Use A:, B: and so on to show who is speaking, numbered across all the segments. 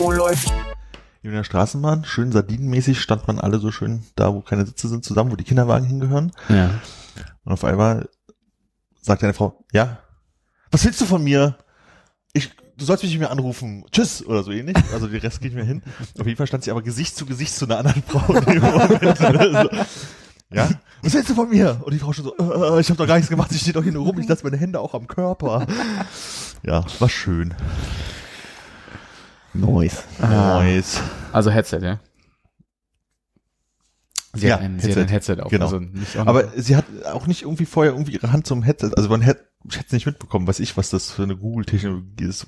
A: Oh, läuft.
B: In der Straßenbahn, schön sardinenmäßig, stand man alle so schön da, wo keine Sitze sind, zusammen, wo die Kinderwagen hingehören.
C: Ja.
B: Und auf einmal sagt eine Frau, ja, was willst du von mir? Ich, du sollst mich nicht mehr anrufen. Tschüss oder so ähnlich. Also den Rest geht mehr hin. Auf jeden Fall stand sie aber Gesicht zu Gesicht zu einer anderen Frau. in dem Moment. so, ja, was willst du von mir? Und die Frau schon so, äh, ich habe doch gar nichts gemacht, ich stehe doch hier nur rum, ich lasse meine Hände auch am Körper. Ja, war schön.
D: Noise.
C: Ah.
B: Nice.
C: Also Headset, ja. Sie
B: Ja,
C: hat ein, sie hat
B: Headset.
C: ein Headset auf.
B: Genau.
C: Also
B: Aber sie hat auch nicht irgendwie vorher irgendwie ihre Hand zum Headset, also man hätte, ich hätte es nicht mitbekommen, weiß ich, was das für eine Google-Technologie ist.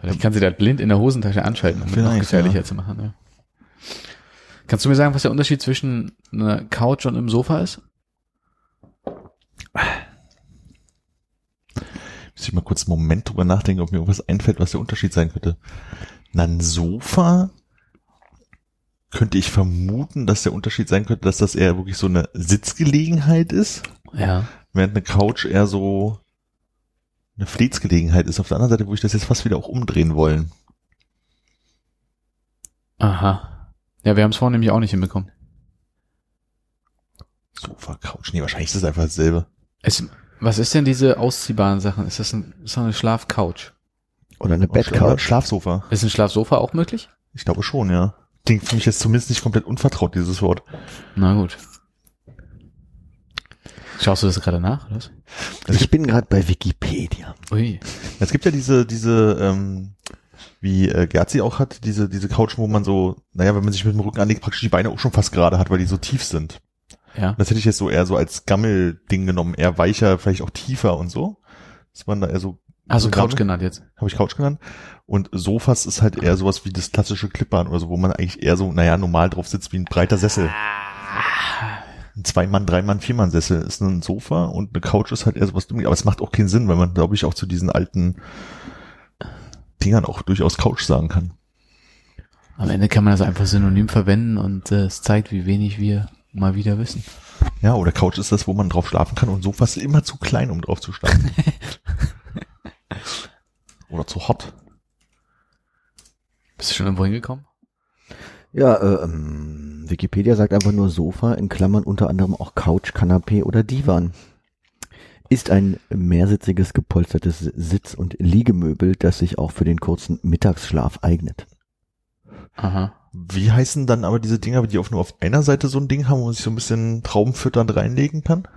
C: Vielleicht kann sie das blind in der Hosentasche anschalten, um es noch gefährlicher
B: ja.
C: zu machen. Ja. Kannst du mir sagen, was der Unterschied zwischen einer Couch und einem Sofa ist?
B: Muss ich mal kurz einen Moment drüber nachdenken, ob mir irgendwas einfällt, was der Unterschied sein könnte. Na, ein Sofa könnte ich vermuten, dass der Unterschied sein könnte, dass das eher wirklich so eine Sitzgelegenheit ist,
C: Ja.
B: während eine Couch eher so eine Fleetsgelegenheit ist. Auf der anderen Seite würde ich das jetzt fast wieder auch umdrehen wollen.
C: Aha. Ja, wir haben es vorhin nämlich auch nicht hinbekommen.
B: Sofa, Couch, nee, wahrscheinlich ist es einfach dasselbe.
C: Es, was ist denn diese ausziehbaren Sachen? Ist das, ein, ist das eine Schlafcouch?
D: Oder eine
B: Oder
D: Bettcouch.
B: Schlafsofa.
C: Ist ein Schlafsofa auch möglich?
B: Ich glaube schon, ja. Klingt für mich jetzt zumindest nicht komplett unvertraut, dieses Wort.
C: Na gut. Schaust du das gerade nach, oder was?
D: Ich bin gerade bei Wikipedia.
C: Ui.
B: Es gibt ja diese, diese, ähm, wie äh, Gerd sie auch hat, diese, diese Couch, wo man so, naja, wenn man sich mit dem Rücken anlegt, praktisch die Beine auch schon fast gerade hat, weil die so tief sind.
C: Ja.
B: Das hätte ich jetzt so eher so als Gammel-Ding genommen, eher weicher, vielleicht auch tiefer und so. Dass man da eher so,
C: Also
B: so
C: Couch
B: Gammel-
C: genannt jetzt.
B: habe ich Couch genannt. Und Sofas ist halt eher sowas wie das klassische Klippern oder so, wo man eigentlich eher so, naja, normal drauf sitzt wie ein breiter Sessel. Ein Zwei-Mann, Drei-Mann, Vier-Mann-Sessel ist ein Sofa und eine Couch ist halt eher sowas, aber es macht auch keinen Sinn, weil man, glaube ich, auch zu diesen alten Dingern auch durchaus Couch sagen kann.
C: Am Ende kann man das einfach synonym verwenden und äh, es zeigt, wie wenig wir mal wieder wissen.
B: Ja, oder Couch ist das, wo man drauf schlafen kann und Sofa ist immer zu klein, um drauf zu schlafen. oder zu hot.
C: Bist du schon irgendwo hingekommen?
D: Ja, äh, ähm, Wikipedia sagt einfach nur Sofa, in Klammern unter anderem auch Couch, Kanapee oder Divan. Ist ein mehrsitziges gepolstertes Sitz- und Liegemöbel, das sich auch für den kurzen Mittagsschlaf eignet.
C: Aha.
B: Wie heißen dann aber diese Dinger, die auf nur auf einer Seite so ein Ding haben, wo man sich so ein bisschen traubenfütternd reinlegen kann?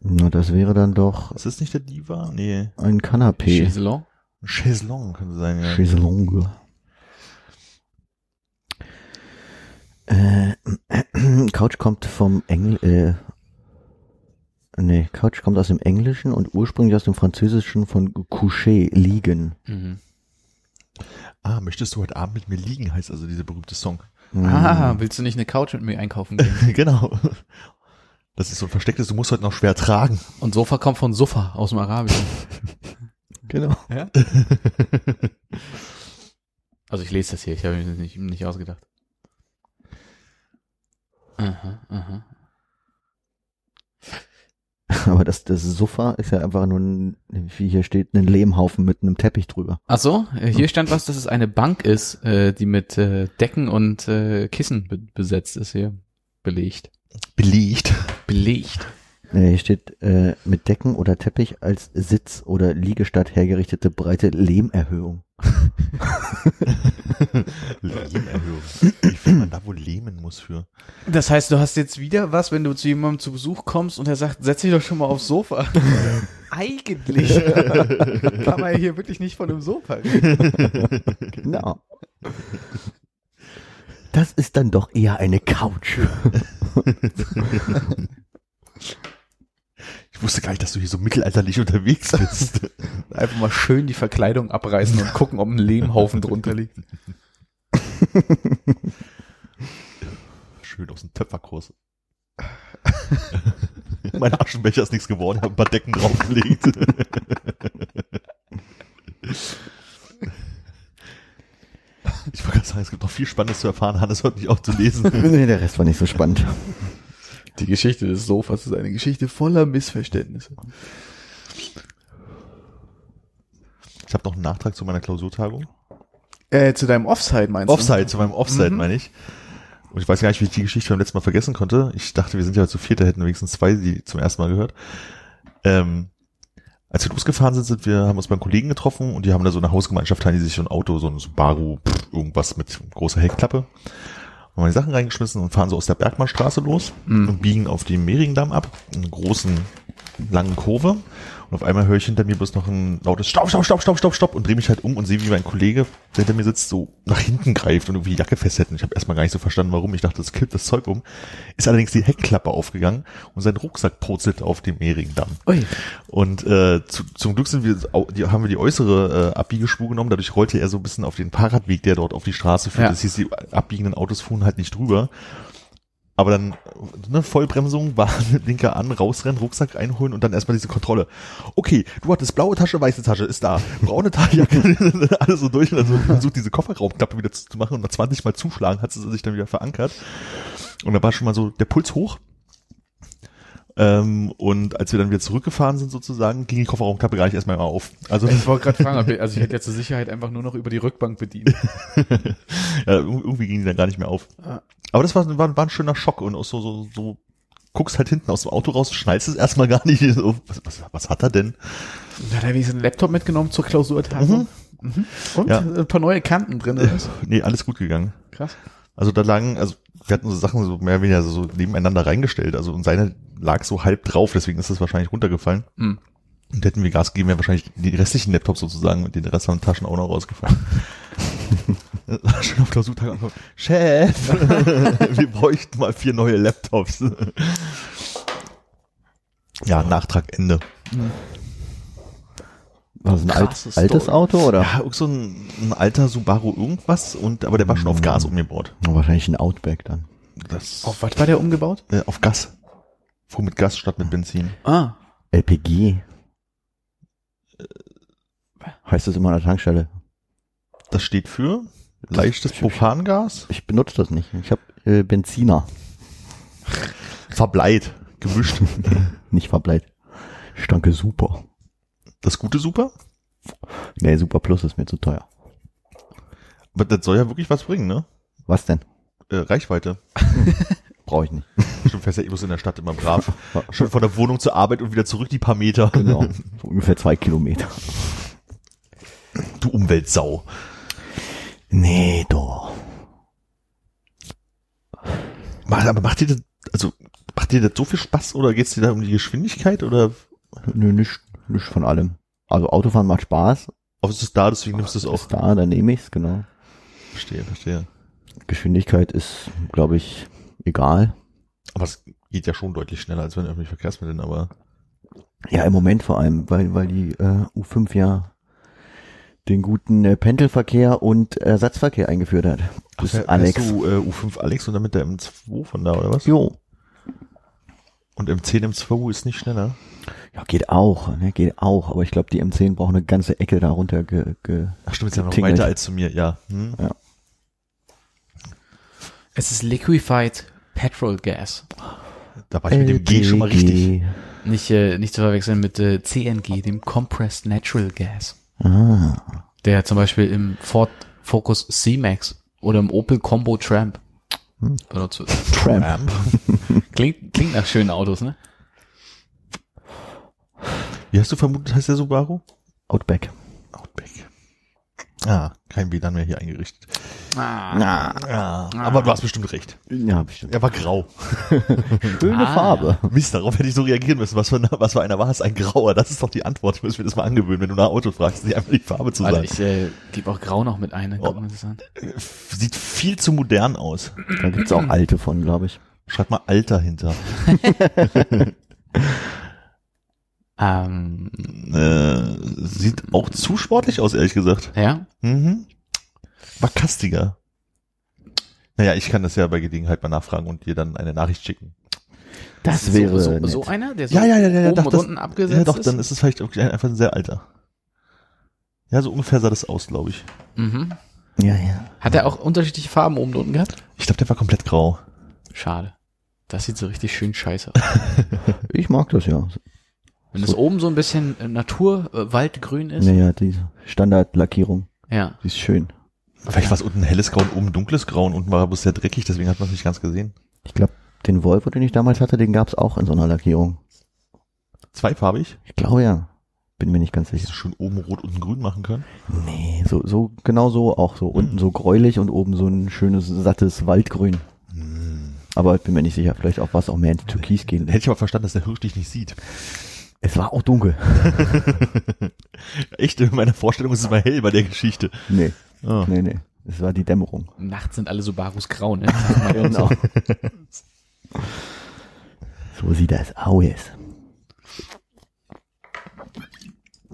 D: Na, das wäre dann doch
B: Ist das nicht der Diva? Nee.
D: ein Kanapee.
C: Chaiselong?
B: Chaiselong könnte sein, ja.
D: Chaiselongue. Äh, Couch kommt vom Engl, äh, nee, Couch kommt aus dem Englischen und ursprünglich aus dem Französischen von coucher, liegen.
C: Mhm.
B: Ah, möchtest du heute Abend mit mir liegen, heißt also dieser berühmte Song.
C: Ah, willst du nicht eine Couch mit mir einkaufen gehen?
B: genau. Das ist so ein verstecktes, du musst heute noch schwer tragen.
C: Und Sofa kommt von Sofa aus dem Arabischen.
D: Genau.
C: Ja? Also ich lese das hier, ich habe mir das nicht, nicht ausgedacht. Aha, aha.
D: Aber das, das Sofa ist ja einfach nur ein, wie hier steht, ein Lehmhaufen mit einem Teppich drüber.
C: Ach so, äh, hier stand was, dass es eine Bank ist, äh, die mit äh, Decken und äh, Kissen be besetzt ist hier. Belegt.
B: Belegt.
C: Belegt.
D: Hier steht äh, mit Decken oder Teppich als Sitz oder Liegestatt hergerichtete breite Lehmerhöhung.
B: Lehmerhöhung. Wie viel man da wohl lähmen muss für?
C: Das heißt, du hast jetzt wieder was, wenn du zu jemandem zu Besuch kommst und er sagt, setz dich doch schon mal aufs Sofa. Eigentlich kann man hier wirklich nicht von einem Sofa reden.
D: Genau. Das ist dann doch eher eine Couch.
B: Ich wusste gar nicht, dass du hier so mittelalterlich unterwegs bist.
C: Einfach mal schön die Verkleidung abreißen und gucken, ob ein Lehmhaufen drunter liegt.
B: Schön aus dem Töpferkurs. mein Aschenbecher ist nichts geworden, habe ein paar Decken draufgelegt. Ich wollte gerade sagen, es gibt noch viel Spannendes zu erfahren. Hannes hört mich auch zu lesen.
D: Nee, der Rest war nicht so spannend.
C: Die Geschichte des Sofas ist eine Geschichte voller Missverständnisse.
B: Ich habe noch einen Nachtrag zu meiner Klausurtagung.
C: Äh, zu deinem Offside meinst
B: Offside, zu meinem Offside
C: Mhm.
B: meine ich. Und ich weiß gar nicht, wie ich die Geschichte beim letzten Mal vergessen konnte. Ich dachte, wir sind ja zu viert, da hätten wenigstens zwei die zum ersten Mal gehört. Ähm, als wir losgefahren sind, sind wir, haben uns beim Kollegen getroffen und die haben da so eine Hausgemeinschaft, teilen die sich so ein Auto, so ein Subaru, pff, irgendwas mit großer Heckklappe. Haben wir die Sachen reingeschmissen und fahren so aus der Bergmannstraße los
C: Mhm.
B: und biegen auf den Mehringdamm ab, in einer großen, langen Kurve. Und auf einmal höre ich hinter mir bloß noch ein lautes Stopp, Stopp, Stopp, Stopp, Stopp, Stopp und drehe mich halt um und sehe, wie mein Kollege, der hinter mir sitzt, so nach hinten greift und irgendwie die Jacke festhält. Und ich habe erstmal gar nicht so verstanden, warum. Ich dachte, das kippt das Zeug um. Ist allerdings die Heckklappe aufgegangen und sein Rucksack purzelt auf dem Mehringdamm.
C: Ui.
B: Und äh, zu, zum Glück sind wir, die, haben wir die äußere äh, Abbiegerspur genommen. Dadurch rollte er so ein bisschen auf den Fahrradweg, der dort auf die Straße führt.
C: Ja.
B: Das hieß, die abbiegenden Autos fuhren halt nicht drüber. Aber dann ne, Vollbremsung, war linker an, rausrennen, Rucksack einholen und dann erstmal diese Kontrolle. Okay, du hattest blaue Tasche, weiße Tasche, ist da. Braune Taschenjacke, alles so durch und dann so versucht diese Kofferraumklappe wieder zu zu machen und nach 20 Mal zuschlagen hat sie sich dann wieder verankert. Und da war schon mal so der Puls hoch. Ähm, und als wir dann wieder zurückgefahren sind sozusagen, ging die Kofferraumklappe gar nicht erstmal auf. Also
C: Ich wollte gerade fragen, also ich hätte ja zur Sicherheit einfach nur noch über die Rückbank bedient.
B: ja, irgendwie ging die dann gar nicht mehr auf.
C: Ah.
B: Aber das war, war, war ein schöner Schock und auch so, so, so guckst halt hinten aus dem Auto raus, schnallst es erstmal gar nicht. So, was, was, was hat er denn?
C: Hat er wenigstens einen Laptop mitgenommen zur Klausurtagung? Mhm. Und
B: Ja.
C: ein paar neue Kanten drin. Oder?
B: Nee, alles gut gegangen.
C: Krass.
B: Also da lagen, also wir hatten so Sachen so mehr oder weniger so nebeneinander reingestellt. Also und seine lag so halb drauf, deswegen ist das wahrscheinlich runtergefallen.
C: Mhm.
B: Und hätten wir Gas gegeben, wären wahrscheinlich die restlichen Laptops sozusagen mit den restlichen Taschen auch noch rausgefallen. Schön auf Klausurtag ankommen. Chef, wir bräuchten mal vier neue Laptops. ja, Nachtrag Ende.
D: War das ein alt, altes. Auto oder?
B: Ja, so ein, ein alter Subaru irgendwas und aber der war schon auf Gas umgebaut.
D: Wahrscheinlich ein Outback dann.
B: Das
C: Auf was war der umgebaut?
B: äh, auf Gas. Fuhr mit Gas statt mit Benzin.
C: Ah.
D: LPG. Heißt das immer an der Tankstelle?
B: Das steht für leichtes Propangas,
D: Ich benutze das nicht. Ich habe äh, Benziner.
B: verbleit, gemischt.
D: Nicht verbleit. Stanke super.
B: Das gute Super,
D: Nee, Super Plus ist mir zu teuer.
B: aber das soll ja wirklich was bringen, ne?
D: Was denn?
B: Äh, Reichweite.
D: Brauche ich nicht.
B: Stimmt, fährst ja eh bloß in der Stadt immer brav. Schon von der Wohnung zur Arbeit und wieder zurück die paar Meter.
D: Genau. So ungefähr zwei Kilometer.
B: Du Umweltsau.
D: Nee, doch.
B: Macht, aber macht dir das, also, macht dir das so viel Spaß oder geht's dir da um die Geschwindigkeit oder
D: Nö, nicht, nicht von allem. Also Autofahren macht Spaß.
B: ist es da, deswegen nimmst du es auch?
D: Ist da, dann nehme ich's, genau.
B: Verstehe, verstehe.
D: Geschwindigkeit ist, glaube ich, egal.
B: Aber es geht ja schon deutlich schneller, als wenn öffentliche Verkehrsmitteln, aber
D: Ja, im Moment vor allem, weil, weil die äh, U5 ja den guten äh, Pendelverkehr und Ersatzverkehr eingeführt hat. Das
B: fähr-
D: Alex.
B: du äh, U5 Alex und damit der M2 von da, oder was?
D: Jo.
B: Und M10, M2 ist nicht schneller.
D: Ja, geht auch, ne, geht auch. Aber ich glaube, die M10 braucht eine ganze Ecke darunter ge, ge
B: Ach stimmt, ist ja noch weiter als zu mir, ja. Hm?
C: Es ist Liquefied Petrol Gas.
B: Da war ich mit dem G schon mal richtig.
C: Nicht, äh, nicht zu verwechseln mit äh, CNG, dem Compressed Natural Gas.
D: Ah,
C: Der zum Beispiel im Ford Focus C-Max oder im Opel Combo Tramp benutzt wird.
D: Tramp.
B: Ramp.
C: Klingt, klingt nach schönen Autos, ne?
B: Wie hast du vermutet, heißt der Subaru?
D: Outback.
B: Outback. Ah, kein WLAN mehr hier eingerichtet.
C: Ah.
D: Na,
B: Ja, aber du hast bestimmt recht.
D: ja, bestimmt.
B: Er war grau.
D: Schöne
C: Ah.
D: Farbe.
B: Mist, darauf hätte ich so reagieren müssen. Was für, eine, was für einer war es? Ein grauer. Das ist doch die Antwort. Ich muss mir das mal angewöhnen, wenn du nach Auto fragst, nicht einfach die Farbe zu
C: Warte,
B: sagen.
C: ich äh, gebe auch Grau noch mit ein, das an.
B: Sieht viel zu modern aus.
D: Da gibt's auch alte von, glaube ich.
B: Schreib mal Alter hinter.
C: Ähm,
B: Äh, sieht auch zu sportlich aus, ehrlich gesagt.
C: ja.
B: Mhm. War kastiger. Naja, ich kann das ja bei Gelegenheit mal nachfragen und dir dann eine Nachricht schicken.
D: Das
C: so,
D: wäre
C: so,
D: nett.
C: so einer, der so
B: Ja, ja, ja, ja,
C: oben
B: doch,
C: und
B: das-
C: unten abgesetzt
B: Ja, doch,
C: ist.
B: dann ist es vielleicht wirklich einfach ein sehr alter. Ja, so ungefähr sah das aus, glaube ich.
C: Mhm.
D: Ja, ja.
C: Hat er auch unterschiedliche Farben oben und unten gehabt?
B: Ich glaube, der war komplett grau.
C: Schade. Das sieht so richtig schön scheiße aus.
D: Ich mag das ja.
C: Wenn es oben so ein bisschen äh, Natur, äh, Waldgrün ist.
D: Naja, diese Standardlackierung,
C: Ja.
D: die ist schön.
B: Vielleicht war es unten helles Grau und oben dunkles Grau und unten war es sehr dreckig, deswegen hat man es nicht ganz gesehen.
D: Ich glaube, den Volvo, den ich damals hatte, den gab's auch in so einer Lackierung.
B: Zweifarbig,
D: Ich glaube ja. Bin mir nicht ganz sicher.
B: sie schön oben rot, unten grün machen können.
D: Nee, so, so, genau so, auch so. Unten so gräulich und oben so ein schönes, sattes Waldgrün. Aber ich bin mir nicht sicher, vielleicht auch was auch mehr ins Türkis gehen.
B: Hätte ich aber verstanden, dass der Hirsch dich nicht sieht.
D: Es war auch dunkel.
B: Echt, in meiner Vorstellung ist es mal hell bei der Geschichte.
D: Nee,
B: Ah.
D: nee, nee. Es war die Dämmerung.
C: Nachts sind alle Subarus grau, ne?
D: Genau. so sieht das aus.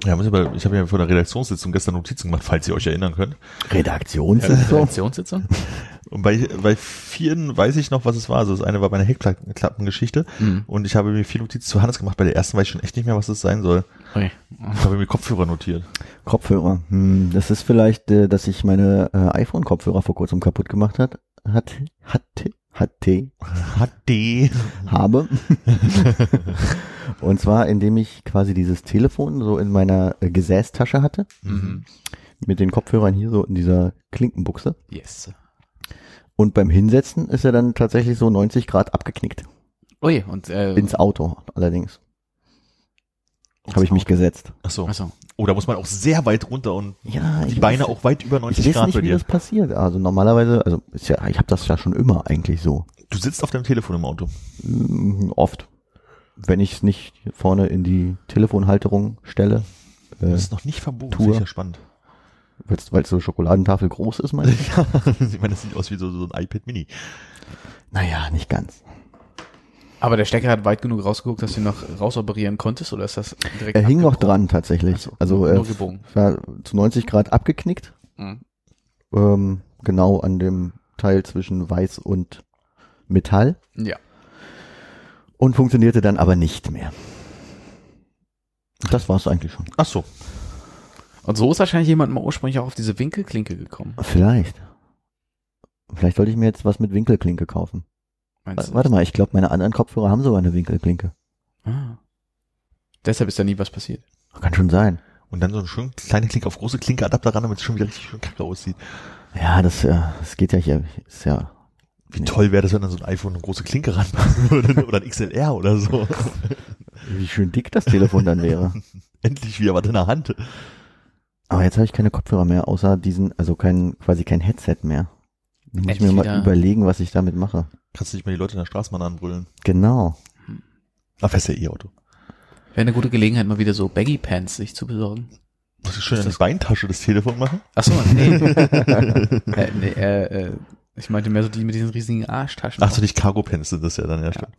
B: Ja, muss ich aber- ich habe ja vor der Redaktionssitzung gestern Notizen gemacht, falls ihr euch erinnern könnt.
D: Redaktionssitzung?
C: Redaktionssitzung?
B: Und bei, bei vielen weiß ich noch, was es war. Also das eine war meine Heckklappengeschichte.
C: Mhm.
B: Und ich habe mir viel Notizen zu Hannes gemacht. Bei der ersten weiß ich schon echt nicht mehr, was es sein soll.
C: Okay.
B: Ich habe mir Kopfhörer notiert.
D: Kopfhörer. Hm, das ist vielleicht, äh, dass ich meine äh, iPhone-Kopfhörer vor kurzem kaputt gemacht hat, hat, hatte, hatte,
B: HD.
D: habe. Und zwar, indem ich quasi dieses Telefon so in meiner äh, Gesäßtasche hatte,
C: Mhm.
D: mit den Kopfhörern hier so in dieser Klinkenbuchse.
C: Yes.
D: Und beim Hinsetzen ist er dann tatsächlich so 90 Grad abgeknickt.
C: Ui, und äh,
D: Ins Auto allerdings. Habe ich mich gesetzt.
B: Ach so.
C: achso.
B: Oh, da muss man auch sehr weit runter und
D: Ja,
B: die
D: ich
B: Beine
D: weiß-
B: auch weit über
D: Ich
B: 90
D: weiß
B: Grad
D: nicht,
B: bei
D: wie
B: dir.
D: das passiert. Also normalerweise, also ist ja, ich habe das ja schon immer eigentlich so.
B: Du sitzt auf deinem Telefon im Auto.
D: Mm, Oft. Wenn ich es nicht vorne in die Telefonhalterung stelle, äh,
B: Das ist noch nicht verboten.
D: Tour.
B: Das ist ja spannend.
D: Weil es so Schokoladentafel groß ist, meine ich.
B: ich meine, das sieht aus wie so, so ein iPad Mini.
D: naja, nicht ganz.
C: Aber der Stecker hat weit genug rausgeguckt, dass du ihn noch rausoperieren konntest, oder ist das direkt
D: Er hing noch dran tatsächlich.
C: So,
D: also
C: nur
D: er
C: gebogen.
D: war zu 90 Grad abgeknickt,
C: Mhm.
D: ähm, genau an dem Teil zwischen Weiß und Metall
C: Ja.
D: und funktionierte dann aber nicht mehr. Das war's eigentlich schon.
B: Ach so.
C: Und so ist wahrscheinlich jemand mal ursprünglich auch auf diese Winkelklinke gekommen.
D: Vielleicht. Vielleicht sollte ich mir jetzt was mit Winkelklinke kaufen.
C: Meinst du?
D: Warte mal, ich glaube, meine anderen Kopfhörer haben sogar eine Winkelklinke.
C: Ah. Deshalb ist da nie was passiert.
D: Kann schon sein.
B: Und dann so ein schön kleine Klinke auf große Klinkeadapter ran, damit es schon wieder richtig schön kacke aussieht.
D: Ja, das, äh, das geht ja hier. Ist ja.
B: Wie
D: Nee.
B: toll wäre das, wenn dann so ein iPhone eine große Klinke ranpassen würde. Oder ein XLR oder so.
D: Wie schön dick das Telefon dann wäre.
B: Endlich wieder was in der Hand.
D: Aber jetzt habe ich keine Kopfhörer mehr, außer diesen, also kein, quasi kein Headset mehr. Da muss ich mir mal
C: wieder-
D: überlegen, was ich damit mache.
B: Kannst du nicht mal die Leute in der Straßenbahn anbrüllen.
D: Genau.
B: Ah, fährst ja E-Auto.
C: Wäre eine gute Gelegenheit, mal wieder so Baggy Pants sich zu besorgen.
B: Muss ich schön
C: Ist
B: in die
C: das-
B: Beintasche das Telefon machen?
C: Achso, nee. äh, nee äh, äh, ich meinte mehr so die mit diesen riesigen Arschtaschen.
B: Ach so, nicht Cargo Pants sind das ja dann, ja, stimmt.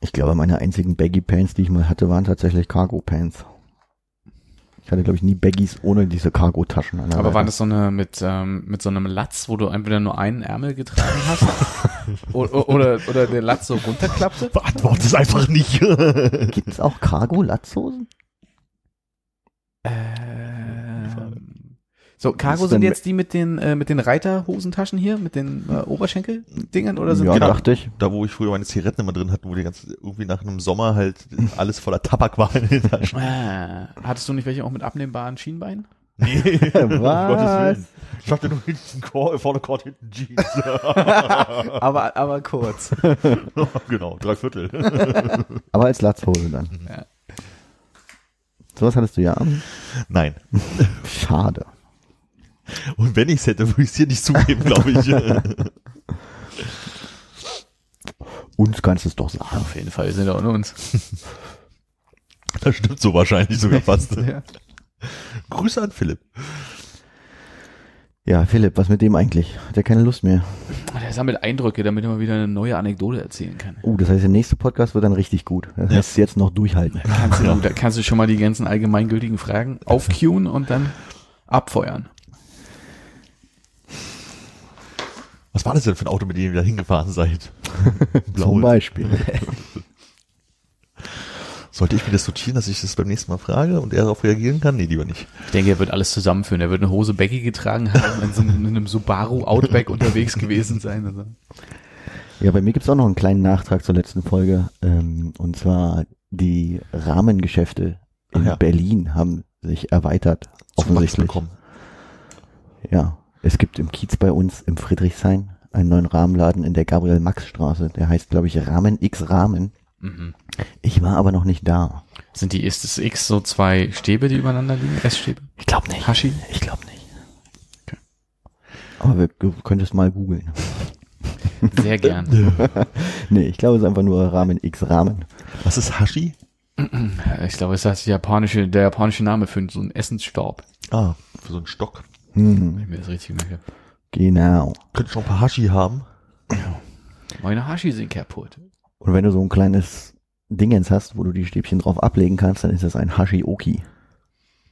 D: Ich glaube, meine einzigen Baggy Pants, die ich mal hatte, waren tatsächlich Cargo Pants. Ich hatte, glaube ich, nie Baggies ohne diese Cargo-Taschen. an der
C: Aber
D: Seite.
C: waren das so eine mit, ähm, mit so einem Latz, wo du entweder nur einen Ärmel getragen hast? O- o- oder, oder der Latz so runterklappte?
B: Beantworte es einfach nicht.
D: Gibt's auch Cargo-Latzhosen?
C: Ähm, so, Cargo sind jetzt die mit den, äh, mit den Reiterhosentaschen hier, mit den äh, Oberschenkel-Dingern oder sind
D: ja,
C: genau.
D: dachte ich.
B: da, wo ich früher meine Zigaretten immer drin hatte, wo die ganz irgendwie nach einem Sommer halt alles voller Tabak war in den Taschen.
C: Äh, hattest du nicht welche auch mit abnehmbaren Schienbeinen?
B: Nee, um
D: Was?
B: Gottes Willen. Ich dachte nur hinten Core, vorne Core, hinten Jeans.
C: aber, aber kurz.
B: genau, drei Viertel.
D: Aber als Latzhose dann.
C: Ja.
D: Sowas hattest du ja an.
B: Nein.
D: Schade.
B: Und wenn ich es hätte, würde ich es hier nicht zugeben, glaube ich.
D: Uns kannst du es doch sagen.
C: Auf jeden Fall, wir sind ja unter uns.
B: Das stimmt so wahrscheinlich sogar fast.
C: Ja.
B: Grüße an Philipp.
D: Ja, Philipp, was mit dem eigentlich? Hat er keine Lust mehr?
C: Der sammelt Eindrücke, damit er mal wieder eine neue Anekdote erzählen kann.
D: Uh, das heißt, der nächste Podcast wird dann richtig gut. Das heißt, jetzt noch durchhalten.
C: Kannst du, Da kannst du schon mal die ganzen allgemeingültigen Fragen aufqueuen und dann abfeuern.
B: Was war das denn für ein Auto, mit dem ihr wieder hingefahren seid?
D: Zum Beispiel.
B: Sollte ich mir das notieren, dass ich das beim nächsten Mal frage und er darauf reagieren kann? Nee, lieber nicht.
C: Ich denke, er wird alles zusammenführen. Er wird eine Hose Becky getragen haben, in, so einem, in einem Subaru Outback unterwegs gewesen sein. Also.
D: Ja, bei mir gibt's auch noch einen kleinen Nachtrag zur letzten Folge. Ähm, und zwar die Rahmengeschäfte in
B: ja.
D: Berlin haben sich erweitert. Offensichtlich.
B: bekommen.
D: Ja, es gibt im Kiez bei uns im Friedrichshain einen neuen Rahmenladen in der Gabriel-Max-Straße. Der heißt, glaube ich, Rahmen X Rahmen.
C: Mhm.
D: Ich war aber noch nicht da.
C: Sind die ist das X so zwei Stäbe, die übereinander liegen? Reststäbe?
D: Ich glaube nicht.
C: Hashi?
D: Ich glaube nicht.
C: Okay.
D: Aber wir, du könntest mal googeln.
C: Sehr gern.
D: nee, ich glaube, es ist einfach nur Rahmen X Rahmen.
B: Was ist Hashi?
C: Ich glaube, es ist das japanische, der japanische Name für so einen Essensstaub.
B: Ah, für so einen Stock.
D: Hm,
C: Wenn ich mir das richtig merke.
D: genau.
B: Könnte schon ein paar Hashi haben.
C: Meine Hashi sind kaputt.
D: Und wenn du so ein kleines Dingens hast, wo du die Stäbchen drauf ablegen kannst, dann ist das ein Hashi-Oki.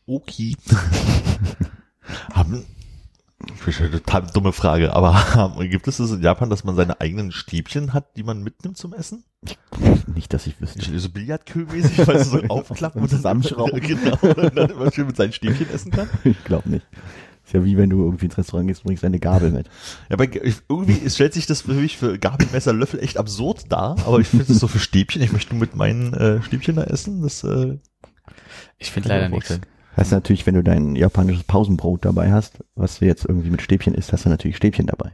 B: Okay. haben, ich eine total dumme Frage, aber gibt es das in Japan, dass man seine eigenen Stäbchen hat, die man mitnimmt zum Essen?
D: Nicht, dass ich wüsste.
B: So Billardkühlmäßig, weil sie so aufklappen und
D: Zusammenschrauben.
B: Genau, und dann immer schön mit seinen Stäbchen essen kann.
D: Ich glaube nicht. Ist ja wie wenn du irgendwie ins Restaurant gehst und bringst eine Gabel mit.
B: Ja, aber irgendwie stellt sich das für mich für Gabel, Messer, Löffel echt absurd dar, aber ich finde es so für Stäbchen, ich möchte nur mit meinen äh, Stäbchen da essen, das äh,
C: Ich finde leider nichts.
D: Heißt natürlich, wenn du dein japanisches Pausenbrot dabei hast, was du jetzt irgendwie mit Stäbchen isst, hast du natürlich Stäbchen dabei.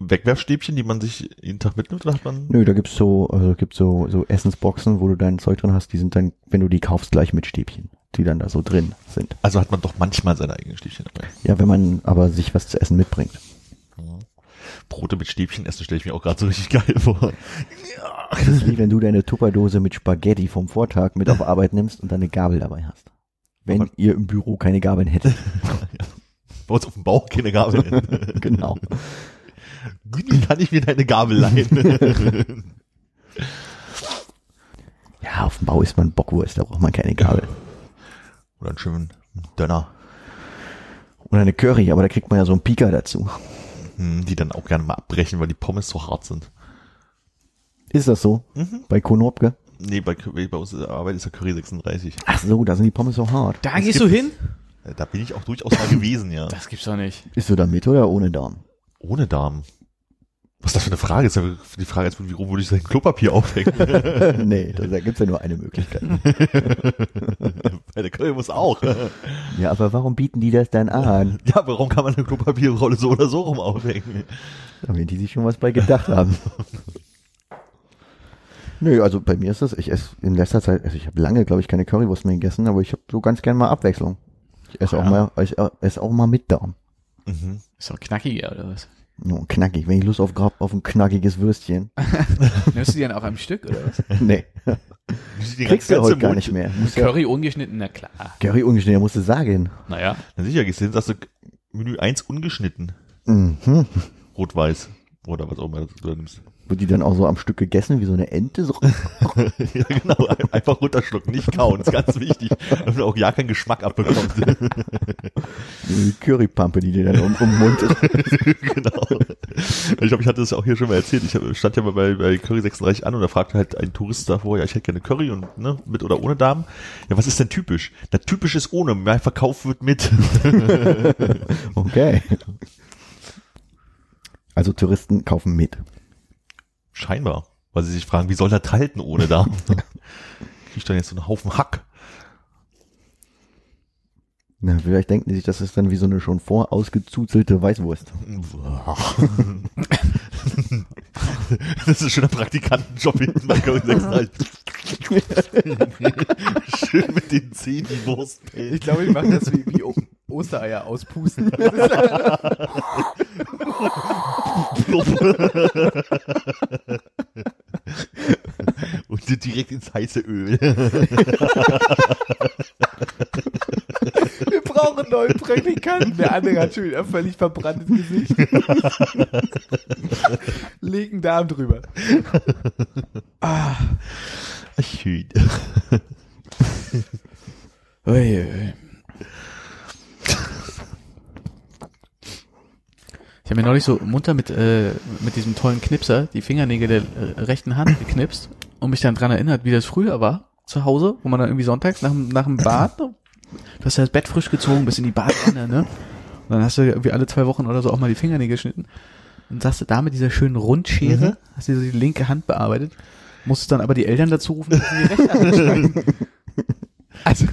B: Wegwerfstäbchen, die man sich jeden Tag mitnimmt, oder hat man?
D: Nö, da gibt's so, also gibt's so, so Essensboxen, wo du dein Zeug drin hast, die sind dann, wenn du die kaufst, gleich mit Stäbchen, die dann da so drin sind.
B: Also hat man doch manchmal seine eigenen Stäbchen dabei.
D: Ja, wenn man aber sich was zu essen mitbringt.
B: Brote mit Stäbchen essen stelle ich mir auch gerade so richtig geil vor.
D: Das ist wie wenn du deine Tupperdose mit Spaghetti vom Vortag mit auf Arbeit nimmst und deine Gabel dabei hast. Wenn
B: Aber-
D: ihr im Büro keine Gabeln hättet.
B: Bei uns auf dem Bauch keine Gabel.
D: genau.
B: Güni, kann ich mir deine Gabel leihen?
D: Ja, auf dem Bau isst man Bockwurst, da braucht man keine Gabel.
B: Oder einen schönen Döner,
D: Oder eine Curry, aber da kriegt man ja so einen Pika dazu.
B: hm, die dann auch gerne mal abbrechen, weil die Pommes so hart sind.
D: Ist das so?
B: Mhm.
D: Bei Konopke?
B: Nee, bei, bei uns in der Arbeit ist der Curry 36.
D: Ach so, da sind die Pommes so hart.
C: Da gehst du hin?
B: Äh, Da bin ich auch durchaus mal gewesen, ja.
C: Das gibt's doch nicht.
D: Isst du da mit oder ohne Darm?
B: Ohne Darm. Was ist das für eine Frage? Ist ja die Frage, jetzt, wie rum würde ich sein Klopapier aufhängen?
D: nee, da, da gibt's ja nur eine Möglichkeit.
B: Bei der Curry muss auch.
D: Ja, aber warum bieten die das dann an?
B: Ja, warum kann man eine Klopapierrolle so oder so rum aufhängen?
D: Damit die sich schon was bei gedacht haben. Nö, also bei mir ist das, ich esse in letzter Zeit, also ich habe lange, glaube ich, keine Currywurst mehr gegessen, aber ich habe so ganz gern mal Abwechslung. Ich esse auch
B: Ja.
D: mal, ich esse auch mal mit Darm.
B: Mhm.
C: Ist doch knackiger, oder was?
D: No, knackig, wenn ich Lust auf, auf ein knackiges Würstchen.
C: Nimmst du die dann auf einem Stück, oder was?
D: nee, kriegst du heute gar
B: Mund-
D: nicht mehr. Musst ja,
C: Curry ungeschnitten, na klar.
D: Curry ungeschnitten, musst du sagen.
C: Naja.
B: Na sicher, gehst du hin, sagst du Menü 1 ungeschnitten.
D: Mhm.
B: Rot-Weiß. Oder was auch immer du da nimmst.
D: Wird die dann auch so am Stück gegessen, wie so eine Ente? So.
B: ja, genau. Ein- Einfach runterschlucken, nicht kauen. ist ganz wichtig. Damit man auch ja keinen Geschmack abbekommt.
D: Die Currypampe, die dir dann um, um den Mund ist.
B: genau. Ich glaube, ich hatte das auch hier schon mal erzählt. Ich stand ja mal bei, bei Curry 36 an und da fragte halt ein Tourist davor, ja, ich hätte gerne Curry und ne, mit oder ohne Darm. Ja, was ist denn typisch? Na, typisch ist ohne, mehr verkauft wird mit.
D: Okay. Also Touristen kaufen mit.
B: Scheinbar. Weil sie sich fragen, wie soll das halten ohne Darm? Krieg ich dann jetzt so einen Haufen Hack?
D: Na, vielleicht denken die sich, das ist dann wie so eine schon vorausgezuzelte Weißwurst.
B: Das ist ein schöner Praktikantenjob hinten bei Curry 36. Schön mit den Zehen die Wurst.
C: Ich glaube, ich mache das wie, wie Ostereier auspusten.
B: Und dir direkt ins heiße Öl.
C: Wir brauchen neue Praktikanten. Der andere hat schon wieder völlig verbranntes Gesicht. Leg einen Darm drüber.
B: Schön.
C: Ui, ui. Ich habe mir neulich so munter mit, äh, mit diesem tollen Knipser die Fingernägel der äh, rechten Hand geknipst und mich dann dran erinnert, wie das früher war zu Hause, wo man dann irgendwie sonntags nach, dem- nach dem Bad, du hast ja das Bett frisch gezogen, bist in die Badwanne, ne? Und dann hast du irgendwie alle zwei Wochen oder so auch mal die Fingernägel geschnitten. Und saß du da mit dieser schönen Rundschere, hast dir so die linke Hand bearbeitet, musstest dann aber die Eltern dazu rufen, dass sie die rechte Hand schneiden. Also,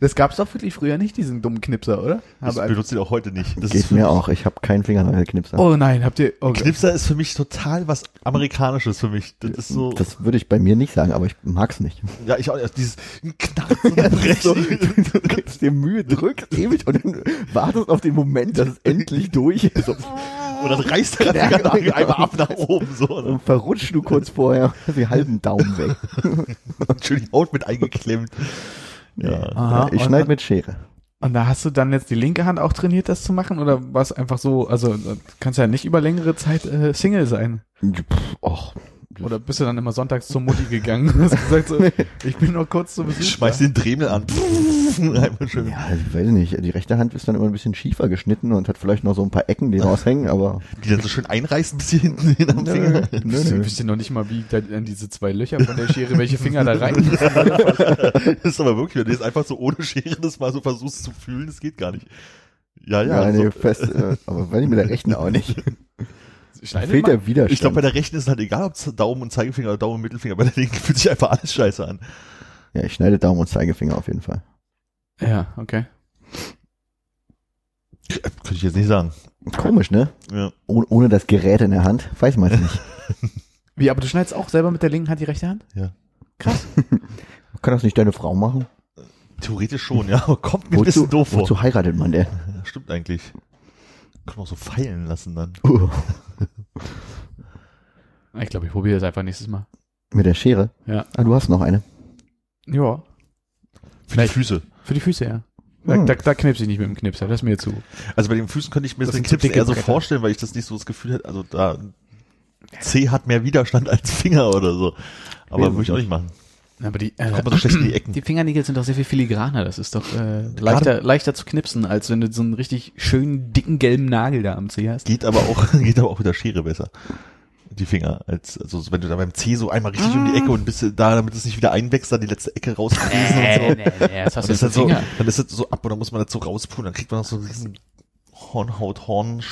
C: das gab's doch wirklich früher nicht, diesen dummen Knipser, oder?
B: Das
C: Aber-
B: benutzt ihn auch heute nicht. Das
D: Geht mir auch. Ich habe keinen Fingernagelknipser.
C: Oh nein, habt ihr. Oh,
B: Knipser ist für mich total was Amerikanisches für mich. Das ist so,
D: Das würde ich bei mir nicht sagen, aber ich mag's nicht.
B: ja, ich auch, dieses Knarren und Brechen.
D: du gibst dir Mühe, drückst ewig und dann wartest auf den Moment, dass es endlich durch ist. So,
B: Und dann reißt der Fingernagel einmal ab nach oben, so. ne?
D: und verrutscht du kurz vorher den halben Daumen weg.
B: Und schön die Haut mit eingeklemmt. Ja.
C: Aha,
D: ich schneide mit Schere.
C: Und da hast du dann jetzt die linke Hand auch trainiert, das zu machen? Oder war es einfach so, also du kannst ja nicht über längere Zeit äh, Single sein.
D: Pff, Och,
C: Oder bist du dann immer sonntags zur Mutti gegangen und hast gesagt so, ich bin noch kurz zu Besuch.
B: Schmeiß den Dremel an. Einmal schön.
D: ja, ich weiß nicht. Die rechte Hand ist dann immer ein bisschen schiefer geschnitten und hat vielleicht noch so ein paar Ecken, die raushängen, aber
B: Die dann so schön einreißen bis hier hinten hin am Finger.
D: nö, nö.
C: wisst ihr noch nicht mal, wie da, an diese zwei Löcher von der Schere, welche Finger da rein
B: Das ist aber wirklich, wenn du jetzt einfach so ohne Schere das mal so versuchst zu fühlen, das geht gar nicht. Ja, ja.
D: Ja, nee,
B: so.
D: fest, äh, aber wenn ich mit der rechten auch nicht.
C: Schneidet
D: Fehlt der Widerstand.
B: Ich glaube, bei der rechten ist es halt egal, ob Daumen und Zeigefinger oder Daumen und Mittelfinger. Bei der linken fühlt sich einfach alles scheiße an.
D: ja, ich schneide Daumen und Zeigefinger auf jeden Fall.
C: Ja, okay.
B: Könnte ich jetzt nicht sagen.
D: Komisch, ne?
B: Ja.
D: Oh, ohne das Gerät in der Hand, weiß man es nicht.
C: Wie, aber du schneidest auch selber mit der linken Hand die rechte Hand?
B: Ja.
C: Krass.
D: Kann das nicht deine Frau machen?
B: Theoretisch schon, ja. Aber kommt mir ein
D: Wozu,
B: bisschen doof vor.
D: wozu heiratet man denn?
B: Ja, stimmt eigentlich. Kann auch so feilen lassen dann.
D: Uh,
C: Ich glaube, ich probiere das einfach nächstes Mal.
D: mit der Schere?
C: Ja.
D: Ah, du hast noch eine.
C: Ja.
B: Für
C: Vielleicht-
B: die Füße.
C: Für die Füße, ja. Da,
D: Hm.
C: da, da knipse ich nicht mit dem Knipser, das ist mir zu.
B: Also bei den Füßen könnte ich mir
C: Das
B: den Knips eher so vorstellen, weil ich das nicht so das Gefühl hätte, also da C hat mehr Widerstand als Finger oder so. Aber würde ich auch nicht machen.
C: Aber die, äh,
B: in die Ecken.
C: die Fingernägel sind doch sehr viel filigraner. Das ist doch äh, leichter, leichter zu knipsen, als wenn du so einen richtig schönen, dicken, gelben Nagel da am Zeh hast.
B: Geht aber auch, geht aber auch mit der Schere besser. Die Finger, als, also wenn du da beim C so einmal richtig um die Ecke und bist da, damit es nicht wieder einwächst, dann die letzte Ecke rausfräsen und so.
C: nee, nee, das hast
B: Und
C: du
B: das dann so, dann ist das so ab und dann muss man das so rauspulen, dann kriegt man noch so einen riesen Hornhaut, Horn,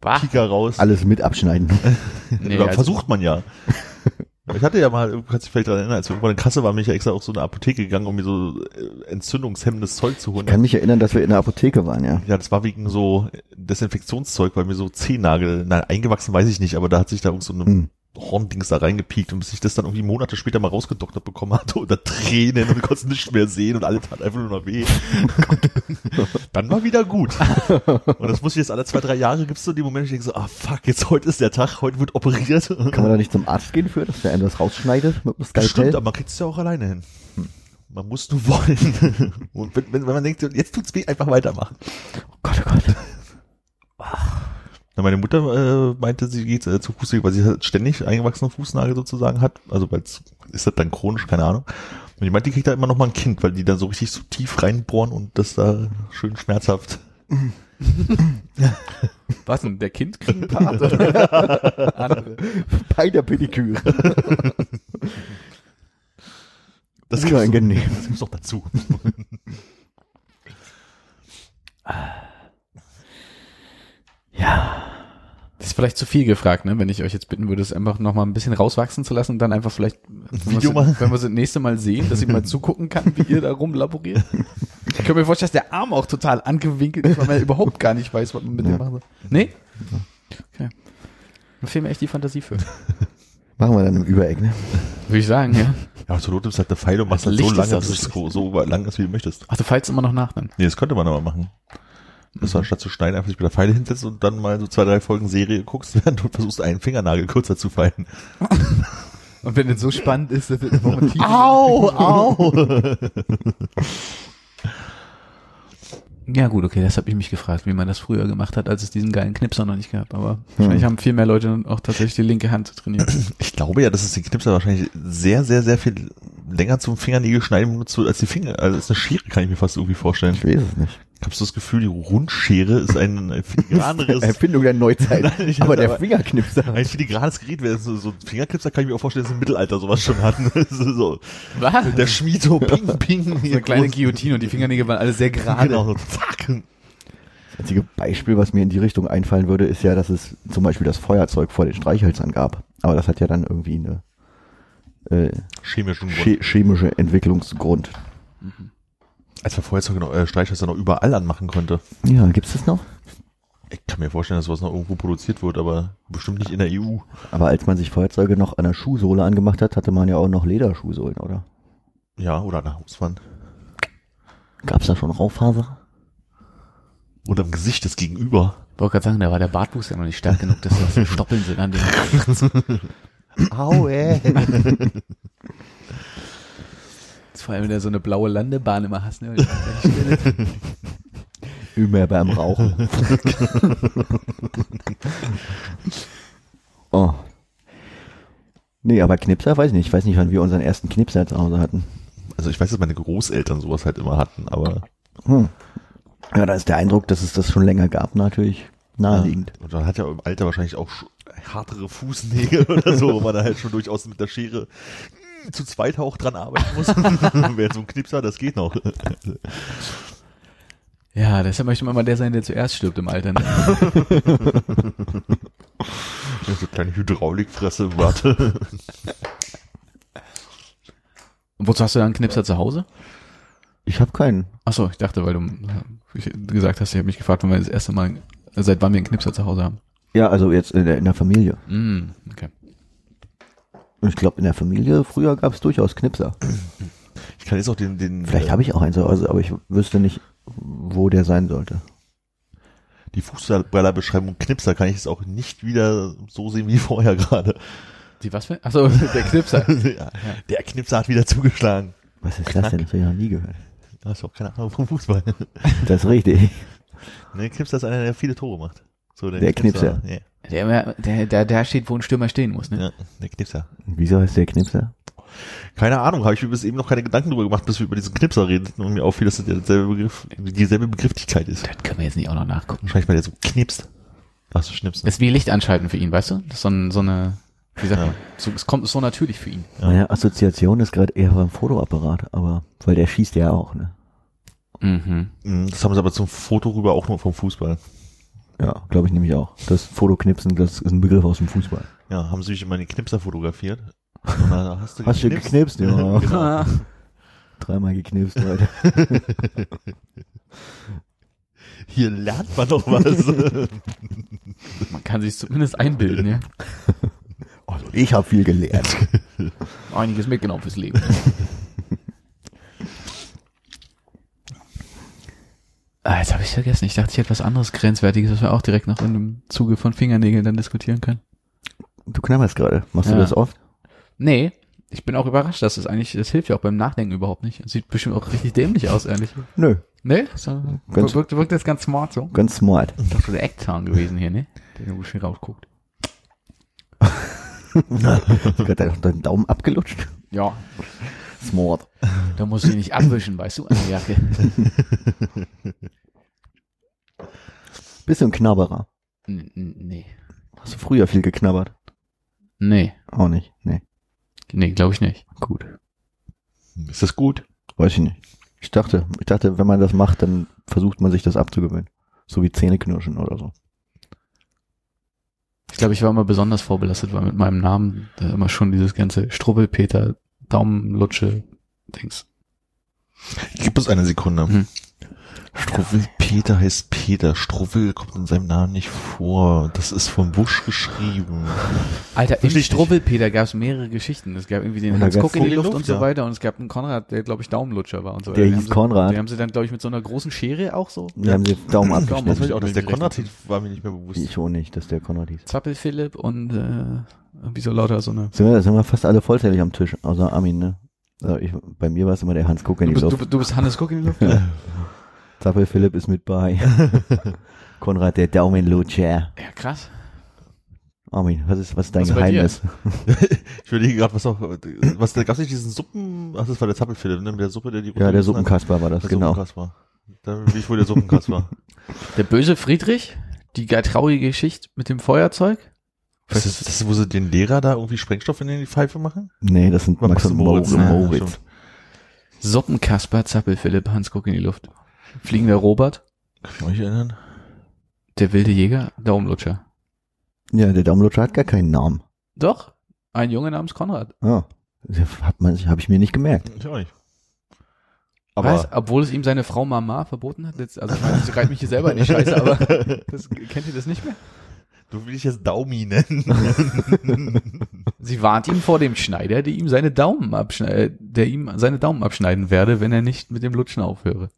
C: Bah.
B: Kieker raus.
D: Alles mit abschneiden.
C: Nee,
B: Oder
C: also-
B: versucht man ja. Ich hatte ja mal, du kannst dich vielleicht daran erinnern, als wir irgendwann in Kasse waren, bin ich ja extra auf so eine Apotheke gegangen, um mir so äh, entzündungshemmendes Zeug zu holen.
D: Ich kann mich erinnern, dass wir in der Apotheke waren, ja.
B: Ja, das war wegen so Desinfektionszeug, weil mir so Zehennagel, nein, eingewachsen weiß ich nicht, aber da hat sich da irgend so eine
D: Hm.
B: Horndings da reingepiekt und bis ich das dann irgendwie Monate später mal rausgedoktert bekommen hatte unter Tränen und konnte nichts mehr sehen und alles tat einfach nur noch weh. dann war wieder gut. Und das muss ich jetzt alle zwei, drei Jahre gibt's so die Momente, ich denke so, ah fuck, jetzt heute ist der Tag, heute wird operiert.
D: Kann man da nicht zum Arzt gehen für, dass der einem das rausschneidet mit dem Skalpell?
B: Stimmt, aber man kriegt es ja auch alleine hin. Man muss nur wollen. Und wenn, wenn, man denkt, jetzt tut's weh, einfach weitermachen.
D: Oh Gott, oh Gott.
B: Na, meine Mutter äh, meinte, sie geht äh, zu Fußnagel, weil sie halt ständig eingewachsene Fußnagel sozusagen hat. Also weil ist das dann chronisch, keine Ahnung. Und die meint, die kriegt da immer noch mal ein Kind, weil die dann so richtig so tief reinbohren und das da schön schmerzhaft.
C: Was denn, der Kind kriegt Part? oder? Andere.
D: Bei der Pediküre.
B: Das
D: Unangenehm.
B: Das gibt's doch dazu.
C: Das ist vielleicht zu viel gefragt, ne? wenn ich euch jetzt bitten würde, es einfach noch mal ein bisschen rauswachsen zu lassen und dann einfach vielleicht, wenn
B: Video
C: wir
B: machen.
C: wenn wir es das nächste Mal sehen, dass ich mal zugucken kann, wie ihr da rumlaboriert. Ich kann mir vorstellen, dass der Arm auch total angewinkelt ist, weil man überhaupt gar nicht weiß, was man mit
D: Ja.
C: dem machen soll. Nee? Okay. Da fehlt mir echt die Fantasie für.
D: Machen wir dann im Übereck, ne?
C: Würde ich sagen, ja.
B: Ja, zur Not nimmst du halt eine Pfeile und machst
C: Das
B: halt so lange,
C: da
B: bis
C: so
B: es so so lang ist, wie du möchtest.
C: Ach, du feilst immer noch nach dann.
B: Nee, das könnte man aber machen. Dass du anstatt zu schneiden einfach sich mit der Pfeile hinsetzt und dann mal so zwei, drei Folgen Serie guckst, während du versuchst, einen Fingernagel kürzer zu feilen.
C: Und wenn es so spannend ist, dass es informativ
B: Au, au!
C: Ja gut, okay, das habe ich mich gefragt, wie man das früher gemacht hat, als es diesen geilen Knipser noch nicht gab. Aber wahrscheinlich haben viel mehr Leute auch tatsächlich die linke Hand trainiert.
B: Ich glaube ja, dass es den Knipser wahrscheinlich sehr, sehr, sehr viel länger zum Fingernägel schneiden benutzt wird als die Finger. Also als eine Schere kann ich mir fast irgendwie vorstellen.
D: Ich weiß es nicht.
B: Hast du das Gefühl, die Rundschere ist ein filigraneres,
D: Erfindung der Neuzeit.
B: Nein,
D: aber der
B: aber-
D: Fingerknipser.
B: ein filigranes Gerät wäre so, so ein Fingerknipser kann ich mir auch vorstellen, dass sie im Mittelalter sowas schon hatten. so.
C: Was?
B: Der Schmied so ping, ping.
C: so eine kleine Guillotine und die Fingernägel waren alle sehr gerade.
B: Genau, so zack.
D: Das einzige Beispiel, was mir in die Richtung einfallen würde, ist ja, dass es zum Beispiel das Feuerzeug vor den Streichhölzern gab. Aber das hat ja dann irgendwie eine äh,
B: Chemischen Grund.
D: che chemische Entwicklungsgrund.
B: Als man Feuerzeuge noch, äh, Streichhölzer noch überall anmachen konnte.
D: Ja, gibt's das noch?
B: Ich kann mir vorstellen, dass sowas noch irgendwo produziert wird, aber bestimmt nicht in der EU.
D: Aber als man sich Feuerzeuge noch an der Schuhsohle angemacht hat, hatte man ja auch noch Lederschuhsohlen, oder?
B: Ja, oder an der Hauswand.
D: Gab's da schon Raufaser?
B: Oder im Gesicht des Gegenüber.
C: Ich wollte gerade sagen, da war der Bartwuchs ja noch nicht stark genug, dass das so Stoppeln sind an dem.
B: Au, ey.
C: Vor allem, wenn du so eine blaue Landebahn immer hast, ne?
D: Immer beim Rauchen. oh. Nee, aber Knipser weiß ich nicht. Ich weiß nicht, wann wir unseren ersten Knipser zu Hause hatten.
B: Also ich weiß, dass meine Großeltern sowas halt immer hatten, aber
D: Hm. Ja, da ist der Eindruck, dass es das schon länger gab, natürlich naheliegend.
B: Und dann hat ja im Alter wahrscheinlich auch härtere Fußnägel oder so, wo man da halt schon durchaus mit der Schere zu zweit auch dran arbeiten muss. Wer so ein Knipser, das geht noch.
C: Ja, deshalb möchte man mal der sein, der zuerst stirbt im Alter. Ne?
B: So eine kleine Hydraulikfresse, warte.
C: Und wozu hast du dann einen Knipser zu Hause?
D: Ich habe keinen.
C: Achso, ich dachte, weil du gesagt hast, ich habe mich gefragt, wann wir das erste Mal, seit wann wir einen Knipser zu Hause haben.
D: Ja, also jetzt in der, in der Familie.
C: Mm, okay.
D: Und ich glaube, in der Familie früher gab es durchaus Knipser.
B: Ich kann jetzt auch den, den
D: Vielleicht
B: äh,
D: habe ich auch einen zu Hause, aber ich wüsste nicht, wo der sein sollte.
B: die Fußballerbeschreibung Knipser kann ich jetzt auch nicht wieder so sehen wie vorher gerade.
C: Die was für? Achso, der Knipser.
B: ja, der Knipser hat wieder zugeschlagen.
D: Was ist das denn? Das habe ich noch nie gehört.
B: Da hast du auch keine Ahnung vom Fußball.
D: Das ist richtig.
B: ne, Knipser ist einer, der viele Tore macht. So,
D: Der Knipser.
B: Ja,
C: Der, der, der, der steht, wo ein Stürmer stehen muss, ne?
B: ja, der Knipser.
D: Wieso heißt der Knipser?
B: Keine Ahnung, habe ich mir bis eben noch keine Gedanken drüber gemacht, bis wir über diesen Knipser reden und mir auffiel, dass das derselbe Begriff, dieselbe Begrifflichkeit ist.
C: Das können wir jetzt nicht auch noch nachgucken.
B: Wahrscheinlich, weil der so knipst. Ach so, schnipsen.
C: Das ist wie Licht anschalten für ihn, weißt du? Das ist so, ein, so eine, wie sagt
B: Ja.
C: man, so, es kommt so natürlich für ihn.
B: Ja.
D: Meine Assoziation ist gerade eher beim Fotoapparat, aber weil der schießt ja auch, ne?
C: Mhm.
B: Mhm, Das haben sie aber zum Foto rüber auch nur vom Fußball.
D: Ja, glaube ich nämlich auch. Das Fotoknipsen, das ist ein Begriff aus dem Fußball.
B: Ja, haben sie mich immer den Knipser fotografiert. Und dann hast du
D: Hast du geknipst? Ja.
B: genau.
D: Dreimal geknipst heute.
B: Hier lernt man doch was.
C: Man kann sich zumindest einbilden, ja.
D: Also ich habe viel gelernt.
C: Einiges mitgenommen fürs Leben. Ah, jetzt habe ich vergessen. Ich dachte, ich hätte was anderes Grenzwertiges, was wir auch direkt noch in dem Zuge von Fingernägeln dann diskutieren können.
D: Du knabberst gerade. Machst
C: Ja.
D: du das oft?
C: Nee, ich bin auch überrascht, dass es eigentlich, das hilft ja auch beim Nachdenken überhaupt nicht. Das sieht bestimmt auch richtig dämlich aus, ehrlich.
D: Nö,
C: Nee? So,
D: Ganz-
C: wirkt, wirkt das ganz smart so.
D: ganz smart.
C: Das ist doch so der Eckzahn gewesen hier, ne? Der irgendwo schön rausguckt.
D: Gerade deinen deinen Daumen abgelutscht.
C: Ja,
D: Smart.
C: Da musst du ihn nicht abwischen, weißt du, an der Jacke.
D: Ein Knabberer?
C: N n- nee.
D: Hast du früher viel geknabbert?
C: Nee.
D: Auch nicht. Nee.
C: Nee, glaube ich nicht.
D: Gut.
B: Ist das gut?
D: Weiß ich nicht. Ich dachte, ich dachte, wenn man das macht, dann versucht man sich das abzugewöhnen. So wie Zähneknirschen oder so.
C: Ich glaube, ich war immer besonders vorbelastet, weil mit meinem Namen da immer schon dieses ganze Strubbelpeter, Daumenlutsche, Dings.
B: Gib uns eine Sekunde.
C: Hm.
B: Struwwel Peter heißt Peter. Struwwel kommt in seinem Namen nicht vor. Das ist vom Busch geschrieben.
C: Alter,
B: ich nicht.
C: Strubbelpeter gab es mehrere Geschichten. Es gab irgendwie den Hans Guck in die Luft
B: Luft,
C: und so
B: ja.
C: weiter und es gab einen Konrad, der glaube ich Daumenlutscher war und so
D: Der
C: weiter. Die
D: hieß
C: haben sie,
D: Konrad.
C: Die haben sie dann glaube ich mit so einer großen Schere auch so.
D: Wir haben den Daumen
C: Daumen
B: Das
D: abgeschnitten.
B: weiß ich auch, dass der Konrad hieß, war mir nicht mehr bewusst.
D: Ich auch nicht, dass der Konrad hieß.
C: Zappel Philipp und äh, irgendwie so lauter so eine.
D: Sind wir, sind wir fast alle vollzählig am Tisch, außer Armin, ne? Also ich, bei mir war es immer der Hans Guck in
C: Du
D: die
C: bist,
D: Luft.
C: du, du bist Hannes Guck in die Luft?
D: Zappel Philipp ist mit bei. Konrad, der Daumenlutscher.
C: Ja, krass.
D: Armin, was ist, was ist dein
C: Was?
D: Geheimnis?
B: Ich überlege gerade, was noch, was, da gab's nicht diesen Suppen, ach, das war der Zappelphilipp, ne, mit der Suppe, der die
D: Ja, der Suppenkasper war das,
B: Der
D: genau.
B: Suppenkasper. Da bin ich wohl der Suppenkasper.
C: Der böse Friedrich, die gar traurige Geschichte mit dem Feuerzeug.
B: Was ist das, wo sie den Lehrer da irgendwie Sprengstoff in die Pfeife machen?
D: Nee, das sind Max und Moritz.
B: ne?
D: Moritz.
B: Stimmt.
C: Suppenkasper, Zappelphilipp, Hans guck in die Luft. Fliegender Robert,
B: Kann ich mich erinnern?
C: der wilde Jäger, Daumenlutscher.
D: Ja, der Daumenlutscher hat gar keinen Namen.
C: Doch, ein Junge namens Konrad.
D: Ah, hat man, habe ich mir nicht gemerkt.
B: Ich auch nicht.
C: Aber Weiß, obwohl es ihm seine Frau Mama verboten hat. Jetzt, also ich meine, ich reibe mich hier selber in die Scheiße, aber das, kennt ihr das nicht mehr?
B: Du will ich jetzt Daumi nennen.
C: Sie warnt ihn vor dem Schneider, der ihm seine Daumen abschneiden, der ihm seine Daumen abschneiden werde, wenn er nicht mit dem Lutschen aufhöre.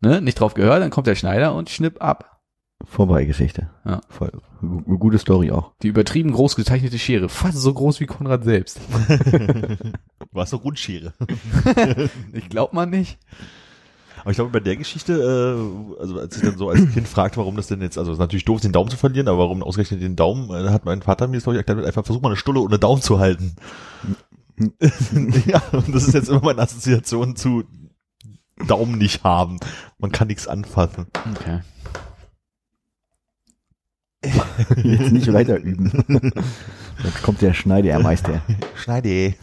C: Ne? Nicht drauf gehört, dann kommt der Schneider und schnipp ab.
D: Vorbei Geschichte.
C: Ja.
D: Voll, gu- gute Story auch.
C: Die übertrieben groß gezeichnete Schere, fast so groß wie Konrad selbst.
B: War so Rundschere.
C: Ich glaub mal nicht.
B: Aber ich glaube, bei der Geschichte, äh, also als ich dann so als Kind fragte, warum das denn jetzt, also es ist natürlich doof, den Daumen zu verlieren, aber warum ausgerechnet den Daumen, äh, hat mein Vater mir das, glaube ich, erklärt, einfach versuch mal eine Stulle ohne Daumen zu halten. ja, und das ist jetzt immer meine Assoziation zu Daumen nicht haben. Man kann nichts anfassen.
C: Okay.
D: Jetzt nicht weiter üben. Jetzt kommt der Schneidermeister.
B: Schneide.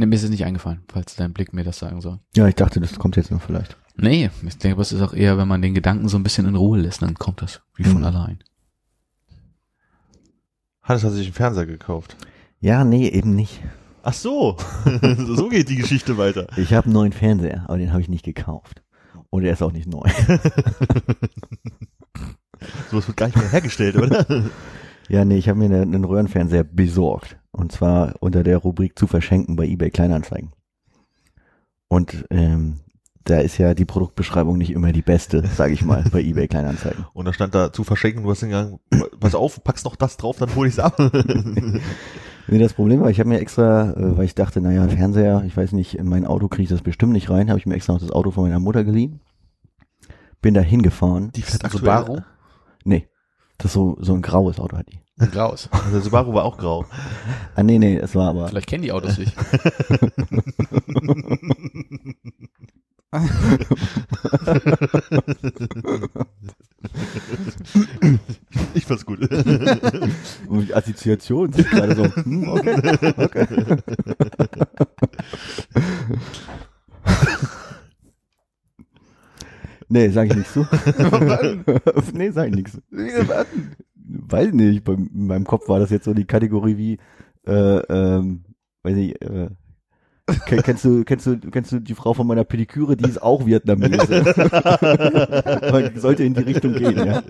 C: Ne, mir ist es nicht eingefallen, falls dein Blick mir das sagen soll.
D: Ja, ich dachte, das kommt jetzt noch vielleicht.
C: Nee, ich denke, es ist auch eher, wenn man den Gedanken so ein bisschen in Ruhe lässt, dann kommt das wie von
D: Mhm.
C: allein.
B: Hannes hat sich einen Fernseher gekauft.
D: Ja, nee, eben nicht.
B: Ach so. so geht die Geschichte weiter.
D: Ich habe einen neuen Fernseher, aber den habe ich nicht gekauft. Und er ist auch nicht neu.
B: Sowas wird gar nicht mehr hergestellt, oder?
D: Ja, nee, ich habe mir eine- einen Röhrenfernseher besorgt. Und zwar unter der Rubrik zu verschenken bei eBay Kleinanzeigen. Und ähm, da ist ja die Produktbeschreibung nicht immer die beste, sage ich mal, bei eBay Kleinanzeigen.
B: Und da stand da zu verschenken, du hast den Gang, pass auf, packst noch das drauf, dann hol ich's ab.
D: Nee, das Problem war, ich habe mir extra, äh, weil ich dachte, naja, Fernseher, ich weiß nicht, in mein Auto kriege ich das bestimmt nicht rein, habe ich mir extra noch das Auto von meiner Mutter geliehen. Bin da hingefahren.
B: Die fährt
C: Subaru?
D: Nee, das ist so, so ein graues Auto hat die.
C: Raus.
B: Der Subaru war auch grau.
D: Ah, nee, nee, es war aber.
C: Vielleicht kennen die Autos sich.
B: Ich fand's gut.
D: Und die Assoziation sind gerade so. Hm, okay, okay. nee, sag ich nichts zu. nee, sag ich nichts. Weiß nicht, bei, in meinem Kopf war das jetzt so die Kategorie wie, äh, ähm, weiß nicht, äh, Ken- Kennst du, kennst du, kennst du die Frau von meiner Pediküre, die ist auch Vietnamese. Aber sollte in die Richtung gehen, ja.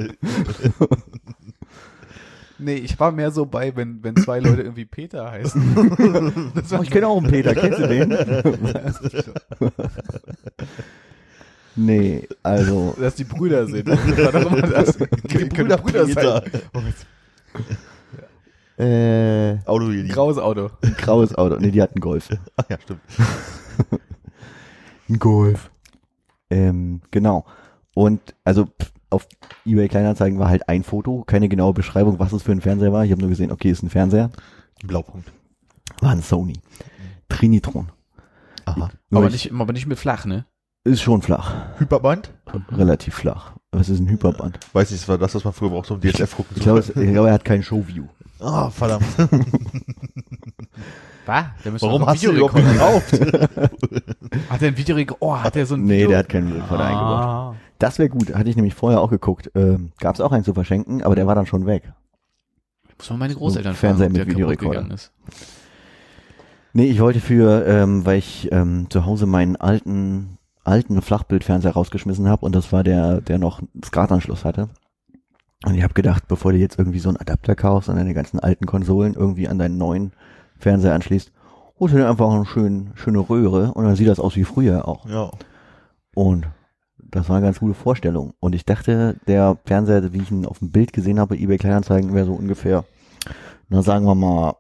C: Nee, ich war mehr so bei, wenn, wenn zwei Leute irgendwie Peter heißen. Das
D: Oh, ich kenne auch einen Peter, kennst du den? nee, also,
C: dass die Brüder sind. Das. Die
B: Brüder Peter.
D: äh,
B: Auto hier liegen.
C: Graues Auto.
D: ein graues Auto. Nee, die hat einen Golf.
B: Ach ja, stimmt.
D: Ein Golf. Ähm, genau. Und also auf eBay Kleinanzeigen war halt ein Foto, keine genaue Beschreibung, was es für ein Fernseher war. Ich habe nur gesehen, okay, ist ein Fernseher.
B: Ein Blaupunkt.
D: War ein Sony. Trinitron.
B: Aha.
C: Aber
D: ich-
C: nicht, aber nicht mit flach, ne?
D: Ist schon flach.
B: Hyperband?
D: Relativ flach. Was ist ein Hyperband?
B: Weiß nicht, das war das, was man früher brauchte, um DSF gucken
D: Ich glaube, es- ich glaube, er hat keinen Showview.
B: Ah, verdammt.
C: Was?
B: Warum
C: einen
B: hast du überhaupt gekauft?
C: Hat der ein Videorekorder? Oh, hat der so ein
D: Nee,
C: Video?
D: der hat keinen Videorekorder eingebaut.
C: ah.
D: Das wäre gut. Hatte ich nämlich vorher auch geguckt. Ähm, Gab es auch einen zu verschenken, aber der war dann schon weg.
C: Muss man meine Großeltern
D: So, Fernseher
C: fragen,
D: mit Videorekorder.
C: gegangen ist.
D: Nee, ich wollte für, ähm, weil ich ähm, zu Hause meinen alten alten Flachbildfernseher rausgeschmissen habe und das war der, der noch SCART-Anschluss hatte. Und ich habe gedacht, bevor du jetzt irgendwie so einen Adapter kaufst und deine ganzen alten Konsolen irgendwie an deinen neuen Fernseher anschließt, holst du dir einfach eine schön, schöne Röhre und dann sieht das aus wie früher auch.
B: Ja.
D: Und das war eine ganz gute Vorstellung. Und ich dachte, der Fernseher, wie ich ihn auf dem Bild gesehen habe, eBay Kleinanzeigen, wäre so ungefähr, na sagen wir mal,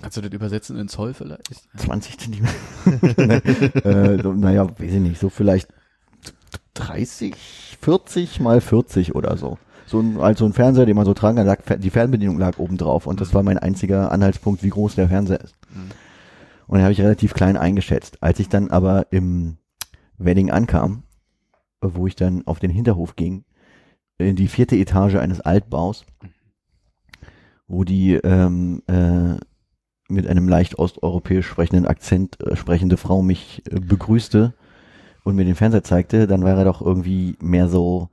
C: Kannst du das übersetzen in Zoll vielleicht?
D: 20 Zentimeter. äh, naja, weiß ich nicht, so vielleicht 30, 40 mal 40 oder so. So ein, also ein Fernseher, den man so tragen kann, lag, die Fernbedienung lag oben drauf und das war mein einziger Anhaltspunkt, wie groß der Fernseher ist.
C: Mhm.
D: Und den habe ich relativ klein eingeschätzt. Als ich dann aber im Wedding ankam, wo ich dann auf den Hinterhof ging, in die vierte Etage eines Altbaus, wo die ähm, äh, mit einem leicht osteuropäisch sprechenden Akzent äh, sprechende Frau mich äh, begrüßte und mir den Fernseher zeigte, dann war er doch irgendwie mehr so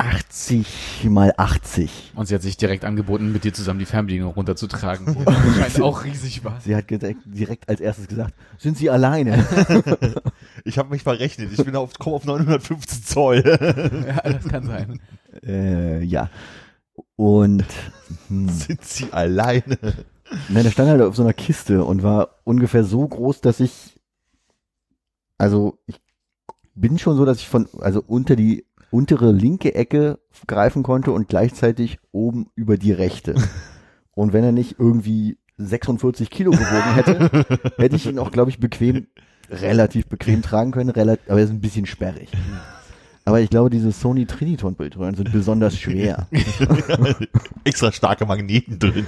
D: 80 mal 80.
C: Und sie hat sich direkt angeboten, mit dir zusammen die Fernbedienung runterzutragen. die wahrscheinlich auch riesig war.
D: Sie hat direkt, direkt als erstes gesagt, sind Sie alleine?
B: Ich habe mich verrechnet. Ich bin auf, komm auf 915 Zoll.
C: Ja, das kann sein.
D: äh, ja. Und hm,
B: Sind Sie alleine?
D: nein, der stand halt auf so einer Kiste und war ungefähr so groß, dass ich, also ich bin schon so, dass ich von, also unter die untere linke Ecke greifen konnte und gleichzeitig oben über die rechte. Und wenn er nicht irgendwie 46 Kilo gewogen hätte, hätte ich ihn auch, glaube ich, bequem, relativ bequem tragen können, relativ, aber er ist ein bisschen sperrig. Aber ich glaube, diese Sony Triniton Bildröhren sind besonders schwer.
B: Extra starke Magneten drin.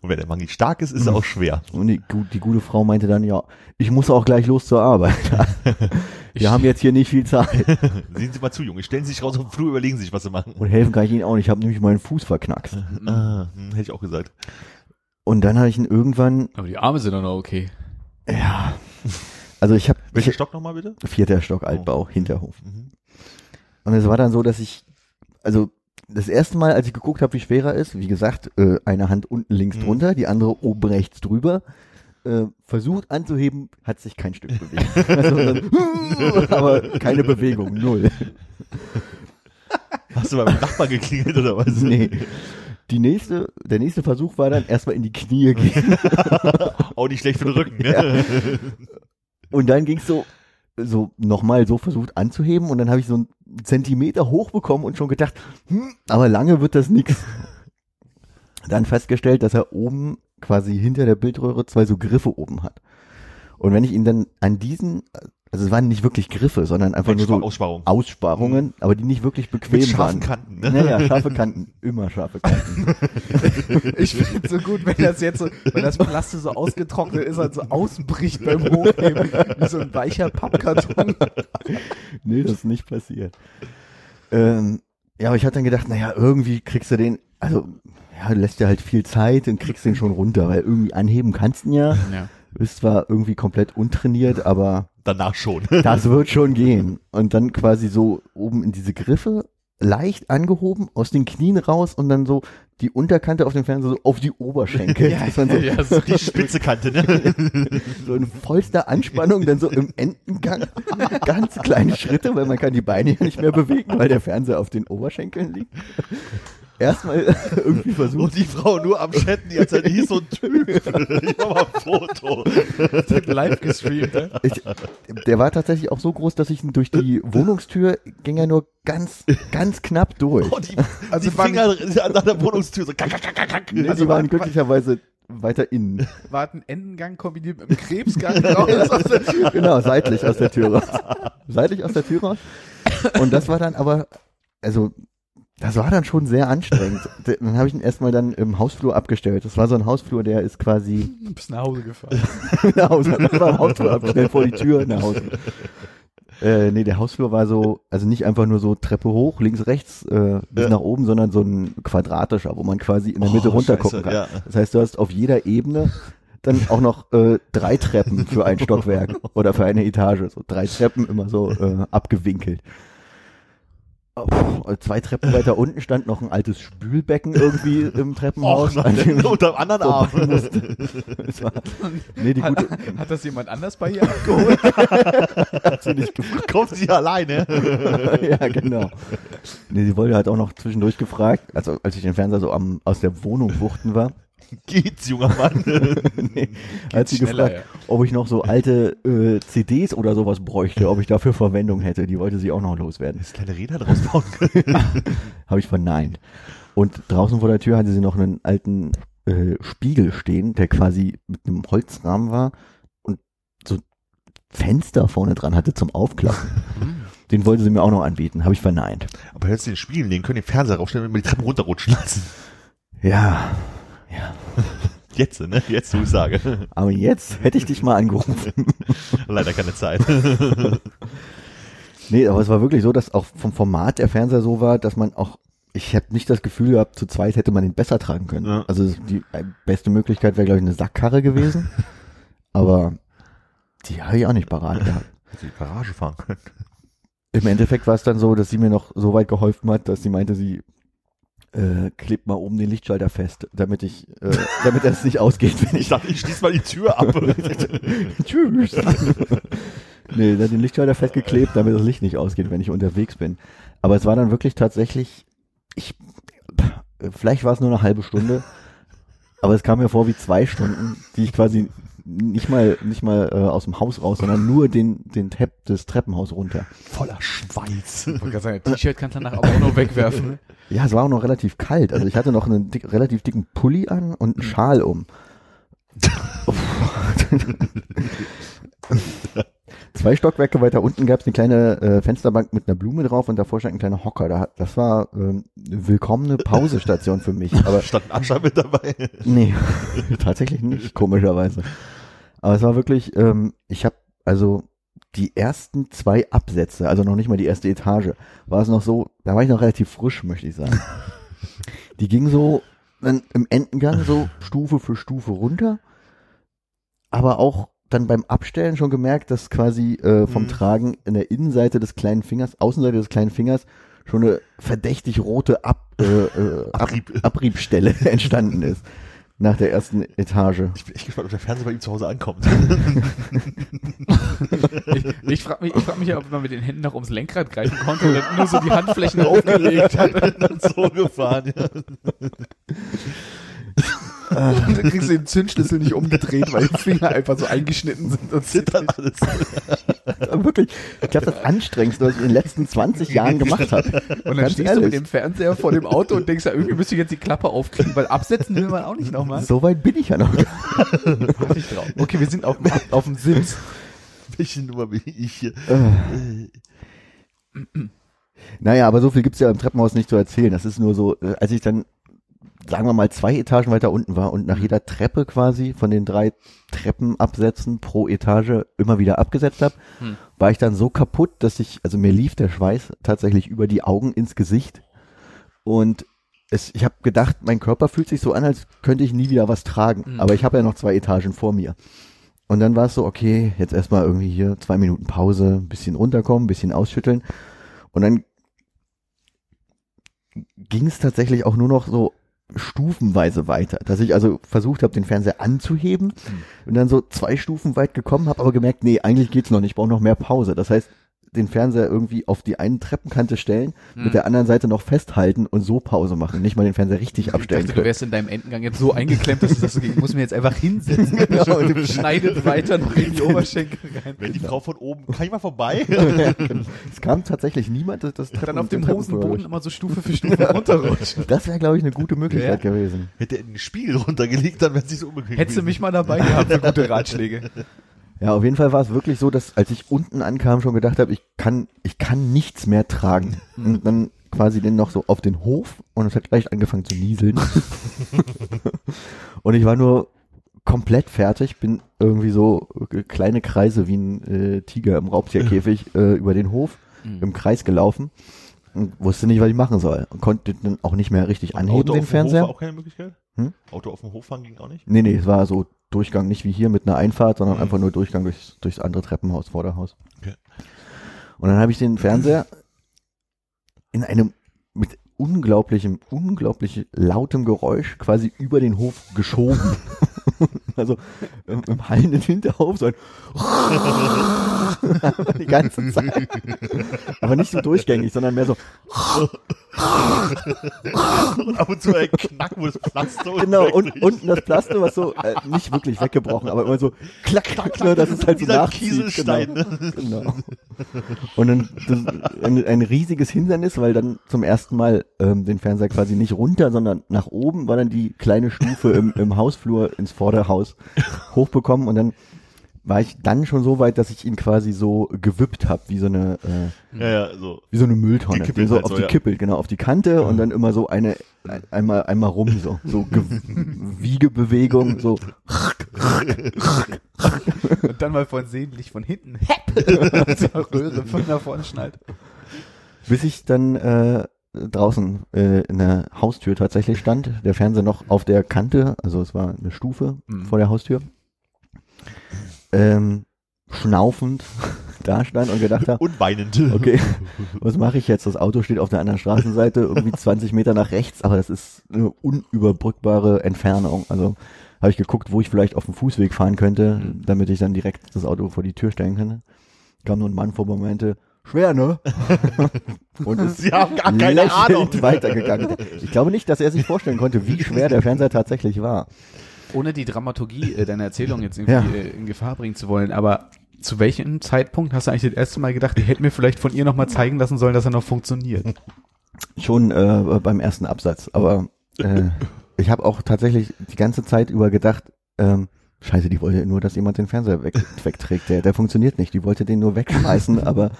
B: Und wenn der Magnet stark ist, ist er auch schwer.
D: Und die, die gute Frau meinte dann, ja, ich muss auch gleich los zur Arbeit. Wir haben jetzt hier nicht viel Zeit.
B: Sehen Sie mal zu, Junge. Stellen Sie sich raus auf den Flur, überlegen Sie sich, was Sie machen.
D: Und helfen kann ich Ihnen auch nicht. Ich habe nämlich meinen Fuß verknackst.
B: Ah, hm, hätte ich auch gesagt.
D: Und dann habe ich ihn irgendwann,
C: Aber die Arme sind doch noch okay.
D: ja, also ich habe
B: Welcher Stock nochmal bitte?
D: vierter Stock Altbau, Hinterhof.
B: Mhm.
D: Und es war dann so, dass ich, also das erste Mal, als ich geguckt habe, wie schwer er ist, wie gesagt, äh, eine Hand unten links
B: Mhm.
D: drunter, die andere oben rechts drüber, äh, versucht anzuheben, hat sich kein Stück bewegt. also dann, aber keine Bewegung, null.
B: Hast du mal beim Nachbarn geklingelt oder was?
D: Nee. Die nächste, der nächste Versuch war dann erstmal in die Knie gehen.
B: Auch nicht schlecht für den Rücken, ne?
D: Und dann ging's so, so nochmal so versucht anzuheben und dann habe ich so einen Zentimeter hochbekommen und schon gedacht, hm, aber lange wird das nix. Dann festgestellt, dass er oben quasi hinter der Bildröhre zwei so Griffe oben hat. Und wenn ich ihn dann an diesen, also es waren nicht wirklich Griffe, sondern einfach nur so
B: Aussparung.
D: Aussparungen, aber die nicht wirklich bequem
B: Mit scharfen
D: waren.
B: Kanten, ne?
D: Naja, scharfe Kanten, immer scharfe Kanten.
C: Ich finde so gut, wenn das jetzt so, wenn das Plaste so ausgetrocknet ist und so ausbricht beim Hochheben, wie so ein weicher Pappkarton.
D: nee, das ist nicht passiert. Ähm, ja, aber ich hatte dann gedacht, naja, irgendwie kriegst du den, also, ja, du lässt dir halt viel Zeit und kriegst den schon runter, weil irgendwie anheben kannst du ihn ja.
C: Ja.
D: Bist zwar irgendwie komplett untrainiert, aber
B: Danach schon.
D: das wird schon gehen. Und dann quasi so oben in diese Griffe, leicht angehoben, aus den Knien raus und dann so die Unterkante auf dem Fernseher so auf die Oberschenkel.
C: Ja,
D: so,
C: ja, so
B: Die spitze Kante, ne?
D: so in vollster Anspannung, dann so im Endengang ganz kleine Schritte, weil man kann die Beine ja nicht mehr bewegen, weil der Fernseher auf den Oberschenkeln liegt. Erstmal irgendwie versucht,
B: Und die Frau nur am Chatten, die Zeit, hier ist so ein Typ. Ich mach mal ein Foto.
C: live gestreamt, ne?
D: ich, der war tatsächlich auch so groß, dass ich ihn durch die Wohnungstür ging er nur ganz, ganz knapp durch.
B: Und die,
C: Also
B: die Finger an der Wohnungstür so kack, kack, kack, kack.
D: Nee,
C: also
D: die waren
C: war-
D: glücklicherweise weiter innen.
C: War ein Endengang kombiniert mit einem Krebsgang raus.
D: genau, seitlich aus der Tür raus. Seitlich aus der Tür raus. Und das war dann aber, also, das war dann schon sehr anstrengend. Dann habe ich ihn erstmal dann im Hausflur abgestellt. Das war so ein Hausflur, der ist quasi
C: Bis nach Hause gefahren.
D: nach Hause. War im Hausflur abgestellt vor die Tür nach Hause. Äh, nee, der Hausflur war so, also nicht einfach nur so Treppe hoch, links, rechts, äh, bis
B: Ja.
D: nach oben, sondern so ein quadratischer, wo man quasi in der Mitte
B: Oh,
D: runtergucken
B: Scheiße,
D: kann.
B: ja.
D: Das heißt, du hast auf jeder Ebene dann auch noch äh, drei Treppen für ein Stockwerk oder für eine Etage. So drei Treppen immer so äh, abgewinkelt. Oh, zwei Treppen weiter unten stand noch ein altes Spülbecken irgendwie im Treppenhaus.
B: Och,
D: an
B: unter dem anderen Arm.
D: war, nee, die gute,
C: Hat, hat das jemand anders bei ihr abgeholt?
D: hat sie nicht gefragt.
B: Kommt sie alleine?
D: ja, genau. Nee, sie wurde halt auch noch zwischendurch gefragt, also als ich den Fernseher so am, aus der Wohnung wuchten war,
B: Geht's, junger Mann?
D: nee, hat sie
C: schneller,
D: gefragt, ob ich noch so alte äh, CDs oder sowas bräuchte, ob ich dafür Verwendung hätte. Die wollte sie auch noch loswerden.
B: Dass kleine Räder draus bauen.
D: Habe ich verneint. Und draußen vor der Tür hatte sie noch einen alten äh, Spiegel stehen, der quasi mit einem Holzrahmen war und so Fenster vorne dran hatte zum Aufklappen. Den wollte sie mir auch noch anbieten, habe ich verneint.
B: Aber hättest du den Spiegel legen können, den Fernseher raufstellen und mal die Treppen runterrutschen lassen.
D: Ja, ja.
B: Jetzt, ne? Jetzt, wo ich sage.
D: Aber jetzt hätte ich dich mal angerufen.
B: Leider keine Zeit.
D: Nee, aber es war wirklich so, dass auch vom Format der Fernseher so war, dass man auch, ich habe nicht das Gefühl gehabt, zu zweit hätte man ihn besser tragen können.
B: Ja.
D: Also die beste Möglichkeit wäre, glaube ich, eine Sackkarre gewesen. aber die habe ich auch nicht parat gehabt.
B: Hätte die Garage fahren können.
D: Im Endeffekt war es dann so, dass sie mir noch so weit geholfen hat, dass sie meinte, sie äh, klebt mal oben den Lichtschalter fest, damit ich, äh, damit es nicht ausgeht, wenn
B: Ich
D: ich
B: dachte, ich schließe mal die Tür ab.
D: Tschüss. nee, dann den Lichtschalter festgeklebt, damit das Licht nicht ausgeht, wenn ich unterwegs bin. Aber es war dann wirklich tatsächlich, ich, vielleicht war es nur eine halbe Stunde, aber es kam mir vor wie zwei Stunden, die ich quasi nicht mal, nicht mal äh, aus dem Haus raus, sondern nur den, den Tepp, das Treppenhaus runter.
B: Voller Schweiß.
C: Ich wollte gerade sagen, T-Shirt kannst du danach aber auch noch wegwerfen.
D: Ja, es war auch noch relativ kalt. Also ich hatte noch einen dick, relativ dicken Pulli an und einen Schal um. Zwei Stockwerke weiter unten gab es eine kleine äh, Fensterbank mit einer Blume drauf und davor stand ein kleiner Hocker. Da, das war ähm, eine willkommene Pausestation für mich. Aber
B: Stand ein Ascher mit dabei.
D: nee, tatsächlich nicht, komischerweise. Aber es war wirklich, ähm, ich habe also die ersten zwei Absätze, also noch nicht mal die erste Etage, war es noch so, da war ich noch relativ frisch, möchte ich sagen. Die ging so dann im Endengang so Stufe für Stufe runter, aber auch dann beim Abstellen schon gemerkt, dass quasi äh, vom
B: Mhm.
D: Tragen in der Innenseite des kleinen Fingers, Außenseite des kleinen Fingers schon eine verdächtig rote Ab, äh, äh, Ab,
B: Abrieb.
D: Abriebstelle entstanden ist nach der ersten Etage.
B: Ich bin echt gespannt, ob der Fernseher bei ihm zu Hause ankommt.
C: Ich, ich frage mich, ich frag mich ja, ob man mit den Händen noch ums Lenkrad greifen konnte oder nur so die Handflächen aufgelegt hat.
B: so gefahren, ja.
C: Und dann kriegst du den Zündschlüssel nicht umgedreht, weil die Finger einfach so eingeschnitten sind und
B: Zittert alles.
D: Wirklich, ich glaube, das Anstrengendste, was ich in den letzten 20 Jahren gemacht habe.
C: Und dann
D: Ganz
C: stehst du
D: ehrlich.
C: mit dem Fernseher vor dem Auto und denkst ja, irgendwie müsste ich jetzt die Klappe aufkriegen, weil absetzen will man auch nicht nochmal.
D: So weit bin ich ja noch.
C: Warte ich drauf. Okay, wir sind auf, dem- auf dem Sims.
B: Welche Nummer bin ich hier?
D: Naja, aber so viel gibt's ja im Treppenhaus nicht zu erzählen. Das ist nur so, äh, als ich dann, sagen wir mal, zwei Etagen weiter unten war und nach jeder Treppe quasi von den drei Treppenabsätzen pro Etage immer wieder abgesetzt habe,
C: Hm.
D: war ich dann so kaputt, dass ich, also mir lief der Schweiß tatsächlich über die Augen ins Gesicht und es, ich habe gedacht, mein Körper fühlt sich so an, als könnte ich nie wieder was tragen.
C: Mhm.
D: Aber ich habe ja noch zwei Etagen vor mir. Und dann war es so, okay, jetzt erstmal irgendwie hier zwei Minuten Pause, ein bisschen runterkommen, ein bisschen ausschütteln. Und dann ging es tatsächlich auch nur noch so stufenweise weiter, dass ich also versucht habe, den Fernseher anzuheben und dann so zwei Stufen weit gekommen habe, aber gemerkt, nee, eigentlich geht's noch nicht, ich brauche noch mehr Pause. Das heißt, den Fernseher irgendwie auf die eine Treppenkante stellen, mit der anderen Seite noch festhalten und so Pause machen, nicht mal den Fernseher richtig
C: Ich
D: abstellen
C: dachte, du wärst in deinem Endengang jetzt so eingeklemmt, dass du das, okay, ich muss mir jetzt einfach hinsetzen. Genau, und schneidet weiter noch in die Oberschenkel rein.
B: Wenn die Frau von oben, kann ich mal vorbei?
D: es kam tatsächlich niemand, das, das
C: Dann auf dem Hosenboden immer so Stufe für Stufe runterrutschen.
D: Das wäre, glaube ich, eine gute Möglichkeit gewesen.
B: Hätte er in den Spiegel runtergelegt, dann wäre es nicht so unbequem.
C: Hättest du mich mal dabei gehabt für gute Ratschläge.
D: Ja, auf jeden Fall war es wirklich so, dass als ich unten ankam, schon gedacht habe, ich kann, ich kann nichts mehr tragen. Und dann quasi den noch so auf den Hof und es hat gleich angefangen zu nieseln. und ich war nur komplett fertig, bin irgendwie so kleine Kreise wie ein äh, Tiger im Raubtierkäfig äh, über den Hof im Kreis gelaufen und wusste nicht, was ich machen soll. Und konnte dann auch nicht mehr richtig anheben,
B: Auto
D: den Fernseher.
B: Hof war auch keine Möglichkeit?
D: Hm?
B: Auto auf dem Hof fahren ging auch nicht?
D: Nee, nee, es war so Durchgang, nicht wie hier mit einer Einfahrt, sondern einfach nur Durchgang durchs, durchs andere Treppenhaus, Vorderhaus.
B: Okay.
D: Und dann habe ich den Fernseher in einem mit unglaublichem, unglaublich lautem Geräusch quasi über den Hof geschoben. also im, im hallenden Hinterhof so ein die ganze Zeit. Aber nicht so durchgängig, sondern mehr so,
B: Ab und zu ein Knack, wo das Pflaster
D: genau, und unten das Plaster, was so, äh, nicht wirklich weggebrochen, aber immer so, klack, klack, klack, das ist halt so nachzieht. Genau.
B: ne?
D: genau. Und dann ein, ein riesiges Hindernis, weil dann zum ersten Mal ähm, den Fernseher quasi nicht runter, sondern nach oben war dann die kleine Stufe im, im Hausflur ins Vorderhaus hochbekommen und dann war ich dann schon so weit, dass ich ihn quasi so gewippt habe, wie so eine äh,
B: Ja, ja, so.
D: wie so eine Mülltonne, die so
B: halt
D: auf
B: so,
D: die
B: ja.
D: Kippel, genau auf die Kante und dann immer so eine ein, einmal einmal rum so so Ge Wiegebewegung so
C: Und dann mal von sehentlich von hinten Hepp! zur Röhre von nach vorne schnallt.
D: bis ich dann äh, draußen äh, in der Haustür tatsächlich stand, der Fernseher noch auf der Kante, also es war eine Stufe
C: Mhm.
D: vor der Haustür, ähm, schnaufend da stand und gedacht habe,
B: Und weinend.
D: okay, was mache ich jetzt? Das Auto steht auf der anderen Straßenseite, irgendwie 20 Meter nach rechts, aber das ist eine unüberbrückbare Entfernung. Also habe ich geguckt, wo ich vielleicht auf dem Fußweg fahren könnte, damit ich dann direkt das Auto vor die Tür stellen könnte. Kam nur ein Mann vorbei und meinte, schwer, ne? und ist
B: Sie haben gar keine Ahnung.
D: weitergegangen. Ich glaube nicht, dass er sich vorstellen konnte, wie schwer der Fernseher tatsächlich war.
C: Ohne die Dramaturgie äh, deiner Erzählung jetzt irgendwie
D: Ja.
C: äh, in Gefahr bringen zu wollen, aber zu welchem Zeitpunkt hast du eigentlich das erste Mal gedacht, die hätten mir vielleicht von ihr nochmal zeigen lassen sollen, dass er noch funktioniert?
D: Schon äh, beim ersten Absatz, aber äh, ich habe auch tatsächlich die ganze Zeit über gedacht, ähm, scheiße, die wollte nur, dass jemand den Fernseher weg, wegträgt. Der, der funktioniert nicht. Die wollte den nur wegschmeißen, aber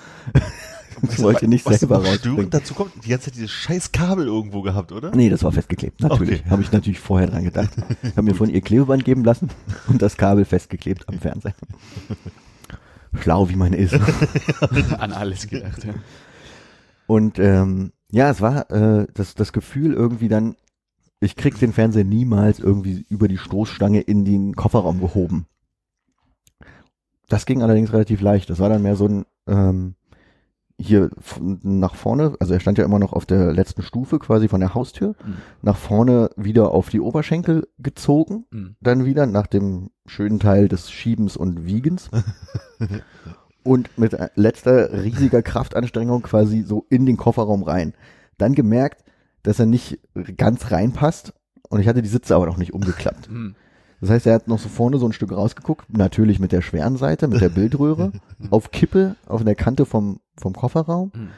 D: sie wollte nicht
B: was
D: selber rausbringen.
B: dazu kommt, die ganze Zeit dieses scheiß Kabel irgendwo gehabt, oder?
D: Nee, das war festgeklebt. Natürlich.
B: Okay.
D: Habe ich natürlich vorher dran gedacht. Ich habe mir von ihr Klebeband geben lassen und das Kabel festgeklebt am Fernseher. Schlau, wie man ist.
C: An alles gedacht, ja.
D: Und ähm, ja, es war äh, das, das Gefühl irgendwie dann, ich krieg den Fernseher niemals irgendwie über die Stoßstange in den Kofferraum gehoben. Das ging allerdings relativ leicht. Das war dann mehr so ein ähm, hier nach vorne, also er stand ja immer noch auf der letzten Stufe quasi von der Haustür,
C: Mhm.
D: nach vorne wieder auf die Oberschenkel gezogen,
C: Mhm.
D: dann wieder nach dem schönen Teil des Schiebens und Wiegens und mit letzter riesiger Kraftanstrengung quasi so in den Kofferraum rein. Dann gemerkt, dass er nicht ganz reinpasst und ich hatte die Sitze aber noch nicht umgeklappt.
C: Mhm.
D: Das heißt, er hat noch so vorne so ein Stück rausgeguckt, natürlich mit der schweren Seite, mit der Bildröhre, auf Kippe, auf der Kante vom, vom Kofferraum.
C: Mhm.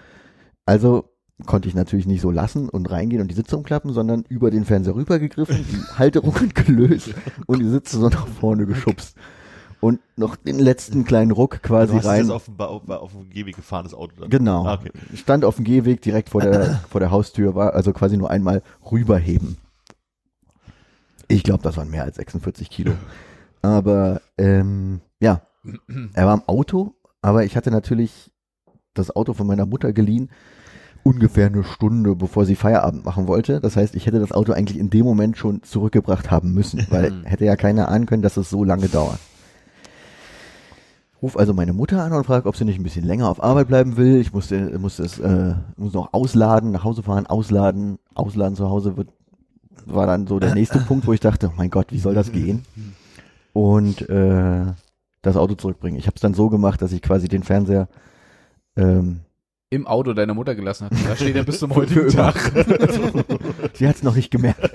D: Also konnte ich natürlich nicht so lassen und reingehen und die Sitze umklappen, sondern über den Fernseher rübergegriffen, die Halterungen gelöst und die Sitze so nach vorne geschubst. Und noch den letzten kleinen Ruck quasi
B: Du hast
D: rein.
B: jetzt auf auf, auf dem Gehweg gefahrenes Auto dann.
D: Genau.
B: Ah, okay.
D: Stand auf dem Gehweg direkt vor der, vor der Haustür, war also quasi nur einmal rüberheben. Ich glaube, das waren mehr als 46 Kilo. Aber ähm, ja, er war im Auto, aber ich hatte natürlich das Auto von meiner Mutter geliehen, ungefähr eine Stunde, bevor sie Feierabend machen wollte. Das heißt, ich hätte das Auto eigentlich in dem Moment schon zurückgebracht haben müssen, weil hätte ja keiner ahnen können, dass es so lange dauert. Ruf also meine Mutter an und frage, ob sie nicht ein bisschen länger auf Arbeit bleiben will. Ich musste, musste es, äh, muss noch ausladen, nach Hause fahren, ausladen, ausladen zu Hause wird, war dann so der nächste Punkt, wo ich dachte, oh mein Gott, wie soll das gehen? Und äh, das Auto zurückbringen. Ich habe es dann so gemacht, dass ich quasi den Fernseher ähm,
C: Im Auto deiner Mutter gelassen hat. Da steht er bis zum heutigen. Tag.
D: Sie hat es noch nicht gemerkt.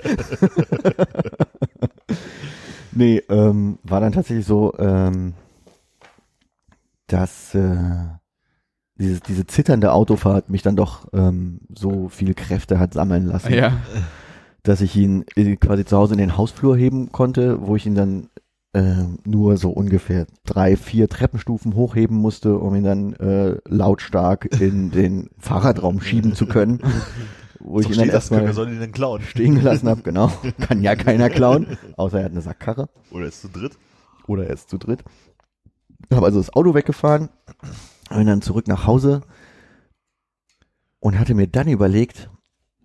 D: nee, ähm, war dann tatsächlich so, ähm, dass äh, diese, diese zitternde Autofahrt mich dann doch ähm, so viel Kräfte hat sammeln lassen,
C: ja.
D: dass ich ihn quasi zu Hause in den Hausflur heben konnte, wo ich ihn dann äh, nur so ungefähr drei, vier Treppenstufen hochheben musste, um ihn dann äh, lautstark in den Fahrradraum schieben zu können. Wo ich
B: Doch
D: ihn dann
B: können,
D: erstmal
B: soll den denn klauen?
D: stehen gelassen habe, genau. Kann ja keiner klauen, außer er hat eine Sackkarre
B: Oder ist zu dritt?
D: oder er ist zu dritt. Habe also das Auto weggefahren, bin dann zurück nach Hause und hatte mir dann überlegt,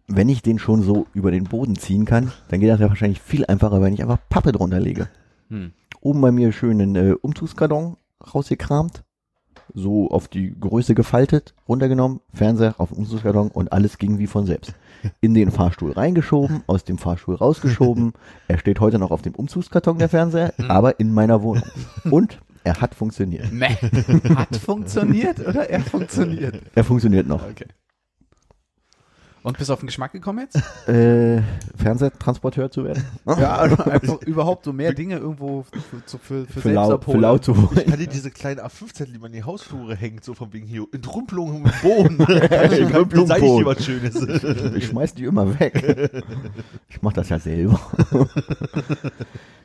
D: wenn ich den schon so über den Boden ziehen kann, dann geht das ja wahrscheinlich viel einfacher, wenn ich einfach Pappe drunter lege.
C: Hm.
D: Oben bei mir schön einen äh, Umzugskarton rausgekramt, so auf die Größe gefaltet, runtergenommen, Fernseher auf den Umzugskarton und alles ging wie von selbst. In den Fahrstuhl reingeschoben, aus dem Fahrstuhl rausgeschoben. Er steht heute noch auf dem Umzugskarton, der Fernseher, aber in meiner Wohnung. Und er hat funktioniert.
C: Nee. Hat funktioniert oder er funktioniert?
D: Er funktioniert noch.
C: Okay. Und bist auf den Geschmack gekommen jetzt?
D: Äh, Fernsehtransporteur zu werden?
C: Ja, also einfach überhaupt so mehr Dinge irgendwo für, zu- für, für,
D: Für, lau, für laut zu
B: Ich
D: holen.
B: kann dir diese kleinen A5-Zettel, die man in die Hausflure hängt, so von wegen hier, Entrümpelung im Boden.
D: Entrümpelung
B: Sag ich
D: Boden.
B: dir was Schönes.
D: Ich schmeiß die immer weg. Ich mach das ja selber.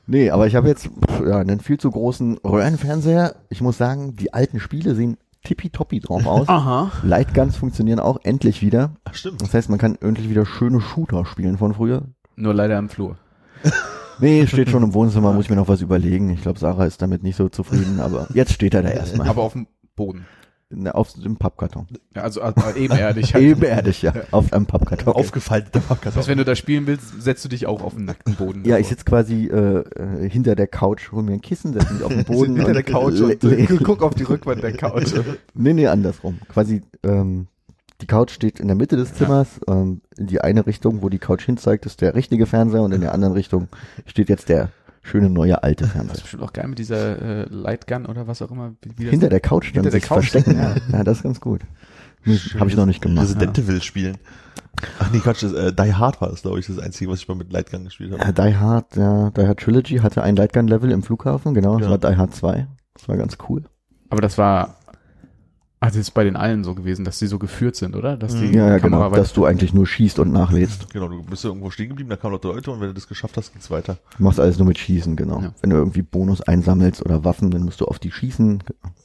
D: nee, aber ich habe jetzt ja, einen viel zu großen Röhrenfernseher. Ich muss sagen, die alten Spiele sehen tippitoppi drauf aus.
C: Aha.
D: Lightguns funktionieren auch endlich wieder.
B: Ach, stimmt.
D: Das heißt, man kann endlich wieder schöne Shooter spielen von früher.
C: Nur leider im Flur.
D: Nee, steht schon im Wohnzimmer, muss ich mir noch was überlegen. Ich glaube, Sarah ist damit nicht so zufrieden, aber jetzt steht er da erstmal.
C: Aber auf dem Boden.
D: Auf dem Pappkarton.
C: Ja, also äh, ebenerdig. halt.
D: Ebenerdig, ja. Auf einem Pappkarton.
B: Aufgefalteter Pappkarton.
C: Das, wenn du da spielen willst, setzt du dich auch auf den nackten Boden.
D: Ja, ich sitze quasi äh, äh, hinter der Couch, hol mir ein Kissen, setze mich auf den Boden.
C: hinter der Couch und guck auf die Rückwand der Couch.
D: Nee, nee, andersrum. Quasi, ähm, die Couch steht in der Mitte des Zimmers. Ähm, in die eine Richtung, wo die Couch hinzeigt, ist der richtige Fernseher und in der anderen Richtung steht jetzt der schöne neue alte
C: Das ist
D: Fernseher.
C: bestimmt auch geil mit dieser äh, Lightgun oder was auch immer. Wie, wie das
D: Hinter der Couch dann sich
C: Couch,
D: verstecken.
C: ja.
D: Ja. ja, das ist ganz gut. Habe ich noch nicht gemacht.
B: Resident Evil spielen. Ach nee, Quatsch, das, äh, Die Hard war das, glaube ich, das Einzige, was ich mal mit Lightgun gespielt habe.
D: Ja, Die Hard, ja, Die Hard Trilogy hatte ein Lightgun-Level im Flughafen, genau, das
B: Ja.
D: war Die Hard 2. Das war ganz cool.
C: Aber das war, also ist bei den allen so gewesen, dass die so geführt sind, oder? Dass die
D: Ja, ja,
C: Kamera
D: genau, dass du eigentlich nur schießt und nachlädst.
B: Genau, du bist irgendwo stehen geblieben, da kamen noch Leute und wenn du das geschafft hast, geht's weiter.
D: Du machst alles nur mit Schießen, genau.
C: Ja.
D: Wenn du irgendwie Bonus einsammelst oder Waffen, dann musst du auf die schießen.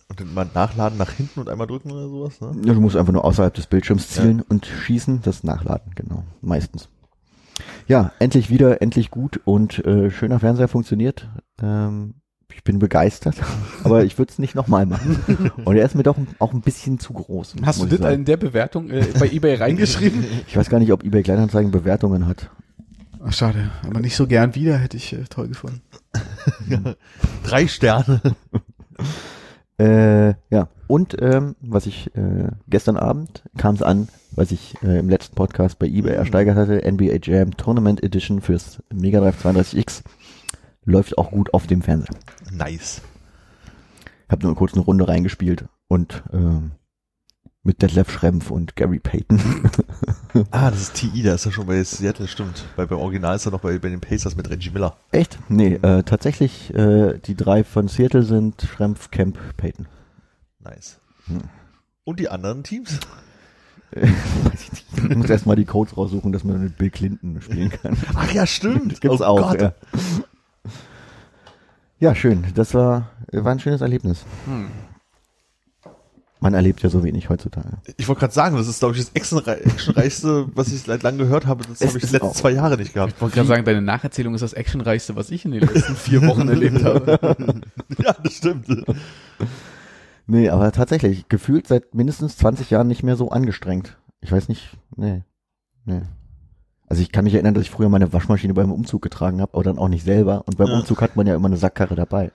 B: Und dann mal nachladen nach hinten und einmal drücken oder sowas, ne?
D: Ja, du musst einfach nur außerhalb des Bildschirms zielen und schießen, das nachladen, genau. Meistens. Ja, endlich wieder, endlich gut und äh, schöner Fernseher funktioniert. Ähm, ich bin begeistert, aber ich würde es nicht nochmal machen. Und er ist mir doch auch ein bisschen zu groß.
C: Hast du das
D: sagen.
C: in der Bewertung äh, bei eBay reingeschrieben?
D: Ich weiß gar nicht, ob eBay Kleinanzeigen Bewertungen hat.
C: Ach, schade, aber nicht so gern wieder, hätte ich äh, toll gefunden.
B: Drei Sterne.
D: Äh, ja, und ähm, was ich äh, gestern Abend kam es an, was ich äh, im letzten Podcast bei eBay ersteigert hatte, NBA Jam Tournament Edition fürs Mega Drive 32X. Läuft auch gut auf dem Fernseher.
B: Nice.
D: Hab nur kurz eine Runde reingespielt und ähm, mit Detlef Schrempf und Gary Payton.
B: Ah, das ist TI, da ist er schon bei Seattle, stimmt. Weil beim Original ist er noch bei, bei den Pacers mit Reggie Miller.
D: Echt? Nee, äh, tatsächlich, äh, die drei von Seattle sind Schrempf, Kemp, Payton.
B: Nice.
D: Hm.
B: Und die anderen Teams?
D: Ich. Ich muss erstmal die Codes raussuchen, dass man mit Bill Clinton spielen kann.
B: Ach ja, stimmt.
D: Gibt's
B: oh
D: auch.
B: Gott.
D: Ja. Ja, schön. Das war, war ein schönes Erlebnis.
C: Hm.
D: Man erlebt ja so wenig heutzutage.
B: Ich wollte gerade sagen, das ist, glaube ich, das actionrei- actionreichste, was ich seit langem gehört habe. Das habe ich die letzten
D: auch-
B: zwei Jahre nicht gehabt.
C: Ich wollte gerade sagen, deine Nacherzählung ist das actionreichste, was ich in den letzten vier Wochen erlebt habe.
B: ja, das stimmt.
D: Nee, aber tatsächlich, gefühlt seit mindestens 20 Jahren nicht mehr so angestrengt. Ich weiß nicht, nee, nee. Also ich kann mich erinnern, dass ich früher meine Waschmaschine beim Umzug getragen habe, aber dann auch nicht selber. Und beim
B: Ja.
D: Umzug hat man ja immer eine Sackkarre dabei,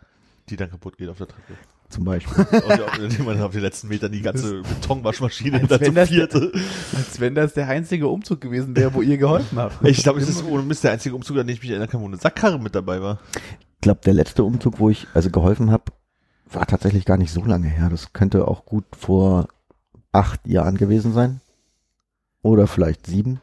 B: Die dann kaputt geht auf der Treppe.
D: zum Beispiel.
B: Und man auf den letzten Metern die ganze Betonwaschmaschine
C: Als wenn das-
B: vierte.
C: Als wenn das der einzige Umzug gewesen wäre, wo ihr geholfen habt.
B: Ich glaube, es ist ohne Mist der einzige Umzug, an den ich mich erinnern kann, wo eine Sackkarre mit dabei war.
D: Ich glaube, der letzte Umzug, wo ich also geholfen habe, war tatsächlich gar nicht so lange her. Das könnte auch gut vor acht Jahren gewesen sein. Oder vielleicht sieben.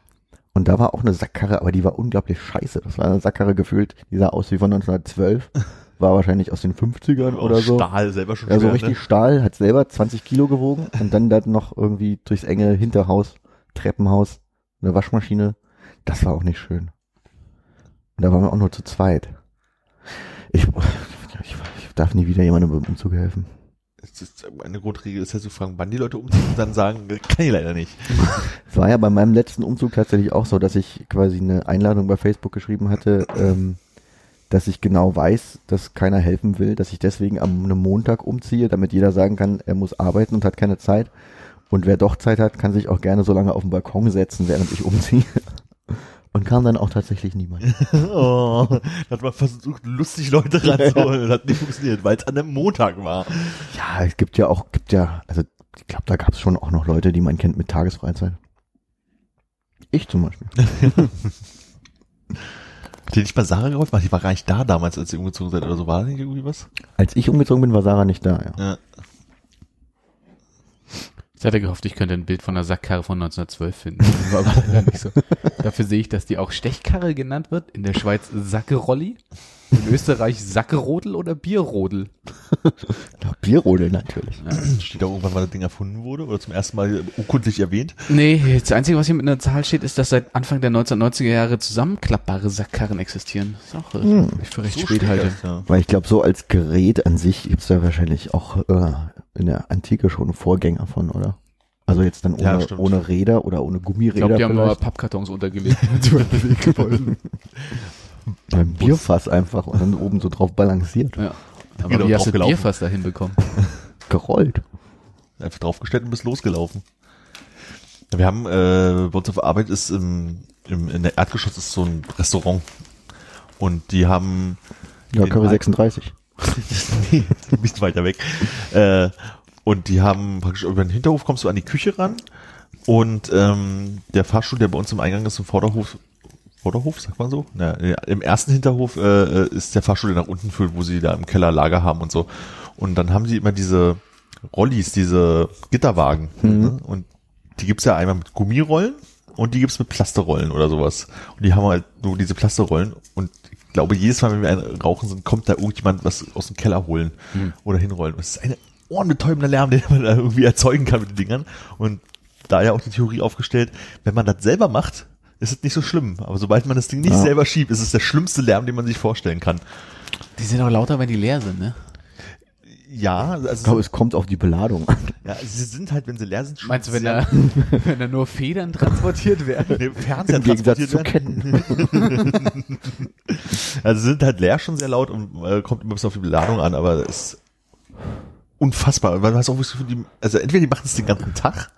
D: Und da war auch eine Sackkarre, aber die war unglaublich scheiße. Das war eine Sackkarre gefühlt, die sah aus wie von 1912. War wahrscheinlich aus den 50ern oder so.
B: Stahl selber schon
D: Ja, so
B: schwer,
D: richtig
B: ne?
D: Stahl, hat selber 20 Kilo gewogen und dann dann noch irgendwie durchs enge Hinterhaus, Treppenhaus, eine Waschmaschine. Das war auch nicht schön. Und da waren wir auch nur zu zweit. Ich, ich, ich darf nie wieder jemandem beim Umzug helfen.
B: Ist eine Grundregel ist ja zu fragen, wann die Leute umziehen und dann sagen, kann ich leider nicht.
D: Es war ja bei meinem letzten Umzug tatsächlich auch so, dass ich quasi eine Einladung bei Facebook geschrieben hatte, ähm, dass ich genau weiß, dass keiner helfen will, dass ich deswegen am einem Montag umziehe, damit jeder sagen kann, er muss arbeiten und hat keine Zeit. Und wer doch Zeit hat, kann sich auch gerne so lange auf den Balkon setzen, während ich umziehe. Und kam dann auch tatsächlich niemand.
B: Oh, da hat man versucht, lustig Leute ranzuholen und hat nicht funktioniert, weil es an einem Montag war.
D: Ja, es gibt ja auch, gibt ja, also ich glaube, da gab es schon auch noch Leute, die man kennt mit Tagesfreizeit. Ich zum Beispiel.
B: Hat die nicht bei Sarah geholfen? Die war gar nicht da damals, als sie umgezogen seid oder so. War nicht irgendwie was?
D: Als ich umgezogen bin, war Sarah nicht da, ja.
B: Ja.
C: Ich hatte gehofft, ich könnte ein Bild von einer Sackkarre von 1912 finden. War aber leider nicht so. Dafür sehe ich, dass die auch Stechkarre genannt wird. In der Schweiz Sackerolli. In Österreich Sackerodel oder Bierrodel.
D: Ja, Bierrodel natürlich.
B: Steht da irgendwann, wann das Ding erfunden wurde oder zum ersten Mal urkundlich erwähnt?
C: Nee, das Einzige, was hier mit einer Zahl steht, ist, dass seit Anfang der 1990er Jahre zusammenklappbare Sackkarren existieren. Das ist auch, äh, ich für recht spät
B: steht
C: halte.
B: das, ja.
D: Weil ich glaube, so als Gerät an sich gibt's da wahrscheinlich auch äh, in der Antike schon Vorgänger von, oder? Also jetzt dann
B: Ja,
D: ohne,
B: stimmt.
D: ohne Räder oder ohne
C: Ich
D: Gummiräder
C: glaube, die haben nur. Pappkartons untergelegt.
D: Ein Bierfass einfach und dann oben so drauf balanciert.
C: ja. Aber
B: Genau,
C: wie hast du
B: draufgelaufen.
C: Bierfass dahin bekommen?
D: Gerollt.
B: Einfach draufgestellt und bist losgelaufen. Wir haben, äh, bei uns auf Arbeit ist im, im, in der Erdgeschoss ist so ein Restaurant. Und die haben,
D: Ja, Curry
B: Al-
D: 36.
B: nee, ein bisschen weiter weg. Äh, und die haben praktisch über den Hinterhof kommst du an die Küche ran. Und ähm, der Fahrstuhl, der bei uns im Eingang ist, im Vorderhof, Vorderhof, sagt man so? Na, Im ersten Hinterhof äh, ist der Fahrstuhl, der nach unten führt, wo sie da im Keller Lager haben und so. Und dann haben sie immer diese Rollis, diese Gitterwagen. Ne? Und die gibt's ja einmal mit Gummirollen und die gibt's mit Plasterollen oder sowas. Und die haben halt nur diese Plasterrollen. Und ich glaube, jedes Mal, wenn wir ein Rauchen sind, kommt da irgendjemand was aus dem Keller holen oder hinrollen. Das ist eine ohrenbetäubender Lärm, den man da irgendwie erzeugen kann mit den Dingern. Und da ja auch die Theorie aufgestellt, wenn man das selber macht, ist es nicht so schlimm. Aber sobald man das Ding nicht
D: Ja.
B: selber schiebt, ist es der schlimmste Lärm, den man sich vorstellen kann.
C: Die sind auch lauter, wenn die leer sind, ne?
B: Ja, also
D: Ich glaube, es kommt auf die Beladung an.
B: ja, sie sind halt, wenn sie leer sind, schon
C: Meinst du, wenn da, wenn da nur Federn transportiert werden?
B: Nee, Fernseher
D: Im Gegensatz
B: transportiert
D: zu
B: werden. Also sie sind halt leer schon sehr laut und äh, kommt immer ein bisschen auf die Beladung an, aber es ist unfassbar. Weil du hast auch das Gefühl, die, also entweder die machen es den ganzen Tag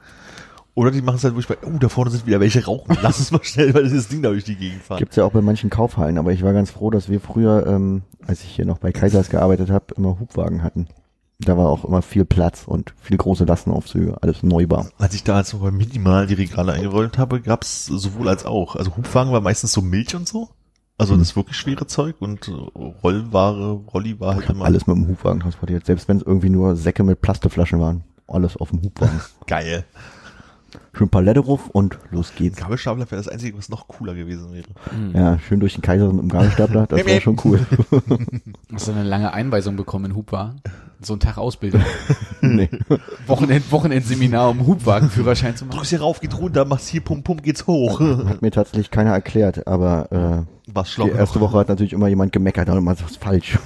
B: oder die machen es halt wirklich bei, oh, da vorne sind wieder welche rauchen. Lass uns mal schnell, weil das Ding da durch die Gegend fahren.
D: Gibt's ja auch bei manchen Kaufhallen, aber ich war ganz froh, dass wir früher, ähm, als ich hier noch bei Kaisers gearbeitet habe, immer Hubwagen hatten. Da war auch immer viel Platz und viel große Lastenaufzüge, alles Neubau.
B: Als ich damals noch mal minimal die Regale eingerollt habe, gab's sowohl als auch. Also Hubwagen war meistens so Milch und so. Also das wirklich schwere Zeug und Rollware, Rolli war halt immer
D: alles mit dem Hubwagen transportiert, selbst wenn es irgendwie nur Säcke mit Plastikflaschen waren. Alles auf dem Hubwagen.
B: geil.
D: Schön Palette ruf und los geht's.
B: Gabelstapler wäre das Einzige, was noch cooler gewesen wäre.
D: Ja, schön durch den Kaiser mit dem Gabelstapler, das wäre schon cool.
C: Hast du eine lange Einweisung bekommen in Hubwagen? So einen Tag Ausbildung.
D: nee.
C: Wochenend, Wochenendseminar, um Hubwagenführerschein zu machen.
B: Drückst hier rauf, geht runter, machst hier, pum, pum, geht's hoch.
D: Hat mir tatsächlich keiner erklärt, aber
B: Was
D: äh,
B: schlau
D: die erste Woche hat natürlich immer jemand gemeckert und immer das ist falsch.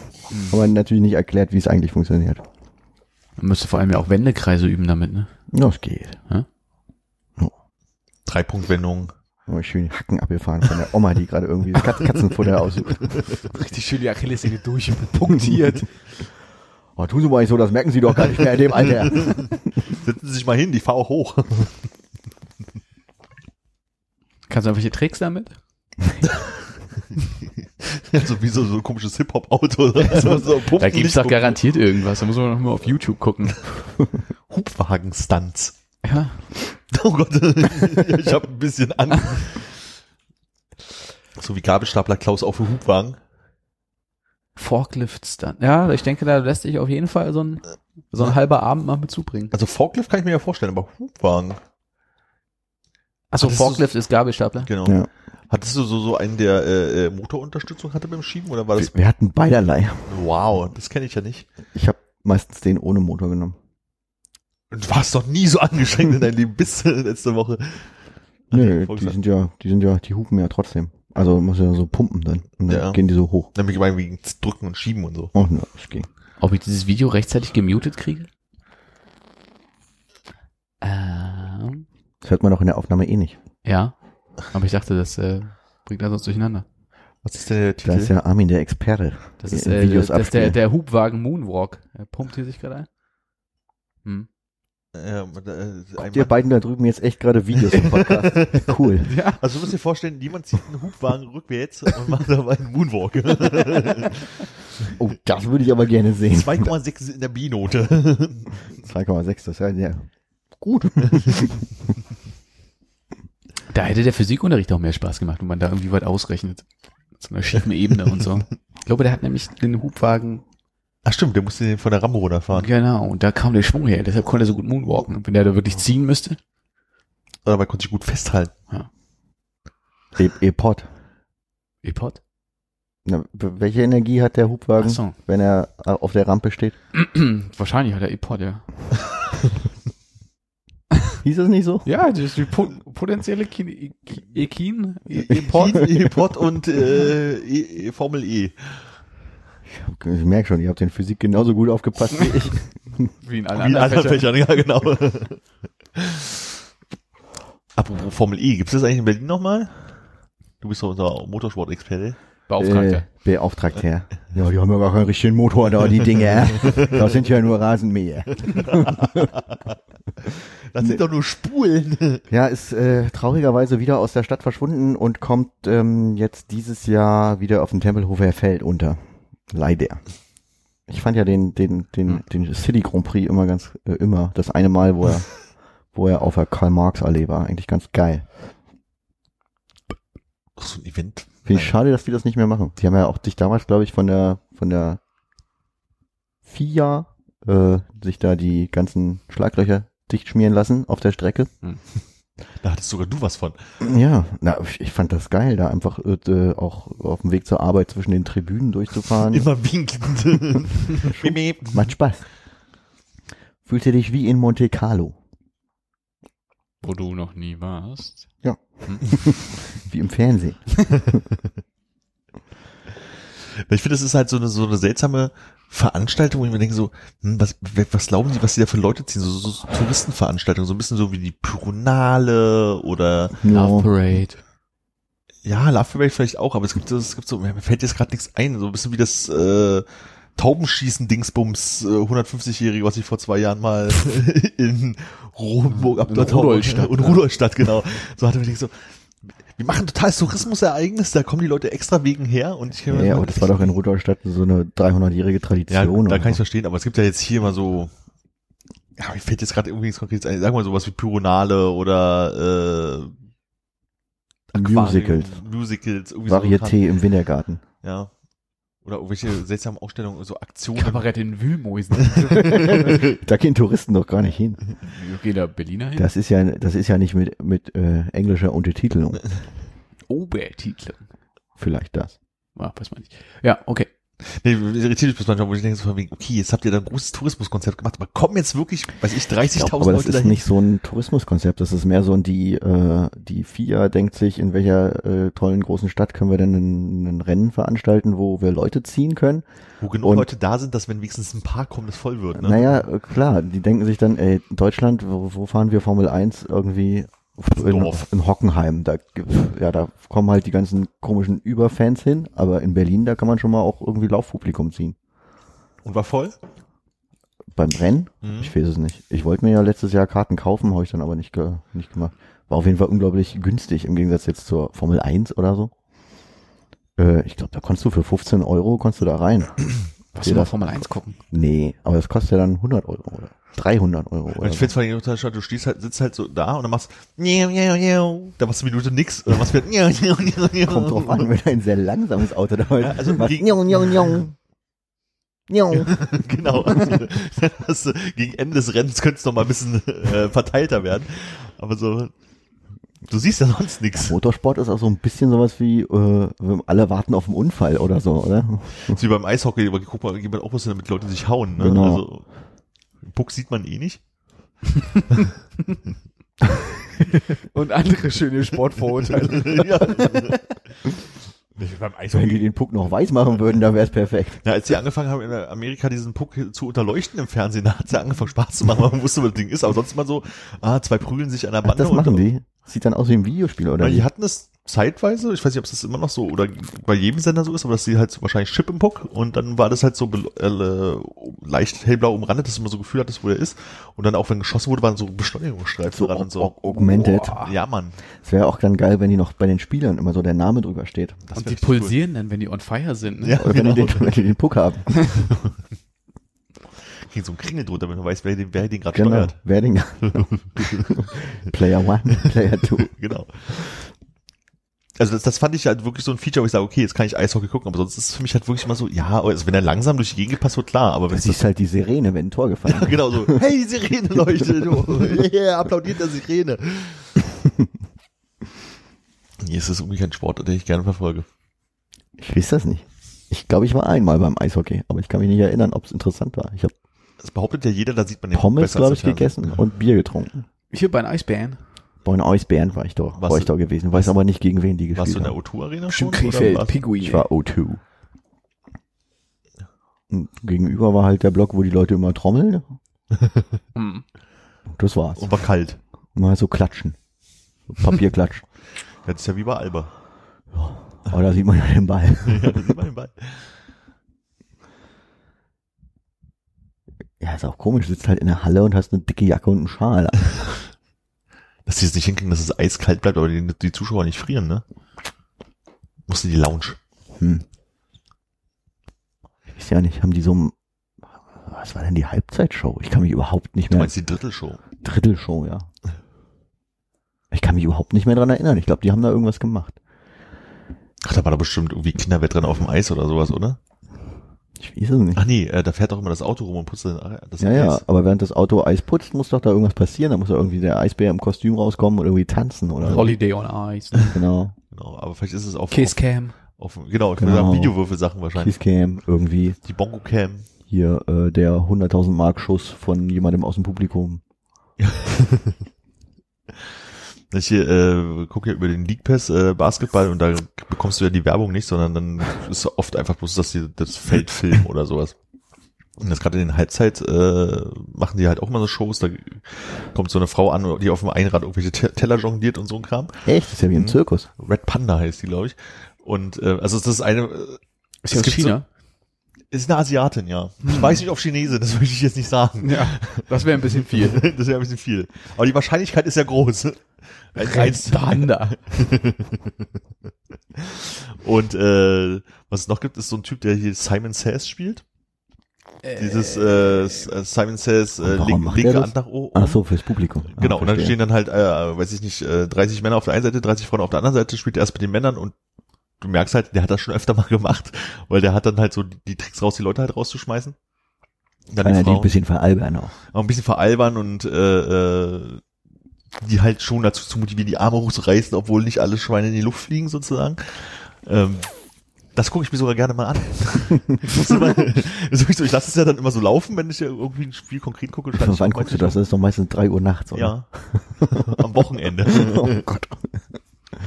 D: Aber natürlich nicht erklärt, wie es eigentlich funktioniert.
C: Man müsste vor allem ja auch Wendekreise üben damit, ne?
D: Ja, es geht.
B: Dreipunktwendung.
D: Aber schön Hacken abgefahren von der Oma, die gerade irgendwie das Katz Katzenfutter aussucht.
C: Richtig schön die Achillessehne durchpunktiert.
D: Oh, tun Sie mal nicht so, das merken Sie doch gar nicht mehr in dem Alter.
B: Setzen Sie sich mal hin, ich fahr auch hoch.
C: Kannst du irgendwelche Tricks damit?
B: so wie so, so ein komisches Hip-Hop-Auto. so, so
C: Da gibt's doch garantiert irgendwas. Da muss man noch mal auf YouTube gucken.
B: Hubwagen-Stunts.
C: Ja.
B: Oh Gott, ich habe ein bisschen Angst. So wie Gabelstapler Klaus auf für Hubwagen.
C: Forklifts dann. Ja, ich denke, da lässt sich auf jeden Fall so ein, so ein halber Abend mal mit zubringen.
B: Also Forklift kann ich mir ja vorstellen, aber Hubwagen.
C: Achso,
B: Hattest
C: Forklift ist Gabelstapler.
B: Genau.
D: Ja.
B: Hattest du so, so einen, der äh, äh, Motorunterstützung hatte beim Schieben oder war
D: Wir,
B: das?
D: wir hatten beiderlei.
B: Wow, das kenne ich ja nicht.
D: Ich habe meistens den ohne Motor genommen.
B: Und du warst doch nie so angeschränkt in deinem Leben bis letzte Woche.
D: Nö, die sind ja, die sind ja, die hupen ja trotzdem. Also muss ja so pumpen dann. Und dann
B: Ja.
D: gehen die so hoch.
B: Nämlich wegen Drücken und Schieben und so.
D: Oh, na, das ging.
C: Ob ich dieses Video rechtzeitig gemutet kriege? Ähm,
D: Das hört man doch in der Aufnahme eh nicht.
C: ja. Aber ich dachte, das äh, bringt uns durcheinander.
B: Was ist denn der
D: Da
B: Titel?
D: ist ja Armin der Experte.
C: Das ist, äh,
D: Videos
C: das ist der, der Hubwagen Moonwalk. Er pumpt hier sich gerade ein. Hm.
B: Ähm, äh,
D: Guckt ihr beiden da drüben jetzt echt gerade Videos im Podcast? Cool.
C: Ja.
B: also du musst dir vorstellen, jemand zieht einen Hubwagen rückwärts und macht dabei einen Moonwalk.
D: Oh, das würde ich aber gerne sehen.
B: 2,6 ist in der B-Note.
D: 2,6, das ist ja gut.
C: Da hätte der Physikunterricht auch mehr Spaß gemacht, wenn man da irgendwie was ausrechnet. so einer schiefen Ebene und so. Ich glaube, der hat nämlich den Hubwagen,
B: Ach stimmt, der musste den von der Rampe runterfahren.
C: genau, und da kam der Schwung her, deshalb konnte er so gut moonwalken. Wenn der da wirklich ziehen müsste,
B: Aber er konnte sich gut festhalten.
D: E- E-Pod.
C: E-Pod?
D: Na, w- welche Energie hat der Hubwagen,
C: so.
D: wenn er äh, auf der Rampe steht?
C: Wahrscheinlich hat er E-Pod, ja.
D: Hieß es nicht so?
C: Ja, das ist die po potenzielle Kin E- Ekin, E- E-Pod.
B: E-Pod und äh, e e Formel E.
D: Ich merke schon, ihr habt in Physik genauso gut aufgepasst wie ich.
C: Wie in
B: Wie
C: allen
B: in
C: anderen
B: anderen
C: Fächern.
B: Fächern, ja genau. Apropos Formel E, gibt es das eigentlich in Berlin nochmal? Du bist doch unser Motorsport-Experte.
C: Beauftragter.
D: Äh, Beauftragter. Ja, die haben ja gar keinen richtigen Motor da, die Dinger. Das sind ja nur Rasenmäher.
B: Das sind doch nur Spulen.
D: Ja, ist äh, traurigerweise wieder aus der Stadt verschwunden und kommt ähm, jetzt dieses Jahr wieder auf dem Tempelhofer Feld unter. Leider. Ich fand ja den, den, den, den City Grand Prix immer ganz, äh, immer, das eine Mal, wo er, wo er auf der Karl-Marx-Allee war, eigentlich ganz geil.
B: Ach, so ein Event.
D: Finde ich schade, dass die das nicht mehr machen. Die haben ja auch sich damals, glaube ich, von der, von der FIA, äh, sich da die ganzen Schlaglöcher dicht schmieren lassen auf der Strecke.
B: Da hattest sogar du was von.
D: Ja, na, ich- fand das geil, da einfach äh, auch auf dem Weg zur Arbeit zwischen den Tribünen durchzufahren.
B: Immer winkend.
D: Macht Spaß. Fühlte dich wie in Monte Carlo,
C: Wo du noch nie warst.
D: wie im Fernsehen.
B: Ich finde, das ist halt so eine, so eine seltsame Veranstaltung, wo ich mir denke so, hm, was, was glauben die, was die da für Leute ziehen? So, so, so Touristenveranstaltungen, so ein bisschen so wie die Pyronale oder
C: Love Parade.
B: ja, Love Parade vielleicht auch, aber es gibt so, es gibt so, mir fällt jetzt gerade nichts ein, so ein bisschen wie das äh, Taubenschießen-Dingsbums äh, 150-Jährige, was ich vor zwei Jahren mal in Rotenburg ab
C: In
B: der
C: Rudolstadt,
B: und. Rudolstadt, genau. So hatte ich mir so, wir machen totales Tourismusereignis, da kommen die Leute extra wegen her und ich
D: Ja, aber das war doch in Rudolstadt so eine 300-jährige
B: ja,
D: Tradition.
B: da
D: oder
B: kann ich verstehen, aber es gibt ja jetzt hier mal so, ja, mir fällt jetzt gerade irgendwie nichts Konkretes ein, wir mal sowas wie Pyronale oder äh, Aquarium,
D: Musicals.
B: Musicals, irgendwie so
D: Varieté im Wintergarten.
B: Ja. Oder irgendwelche seltsamen Ausstellungen, so Aktionen.
C: Kabarett in Wühlmäusen.
D: da gehen Touristen doch gar nicht hin.
C: Geht der Berliner hin?
D: Das ist ja, das ist ja nicht mit, mit äh, englischer Untertitelung.
C: Obertitel.
D: Vielleicht das.
C: Ja, weiß man nicht. Ja, okay.
B: Nee, irritiert mich bis manchmal, wo ich denke so von wegen, okay, jetzt habt ihr da ein großes Tourismuskonzept gemacht, aber kommen jetzt wirklich, weiß ich, 30.000
D: aber das
B: Leute
D: ist
B: dahin?
D: nicht so ein Tourismuskonzept, das ist mehr so ein, die, äh, die FIA denkt sich, in welcher äh, tollen großen Stadt können wir denn ein, ein Rennen veranstalten, wo wir Leute ziehen können.
B: wo genug
D: und-
B: Leute da sind, dass wenn wenigstens ein paar kommen, das voll wird, ne?
D: Naja, äh, klar, die denken sich dann, ey, Deutschland, wo, wo fahren wir Formel 1 irgendwie? In, in Hockenheim, da, ja, da kommen halt die ganzen komischen Überfans hin, aber in Berlin, da kann man schon mal auch irgendwie Laufpublikum ziehen.
B: Und war voll?
D: Beim Rennen?
B: Mhm.
D: Ich weiß es nicht. Ich wollte mir ja letztes Jahr Karten kaufen, habe ich dann aber nicht, ge nicht gemacht. War auf jeden Fall unglaublich günstig im Gegensatz jetzt zur Formel 1 oder so. Äh, ich glaube, da konntest du für 15 Euro konntest du da rein.
C: Was
D: Jeder-
C: mal Formel 1 gucken.
D: Nee, aber das kostet ja dann 100 Euro oder 300 Euro. Oder
B: ich
D: so.
B: find's vor allem total schade, du stehst halt, sitzt halt so da und dann machst njau, njau, njau. da machst du eine Minute nix, und dann machst du wieder njau, njau, njau, njau.
D: Kommt drauf an, wenn ein sehr langsames Auto da.
B: Ja, also gegen-
D: Njau, njau, njau. Njau.
B: genau. Also, dann gegen Ende des Rennens könnte es noch mal ein bisschen äh, verteilter werden. Aber so, du siehst ja sonst nichts.
D: Motorsport ist auch so ein bisschen sowas wie, äh, alle warten auf einen Unfall oder so, oder?
B: Das ist wie beim Eishockey, aber guck mal, geht man auch ein bisschen damit Leute sich hauen. Ne?
D: Genau.
B: Also, Puck sieht man eh nicht.
C: Und andere schöne Sportvorurteile.
B: ja. Beim
D: Wenn die den Puck noch weiß machen würden, dann wäre es perfekt.
B: Ja, als sie angefangen haben, in Amerika diesen Puck zu unterleuchten im Fernsehen, da hat es ja angefangen Spaß zu machen, weil man wusste, was das Ding ist. Aber sonst immer so, ah, zwei prügeln sich an der
D: Ach,
B: Bande.
D: das machen
B: und,
D: die. Sieht dann aus wie ein Videospiel, oder? Wie?
B: die hatten es zeitweise, ich weiß nicht, ob es das immer noch so oder bei jedem Sender so ist, aber dass sie halt so wahrscheinlich Chip im Puck und dann war das halt so äh, leicht hellblau umrandet, dass du immer so Gefühl hattest, wo der ist. Und dann auch wenn geschossen wurde, waren so Beschleunigungsstreifen
D: So
B: dran und so.
D: aug- augmented.
B: Boah, ja, Mann.
D: Es wäre auch dann geil, wenn die noch bei den Spielern immer so der Name drüber steht.
B: Das
C: Und die
B: richtig cool.
C: pulsieren dann, wenn die on fire sind. Ne?
B: Ja,
D: Oder wenn,
B: genau.
D: die den, wenn die den Puck haben.
B: Kriegt so ein Kringel drunter, damit man weiß, wer den, wer den gerade
D: Genau.
B: steuert.
D: Wer den Player One, Player Two.
B: Genau. also das, das fand ich halt wirklich so ein Feature, wo ich sage, okay, jetzt kann ich Eishockey gucken, aber sonst ist es für mich halt wirklich immer so, ja, also wenn er langsam durch die Gegend passt, wird klar, aber wenn
D: Du
B: es
D: siehst halt die Sirene, wenn ein Tor gefallen
B: ja, genau so, hey, die Sirene leuchtet, oh, yeah, applaudiert der Sirene. Nee, es ist irgendwie kein Sport, den ich gerne verfolge.
D: Ich weiß das nicht. Ich glaube, ich war einmal beim Eishockey, aber ich kann mich nicht erinnern, ob es interessant war. Ich habe
B: Das behauptet ja jeder, da sieht man den
D: Pommes, glaube ich,
B: Fernsehen.
D: gegessen und Bier getrunken.
C: Ich bei den Eisbären.
D: Bei den Eisbären war ich da,
B: Warst
D: war ich da gewesen. Weiß aber nicht, gegen wen die gespielt
B: Warst du in der
D: haben.
B: O2-Arena schon?
C: Krefeld, Pinguin.
D: Ich war O2. Und gegenüber war halt der Block, wo die Leute immer trommeln.
C: Hm.
D: Das war's.
B: Und war kalt.
D: Mal so klatschen. So Papierklatschen.
B: Das ist ja wie bei Alba.
D: Aber da sieht man ja den Ball.
B: ja, da sieht man den Ball.
D: Ja, ist auch komisch. Du sitzt halt in der Halle und hast eine dicke Jacke und einen Schal.
B: Dass sie es nicht hinkriegen, dass es eiskalt bleibt, aber die, die Zuschauer nicht frieren, ne? Musste die Lounge.
D: Hm. Ist ja nicht. Haben die so ein, was war denn die Halbzeitshow? Ich kann mich überhaupt nicht
B: Du
D: mehr.
B: meinst die Drittelshow?
D: Drittelshow, ja. Ich kann mich überhaupt nicht mehr dran erinnern. Ich glaube, die haben da irgendwas gemacht.
B: Ach, da war da bestimmt irgendwie Kinderwettrennen auf dem Eis oder sowas, oder?
D: Ich weiß es nicht.
B: Ach nee, äh, da fährt doch immer das Auto rum und putzt dann das
D: Ja,
B: Eis.
D: ja, aber während das Auto Eis putzt, muss doch da irgendwas passieren. Da muss doch irgendwie der Eisbär im Kostüm rauskommen und irgendwie tanzen oder.
C: Holiday on Ice.
D: Genau.
B: Genau, aber vielleicht ist es auf,
C: Kiss Cam.
B: auf, auf genau,
D: Genau.
B: genau. Videowürfelsachen wahrscheinlich.
D: Kisscam, irgendwie
B: Die Bongo Cam.
D: hier äh, der 100.000 Mark Schuss von jemandem aus dem Publikum.
B: Ich äh, gucke ja über den League Pass äh, Basketball und da bekommst du ja die Werbung nicht, sondern dann ist oft einfach bloß das, die, das Feldfilm oder sowas. Und das gerade in den Halbzeit äh, machen die halt auch mal so Shows, da kommt so eine Frau an, die auf dem Einrad irgendwelche Te Teller jongliert und so ein Kram.
D: Echt? Das ist ja wie im
B: Mhm.
D: Zirkus.
B: Red Panda heißt die, glaube ich. Und äh, also das ist eine äh,
C: Ist aus China.
B: ist eine Asiatin, ja. Ich weiß nicht auf Chinese, das möchte ich jetzt nicht sagen.
C: Ja, das wäre ein bisschen viel.
B: Das wäre ein bisschen viel. Aber die Wahrscheinlichkeit ist ja groß. Eins-
C: Panda.
B: Und äh, was es noch gibt, ist so ein Typ, der hier Simon Says spielt. Dieses äh, äh, Simon Says äh, link, linke? Hand nach oben.
D: Ach so, fürs Publikum. Ah,
B: Genau, und dann stehen dann halt, äh, weiß ich nicht, äh, 30 Männer auf der einen Seite, 30 Frauen auf der anderen Seite, spielt er erst mit den Männern und du merkst halt, der hat das schon öfter mal gemacht, weil der hat dann halt so die, Tricks raus, die Leute halt rauszuschmeißen. Dann
D: Kann
B: die
D: ja die ein
B: Frauen
D: bisschen veralbern auch.
B: auch ein bisschen veralbern und äh, äh, die halt schon dazu zu motivieren, die Arme hochzureißen, obwohl nicht alle Schweine in die Luft fliegen sozusagen. Ähm, das gucke ich mir sogar gerne mal an. immer, so, ich lasse es ja dann immer so laufen, wenn ich ja irgendwie ein Spiel konkret gucke. ich
D: wann
B: auch
D: guckst du das? Das ist doch meistens drei Uhr nachts, oder?
B: Ja. Am Wochenende.
D: Oh Gott.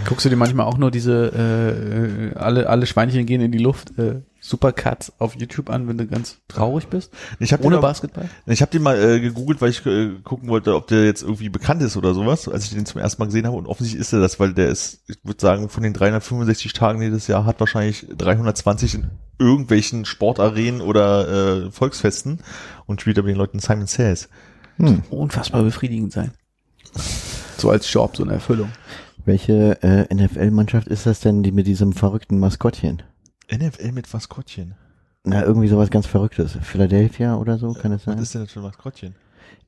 C: Guckst du dir manchmal auch nur diese, äh, äh, alle, alle Schweinchen gehen in die Luft, äh, Supercuts auf YouTube an, wenn du ganz traurig bist?
B: Ich habe
C: Ohne
B: den, mal-
C: Basketball?
B: ich hab den mal äh, gegoogelt, weil ich äh, gucken wollte, ob der jetzt irgendwie bekannt ist oder sowas, als ich den zum ersten Mal gesehen habe. Und offensichtlich ist er das, weil der ist, ich würde sagen, von den 365 Tagen jedes Jahr hat wahrscheinlich 320 in irgendwelchen Sportarenen oder äh, Volksfesten und spielt aber den Leuten Simon Says.
D: Hm.
C: Unfassbar befriedigend sein. So als Job, so eine Erfüllung.
D: Welche äh, NFL-Mannschaft ist das denn, die mit diesem verrückten Maskottchen?
B: NFL mit Maskottchen.
D: Na, irgendwie sowas ganz Verrücktes. Philadelphia oder so, kann es
B: Was
D: sein?
B: ist denn das für ein Maskottchen?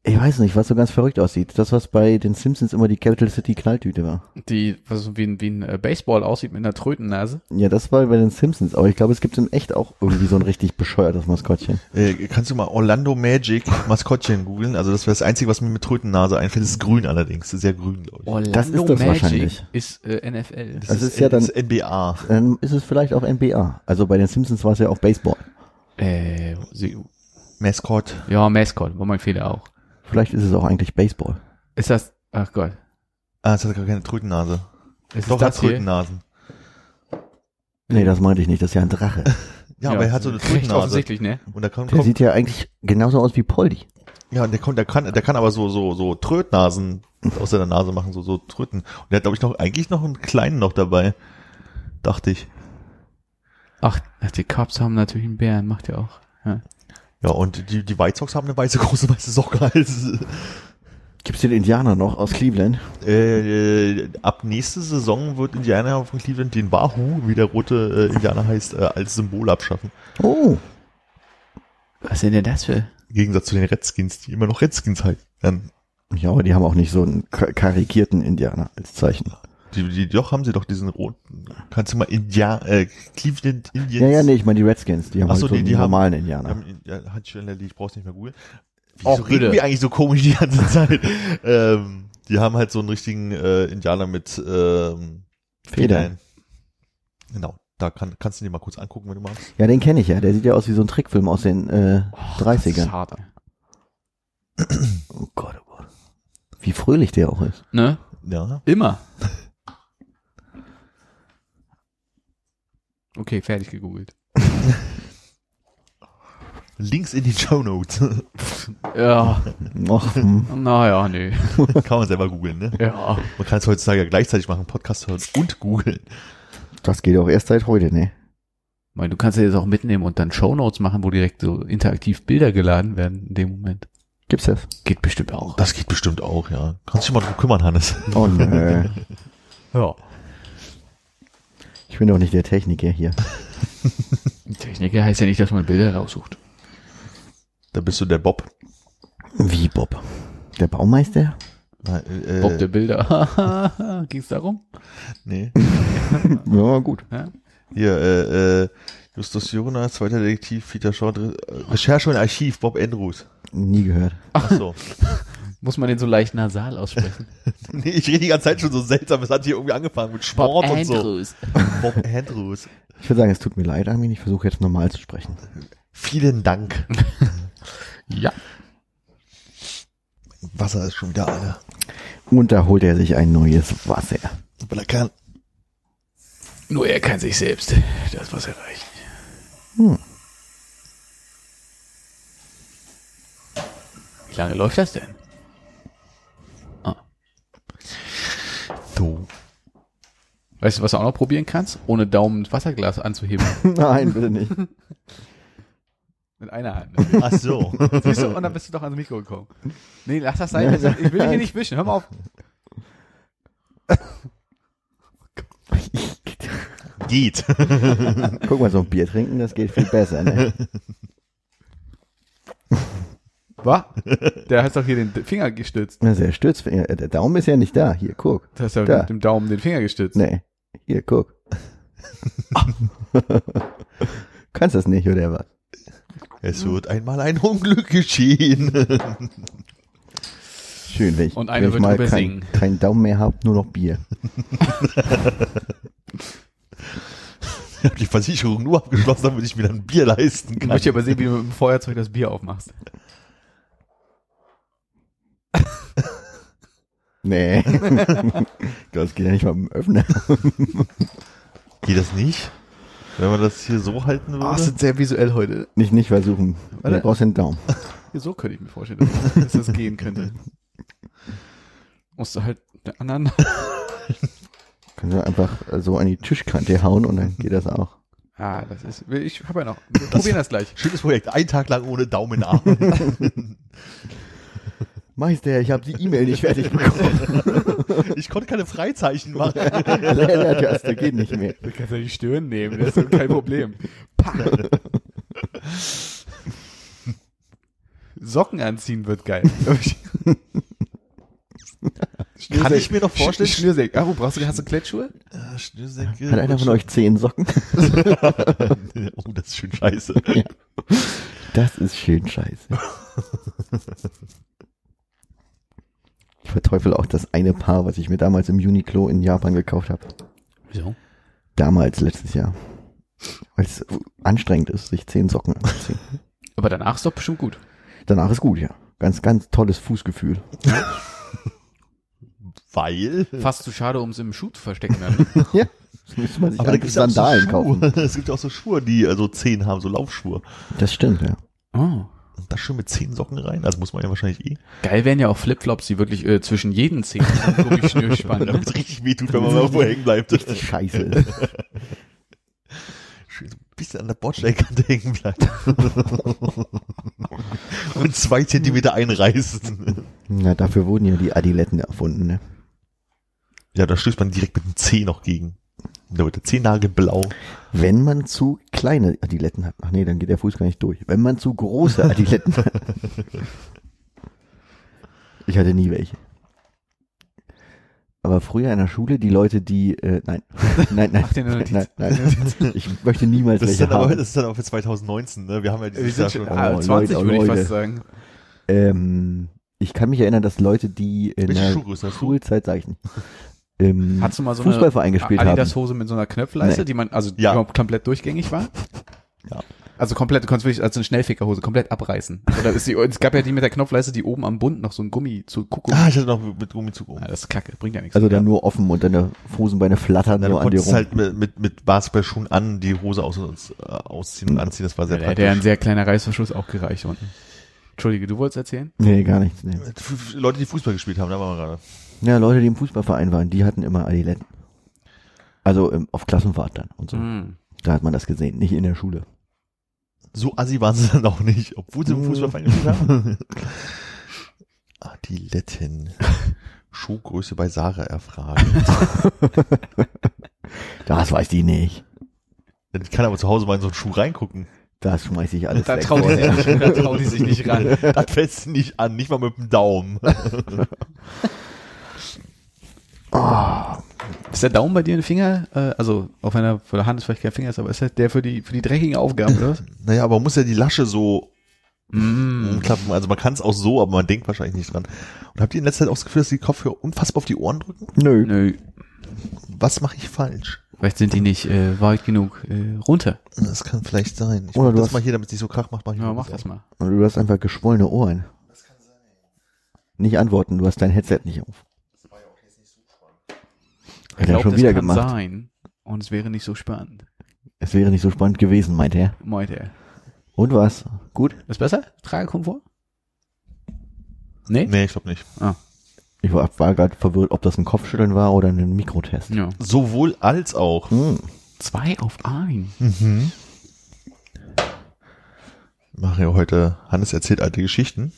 D: Ich weiß nicht, was so ganz verrückt aussieht. Das, was bei den Simpsons immer die Capital City Knalltüte war.
C: Die, was so wie ein, wie ein äh, Baseball aussieht mit einer Trötennase.
D: Ja, das war bei den Simpsons, aber ich glaube, es gibt in echt auch irgendwie so ein richtig bescheuertes Maskottchen.
B: Äh, kannst du mal Orlando Magic Maskottchen googeln? Also das wäre das Einzige, was mir mit Trötennase einfällt. Das ist grün allerdings. Das ist sehr grün, glaube ich.
C: Orlando
D: Das ist das
C: Magic
D: wahrscheinlich.
C: ist äh, NFL.
D: Das ist ja dann-
B: das NBA.
D: Dann ist es vielleicht auch NBA. Also bei den Simpsons war es ja auch Baseball.
C: Äh, sie,
B: Mascot.
C: ja, Mascot, war mein Fehler auch.
D: Vielleicht ist es auch eigentlich Baseball.
C: Ist das, ach Gott.
B: Ah, es hat gar keine Trötennase.
C: Ist
B: Doch,
C: es
B: er hat
C: das hier?
B: Trötennasen.
D: Nee, das meinte ich nicht. Das ist ja ein Drache.
B: Ja, aber er hat so eine
C: recht
B: Trötennase.
C: offensichtlich, ne?
B: Und da kommt,
D: Der
B: kommt
D: sieht ja eigentlich genauso aus wie Poldi.
B: ja, und der kommt, der kann, der kann aber so, so, so Trötnasen aus seiner Nase machen, so, so Tröten. Und der hat, glaube ich, noch, eigentlich noch einen kleinen noch dabei. Dachte ich.
C: Ach, ach, die Cubs haben natürlich einen Bären, macht ja auch. Ja.
B: Ja, und die, die White Sox haben eine weiße, große weiße Socke als,
D: Gibt's den Indianer noch aus Cleveland?
B: äh, äh, ab nächste Saison wird Indiana von Cleveland den Wahoo, wie der rote äh, Indianer heißt, äh, als Symbol abschaffen.
D: Oh,
C: Was sind denn das für?
B: Im Gegensatz zu den Redskins, die immer noch Redskins heißen.
D: Ja, aber die haben auch nicht so einen ka- karikierten Indianer als Zeichen.
B: Die, die, doch, haben sie doch diesen roten. Kannst du mal India, äh, Cleveland Indians.
D: Ja, ja, nee, ich meine die Redskins, die haben
B: Ach
D: halt
B: so,
D: so
B: die-
D: einen
B: die haben-
D: normalen
B: Die
D: Indianer.
B: haben, ja, hat schon die ich brauch's nicht mehr googeln.
C: Och,
B: Wieso reden
C: bitte.
B: wir eigentlich so komisch die ganze Zeit? ähm, die haben halt so einen richtigen äh, Indianer mit ähm,
D: Federn.
B: Genau. Da kann, kannst du dir mal kurz angucken, wenn du magst.
D: Ja, den kenne ich ja. Der sieht ja aus wie so ein Trickfilm aus den äh,
C: Das ist
D: 30ern.
C: hart.
D: Oh Gott, oh Gott. Wie fröhlich der auch ist.
C: Ne?
B: Ja.
C: Immer. Okay, fertig gegoogelt.
B: Links in die Show Notes.
C: Ja,
D: hm.
C: naja, nee.
B: kann man selber googeln, ne?
C: Ja.
B: Man kann es heutzutage ja gleichzeitig machen, Podcast hören und googeln.
D: Das geht auch erst seit heute, ne?
C: Meine, du kannst ja jetzt auch mitnehmen und dann Shownotes machen, wo direkt so interaktiv Bilder geladen werden in dem Moment.
D: Gibt's das?
C: Geht bestimmt auch.
B: Das geht bestimmt auch, ja. Kannst dich mal drum kümmern, Hannes.
D: Oh nö.
C: Ja.
D: Ich bin doch nicht der Techniker hier.
C: Techniker heißt ja nicht, dass man Bilder raussucht.
B: Da bist du der Bob.
D: Wie Bob? Der Baumeister?
B: Na, äh,
C: Bob der Bilder. Ging's darum?
B: nee.
D: Ja, gut.
C: Ja?
B: Hier, äh, äh, Justus Jonas, zweiter Detektiv, Peter Shaw, äh, Recherche und Archiv, Bob Andrews.
D: Nie gehört.
B: Ach so.
C: Muss man den so leicht nasal aussprechen?
B: nee, ich rede die ganze Zeit schon so seltsam. Es hat hier irgendwie angefangen mit Sport und so. Bob Andrews.
D: Ich würde sagen, es tut mir leid, Armin. Ich versuche jetzt normal zu sprechen.
B: Vielen Dank.
C: Ja.
B: Wasser ist schon wieder alle.
D: Und da holt er sich ein neues Wasser.
B: Weil er kann.
C: Nur er kann sich selbst das was erreichen.
D: Hm.
C: Wie lange läuft das denn?
B: So.
C: Weißt du, was du auch noch probieren kannst? Ohne Daumen das Wasserglas anzuheben.
D: Nein, bitte nicht.
C: Mit einer Hand.
B: Ach so.
C: Siehst du, und dann bist du doch ans Mikro gekommen. Nee, lass das sein. Ich will dich hier nicht wischen. Hör mal auf.
B: Geht.
D: Guck mal, so ein Bier trinken, das geht viel besser, ne?
C: Was? Der hat doch hier den Finger gestützt.
D: Na, der Stützfinger, der Daumen ist ja nicht da. Hier, guck.
C: Du hast ja
D: Da.
C: mit dem Daumen den Finger gestützt.
D: Nee. Hier, guck. Kannst das nicht, oder was?
B: Es wird einmal ein Unglück geschehen.
D: Schön, wenn ich,
C: Und einer
D: wenn ich
C: wird
D: mal
C: drüber
D: kein, keinen Daumen mehr habe, nur noch Bier.
B: Ich habe die Versicherung nur abgeschlossen, damit ich mir dann ein Bier leisten
C: Ich
B: kann.
C: möchte aber sehen, wie du mit dem Feuerzeug das Bier aufmachst.
D: Nee. das geht ja nicht mal mit dem Öffner.
B: Geht das nicht? Wenn man das hier so halten würde?
C: Ah, es ist sehr visuell heute.
D: Nicht, nicht versuchen.
C: Warte.
D: Du brauchst den Daumen.
C: So könnte ich mir vorstellen, dass das gehen könnte. Musst du halt der anderen.
D: Kannst du einfach äh, so an die Tischkante hauen und dann geht das auch.
C: Ah, das ist. Ich habe ja noch. Wir probieren das gleich.
B: Schönes Projekt. Ein Tag lang ohne Daumen arbeiten.
D: Meister, ich habe die E-Mail nicht fertig bekommen.
B: ich konnte keine Freizeichen machen.
D: Leertaste geht nicht mehr.
C: Du kannst ja die Stirn nehmen, das ist kein Problem. Socken anziehen wird geil.
B: Kann ich mir noch vorstellen?
C: Sch- Schnürsenkel. Ah, wo brauchst du, hast du Klettschuhe?
B: Ah, Schnürsenkel.
D: Hat einer von euch zehn Socken?
B: oh, das ist schön scheiße.
D: Das ist schön scheiße. Ich verteufel auch das eine Paar, was ich mir damals im Uniqlo in Japan gekauft habe.
C: Wieso?
D: Damals, letztes Jahr. Weil es anstrengend ist, sich zehn Socken anzuziehen.
C: Aber danach ist doch bestimmt gut.
D: Danach ist gut, ja. Ganz, ganz tolles Fußgefühl.
B: Weil.
C: Fast zu schade, um es im Schuh zu verstecken. Dann, ne?
D: Ja. Das müsste man sich
B: Aber da
D: eigentlich
B: gibt's ja auch so
D: Sandalen
B: Schuhe.
D: kaufen.
B: Es gibt auch so Schuhe, die also zehn haben, so Laufschuhe.
D: Das stimmt, ja.
C: oh.
B: Und das schön mit zehn Socken rein. Also muss man ja wahrscheinlich eh.
C: Geil wären ja auch Flipflops, die wirklich äh, zwischen jeden Zehen so ein Gummischnür spannen.
B: Damit es richtig wehtut, wenn man mal irgendwo hängen bleibt.
D: Scheiße. ist.
B: Schön so ein bisschen an der Bordsteinkante hängen bleibt. Und zwei Zentimeter einreißen.
D: Na, dafür wurden ja die Adiletten erfunden, ne?
B: Ja, da stößt man direkt mit dem Zeh noch gegen. Da wird der Zehennagel blau.
D: Wenn man zu kleine Adiletten hat. Ach nee, dann geht der Fuß gar nicht durch. Wenn man zu große Adiletten hat. Ich hatte nie welche. Aber früher in der Schule die Leute, die, äh, nein, nein, nein, nein,
C: Notiz.
D: nein, ich möchte niemals
B: Das ist,
D: welche
B: dann aber,
D: haben.
B: das ist dann auch für 2019, ne? Wir haben ja
C: Wir
B: dieses
C: sind
B: Jahr
C: schon, ah,
D: Oh,
C: 20
D: Leute,
C: würde ich fast sagen.
D: Ähm, ich kann mich erinnern, dass Leute, die in
B: Welche
D: der
B: hast du?
D: Schulzeit, sag ich nicht, im
C: Hast du mal so
D: Fußballverein
C: eine
D: gespielt haben.
C: Adidas-Hose mit so einer Knöpfleiste,
D: Nee.
C: die man, also
B: Ja.
C: die komplett durchgängig war?
B: Ja.
C: Also komplett, du konntest wirklich als eine Schnellfickerhose komplett abreißen. Oder ist die, es gab ja die mit der Knopfleiste, die oben am Bund noch so ein Gummi zu gucken.
B: Ah, ich hatte noch mit Gummizug um.
C: Ja, das ist kacke, bringt ja nichts.
D: Also dann nur offen und deine Hosenbeine flattern
B: du
D: nur an dir rum.
B: halt mit, mit, mit Basketballschuhen an die Hose aus, äh, ausziehen und anziehen, das war sehr
C: da hätte ja ein
B: praktisch.
C: sehr kleiner Reißverschluss auch gereicht unten. Entschuldige, du wolltest erzählen?
D: nee, gar nichts. Nee.
B: Leute, die Fußball gespielt haben, da waren wir gerade.
D: Ja, Leute, die im Fußballverein waren, die hatten immer Adiletten. Also ähm, auf Klassenfahrt dann und so.
C: Hm.
D: Da hat man das gesehen, nicht in der Schule.
B: So assi waren sie dann auch nicht, obwohl sie im
D: Mhm.
B: Fußballverein gespielt haben. Adiletten. Schuhgröße bei Sarah erfragen.
D: Das weiß die nicht.
B: Dann kann aber zu Hause mal in so einen Schuh reingucken.
D: Das schmeiß ich alles
C: Da
D: weg.
C: traut die
D: vorher.
C: sich nicht, da traut die sich nicht ran.
B: Das fällt nicht an, nicht mal mit dem Daumen.
C: Ist der Daumen bei dir ein Finger? Äh, also, auf einer, für der Hand ist vielleicht kein Finger, ist, aber ist das der für die, für die dreckigen Aufgaben, oder was?
B: Naja, aber man muss ja die Lasche so
C: mm.
B: umklappen. Also man kann es auch so, aber man denkt wahrscheinlich nicht dran. Und habt ihr in letzter Zeit auch das Gefühl, dass die Kopfhörer unfassbar auf die Ohren drücken?
D: Nö.
C: Nö,
B: Was mache ich falsch?
C: vielleicht sind die nicht äh, weit genug äh, runter.
B: Das kann vielleicht sein. Ich
D: Oder
B: mach
D: du
B: das
D: hast-
B: mal hier, damit es nicht so krach macht. Mach ich
C: Ja,
B: mal
C: mach das
B: auf.
C: mal.
D: Und du hast einfach geschwollene Ohren. Nicht antworten, du hast dein Headset nicht auf. Hat er
C: glaub,
D: schon
C: das
D: wieder
C: kann
D: gemacht.
C: sein. Und es wäre nicht so spannend.
D: Es wäre nicht so spannend gewesen, meint er.
C: Meint er.
D: Und was? Gut?
C: Ist besser? Tragekomfort? Nee?
B: Nee, ich glaube nicht.
D: Ich war, war gerade verwirrt, ob das ein Kopfschütteln war oder ein Mikrotest.
C: Ja.
B: Sowohl als auch.
D: Hm.
C: Zwei auf ein.
B: Mhm. Ich mache ja heute, Hannes erzählt alte Geschichten.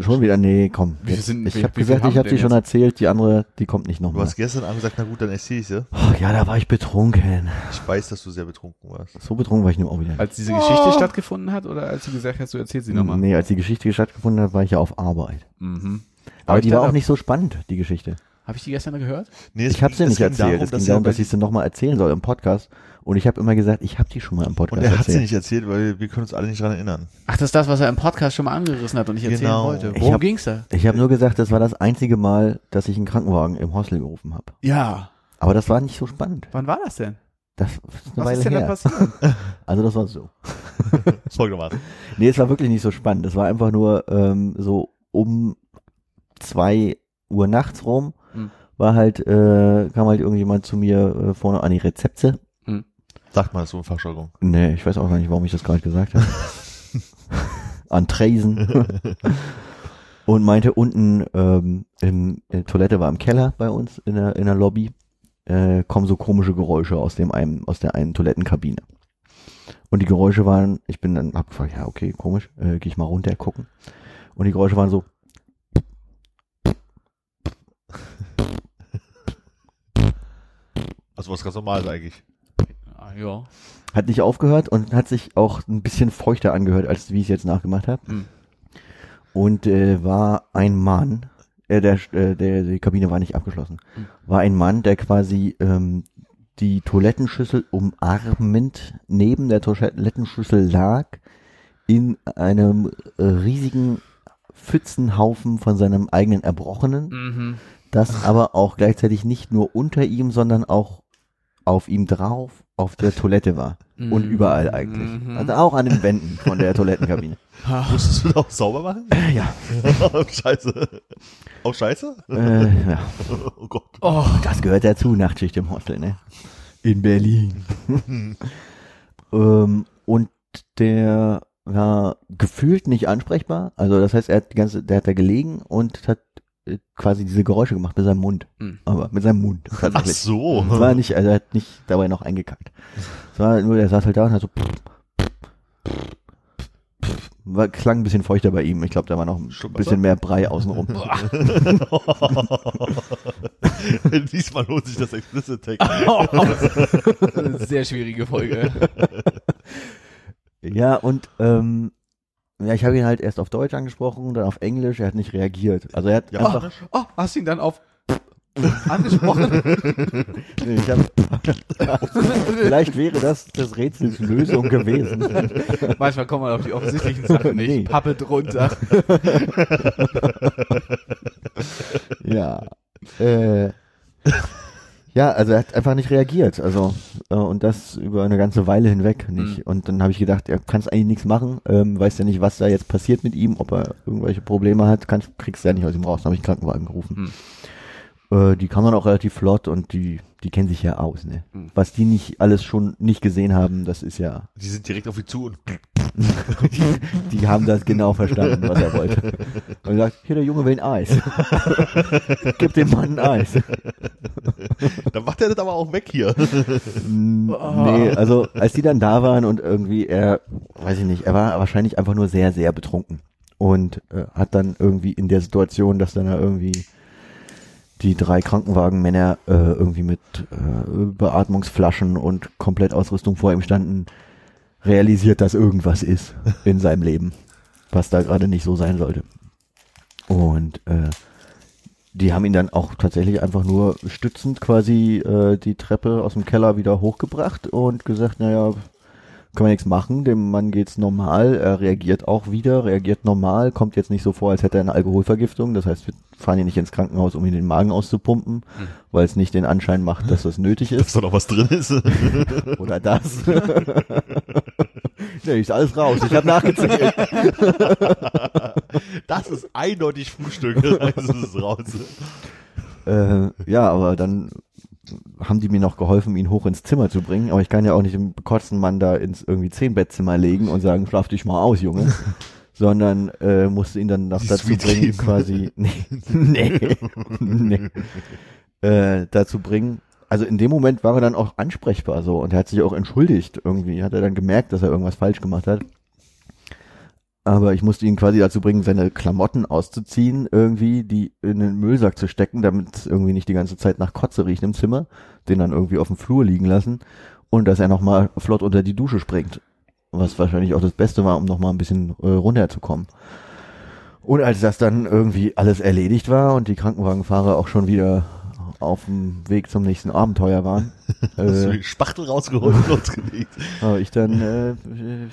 D: Schon wieder, nee, komm. Jetzt,
C: sind-
D: ich
C: wie-
D: habe gesagt, ich habe sie schon
C: denn
D: erzählt, die andere, die kommt nicht
B: Du
D: nochmal.
B: hast gestern Abend gesagt, na gut, dann erzähl ich sie.
D: Oh, ja, da war ich betrunken.
B: Ich weiß, dass du sehr betrunken warst.
D: So betrunken war ich nur auch wieder.
C: Als diese Geschichte stattgefunden hat oder als du gesagt hast, du erzählst sie nochmal?
D: Nee, als die Geschichte stattgefunden hat, war ich ja auf Arbeit.
C: Mhm.
D: Aber
C: ich
D: die war auch nicht so spannend, die Geschichte.
C: Habe ich die gestern gehört?
B: Nee, es
D: Ich habe sie nicht erzählt. es ging darum, dass ich sie nochmal erzählen soll im Podcast. Und ich habe immer gesagt, ich habe die schon mal im Podcast
B: Und er hat sie
D: erzählt.
B: nicht erzählt, weil wir können uns alle nicht dran erinnern.
C: Ach, das ist das, was er im Podcast schon mal angerissen hat und ich erzählen
B: Genau.
C: wollte.
D: Ich
C: Worum
D: hab-
C: ging's da?
D: Ich habe nur gesagt, das war das einzige Mal, dass ich einen Krankenwagen im Hostel gerufen habe.
C: Ja.
D: Aber das war nicht so spannend.
C: Wann war das denn?
D: Das ist eine
C: Was
D: Weile
C: ist denn da
D: her.
C: passiert?
D: Also das war so.
B: Folgendermaßen.
D: Nee, es war wirklich nicht so spannend. Es war einfach nur ähm, so um zwei Uhr nachts rum,
C: Hm.
D: war halt, äh, kam halt irgendjemand zu mir äh, vorne an die Rezepte.
B: Sagt mal so in Fachjargon.
D: Nee, ich weiß auch gar nicht, warum ich das gerade gesagt habe. an Tresen. Und meinte unten, ähm, im, äh, Toilette war im Keller bei uns in der, in der Lobby, äh, kommen so komische Geräusche aus dem einen, aus der einen Toilettenkabine. Und die Geräusche waren, ich bin dann, hab gefragt, ja, okay, komisch, äh, gehe ich mal runter gucken. Und die Geräusche waren so,
B: Also was ganz normales eigentlich.
C: Ja.
D: hat nicht aufgehört und hat sich auch ein bisschen feuchter angehört, als wie ich es jetzt nachgemacht habe.
C: Hm.
D: Und äh, war ein Mann, äh, der, äh, der, die Kabine war nicht abgeschlossen,
C: Hm.
D: war ein Mann, der quasi ähm, die Toilettenschüssel umarmend neben der Toilettenschüssel lag, in einem riesigen Pfützenhaufen von seinem eigenen Erbrochenen,
C: Mhm.
D: das aber auch gleichzeitig nicht nur unter ihm, sondern auch auf ihm drauf auf der Toilette war. Und
C: Mhm.
D: überall eigentlich.
C: Mhm.
D: Also auch an den Wänden von der Toilettenkabine.
B: Musstest du da auch sauber machen?
D: ja.
B: scheiße. Auch scheiße?
D: Äh, ja.
B: Oh Gott.
C: Oh,
D: Das gehört dazu, Nachtschicht im Hostel, ne? In Berlin. ähm, und der war gefühlt nicht ansprechbar. Also das heißt, er hat die ganze, der hat da gelegen und hat äh, quasi diese Geräusche gemacht mit seinem Mund.
C: Hm.
D: Aber mit seinem Mund.
B: Ach so.
D: Es war nicht, also er hat nicht dabei noch eingekackt. Es war nur, der saß halt da und hat so war, klang ein bisschen feuchter bei ihm. Ich glaube, da war noch ein
B: Schluck
D: bisschen mehr Brei außenrum.
B: Diesmal lohnt sich das Explicit Tag.
C: Sehr schwierige Folge.
D: Ja, und ähm, ja, ich habe ihn halt erst auf Deutsch angesprochen, dann auf Englisch, er hat nicht reagiert. Also er hat einfach,
B: Japanisch?
C: Oh, hast ihn dann auf angesprochen.
D: Nee, ich hab, vielleicht wäre das des Rätsels Lösung gewesen.
C: Manchmal kommt man auf die offensichtlichen Sachen nicht.
D: Nee.
C: Pappe drunter.
D: Ja. Äh, ja, also er hat einfach nicht reagiert. Also äh, und das über eine ganze Weile hinweg nicht.
C: Mhm.
D: Und dann habe ich gedacht, er kann eigentlich nichts machen. Ähm, weiß ja nicht, was da jetzt passiert mit ihm, ob er irgendwelche Probleme hat. Kannst, kriegst du ja nicht aus ihm raus. Dann habe ich einen Krankenwagen gerufen. Äh, die kann man auch relativ flott und die, die kennen sich ja aus. Ne?
C: Mhm.
D: Was die nicht alles schon nicht gesehen haben, das ist ja
B: Die sind direkt auf ihn zu und
D: die, die haben das genau verstanden, was er wollte. Und sagt, hier der Junge will ein Eis. Gib dem Mann ein Eis.
B: dann macht er das aber auch weg hier.
D: Mm, Nee, also als die dann da waren und irgendwie er, weiß ich nicht, er war wahrscheinlich einfach nur sehr, sehr betrunken. Und äh, hat dann irgendwie in der Situation, dass dann da irgendwie die drei Krankenwagenmänner äh, irgendwie mit äh, Beatmungsflaschen und Komplettausrüstung vor ihm standen, realisiert, dass irgendwas ist in seinem Leben, was da gerade nicht so sein sollte. Und äh, die haben ihn dann auch tatsächlich einfach nur stützend quasi äh, die Treppe aus dem Keller wieder hochgebracht und gesagt, naja, kann man nichts machen, dem Mann geht's normal, er reagiert auch wieder, reagiert normal, kommt jetzt nicht so vor, als hätte er eine Alkoholvergiftung, das heißt, wir fahren ihn nicht ins Krankenhaus, um ihn den Magen auszupumpen, weil es nicht den Anschein macht, dass das nötig
B: Dass
D: ist,
B: da noch was drin ist.
D: oder das. nee, ist alles raus, ich habe nachgezählt.
B: Das ist eindeutig Frühstück. Also ist raus.
D: Äh, ja, aber dann haben die mir noch geholfen, ihn hoch ins Zimmer zu bringen. Aber ich kann ja auch nicht den bekotzten Mann da ins irgendwie Zehnbettzimmer legen und sagen, schlaf dich mal aus, Junge. Sondern äh, musste ihn dann noch
B: Die
D: dazu
B: Sweet
D: bringen, quasi, nee, nee, nee, äh, dazu bringen. Also in dem Moment war er dann auch ansprechbar so und er hat sich auch entschuldigt irgendwie. Hat er dann gemerkt, dass er irgendwas falsch gemacht hat. Aber ich musste ihn quasi dazu bringen, seine Klamotten auszuziehen, irgendwie, die in den Müllsack zu stecken, damit es irgendwie nicht die ganze Zeit nach Kotze riecht im Zimmer, den dann irgendwie auf dem Flur liegen lassen und dass er nochmal flott unter die Dusche springt. Was wahrscheinlich auch das Beste war, um nochmal ein bisschen äh, runterzukommen. Und als das dann irgendwie alles erledigt war und die Krankenwagenfahrer auch schon wieder auf dem Weg zum nächsten Abenteuer waren,
B: Hast du
D: äh,
B: den Spachtel rausgeholt und losgelegt.
D: habe ich dann äh,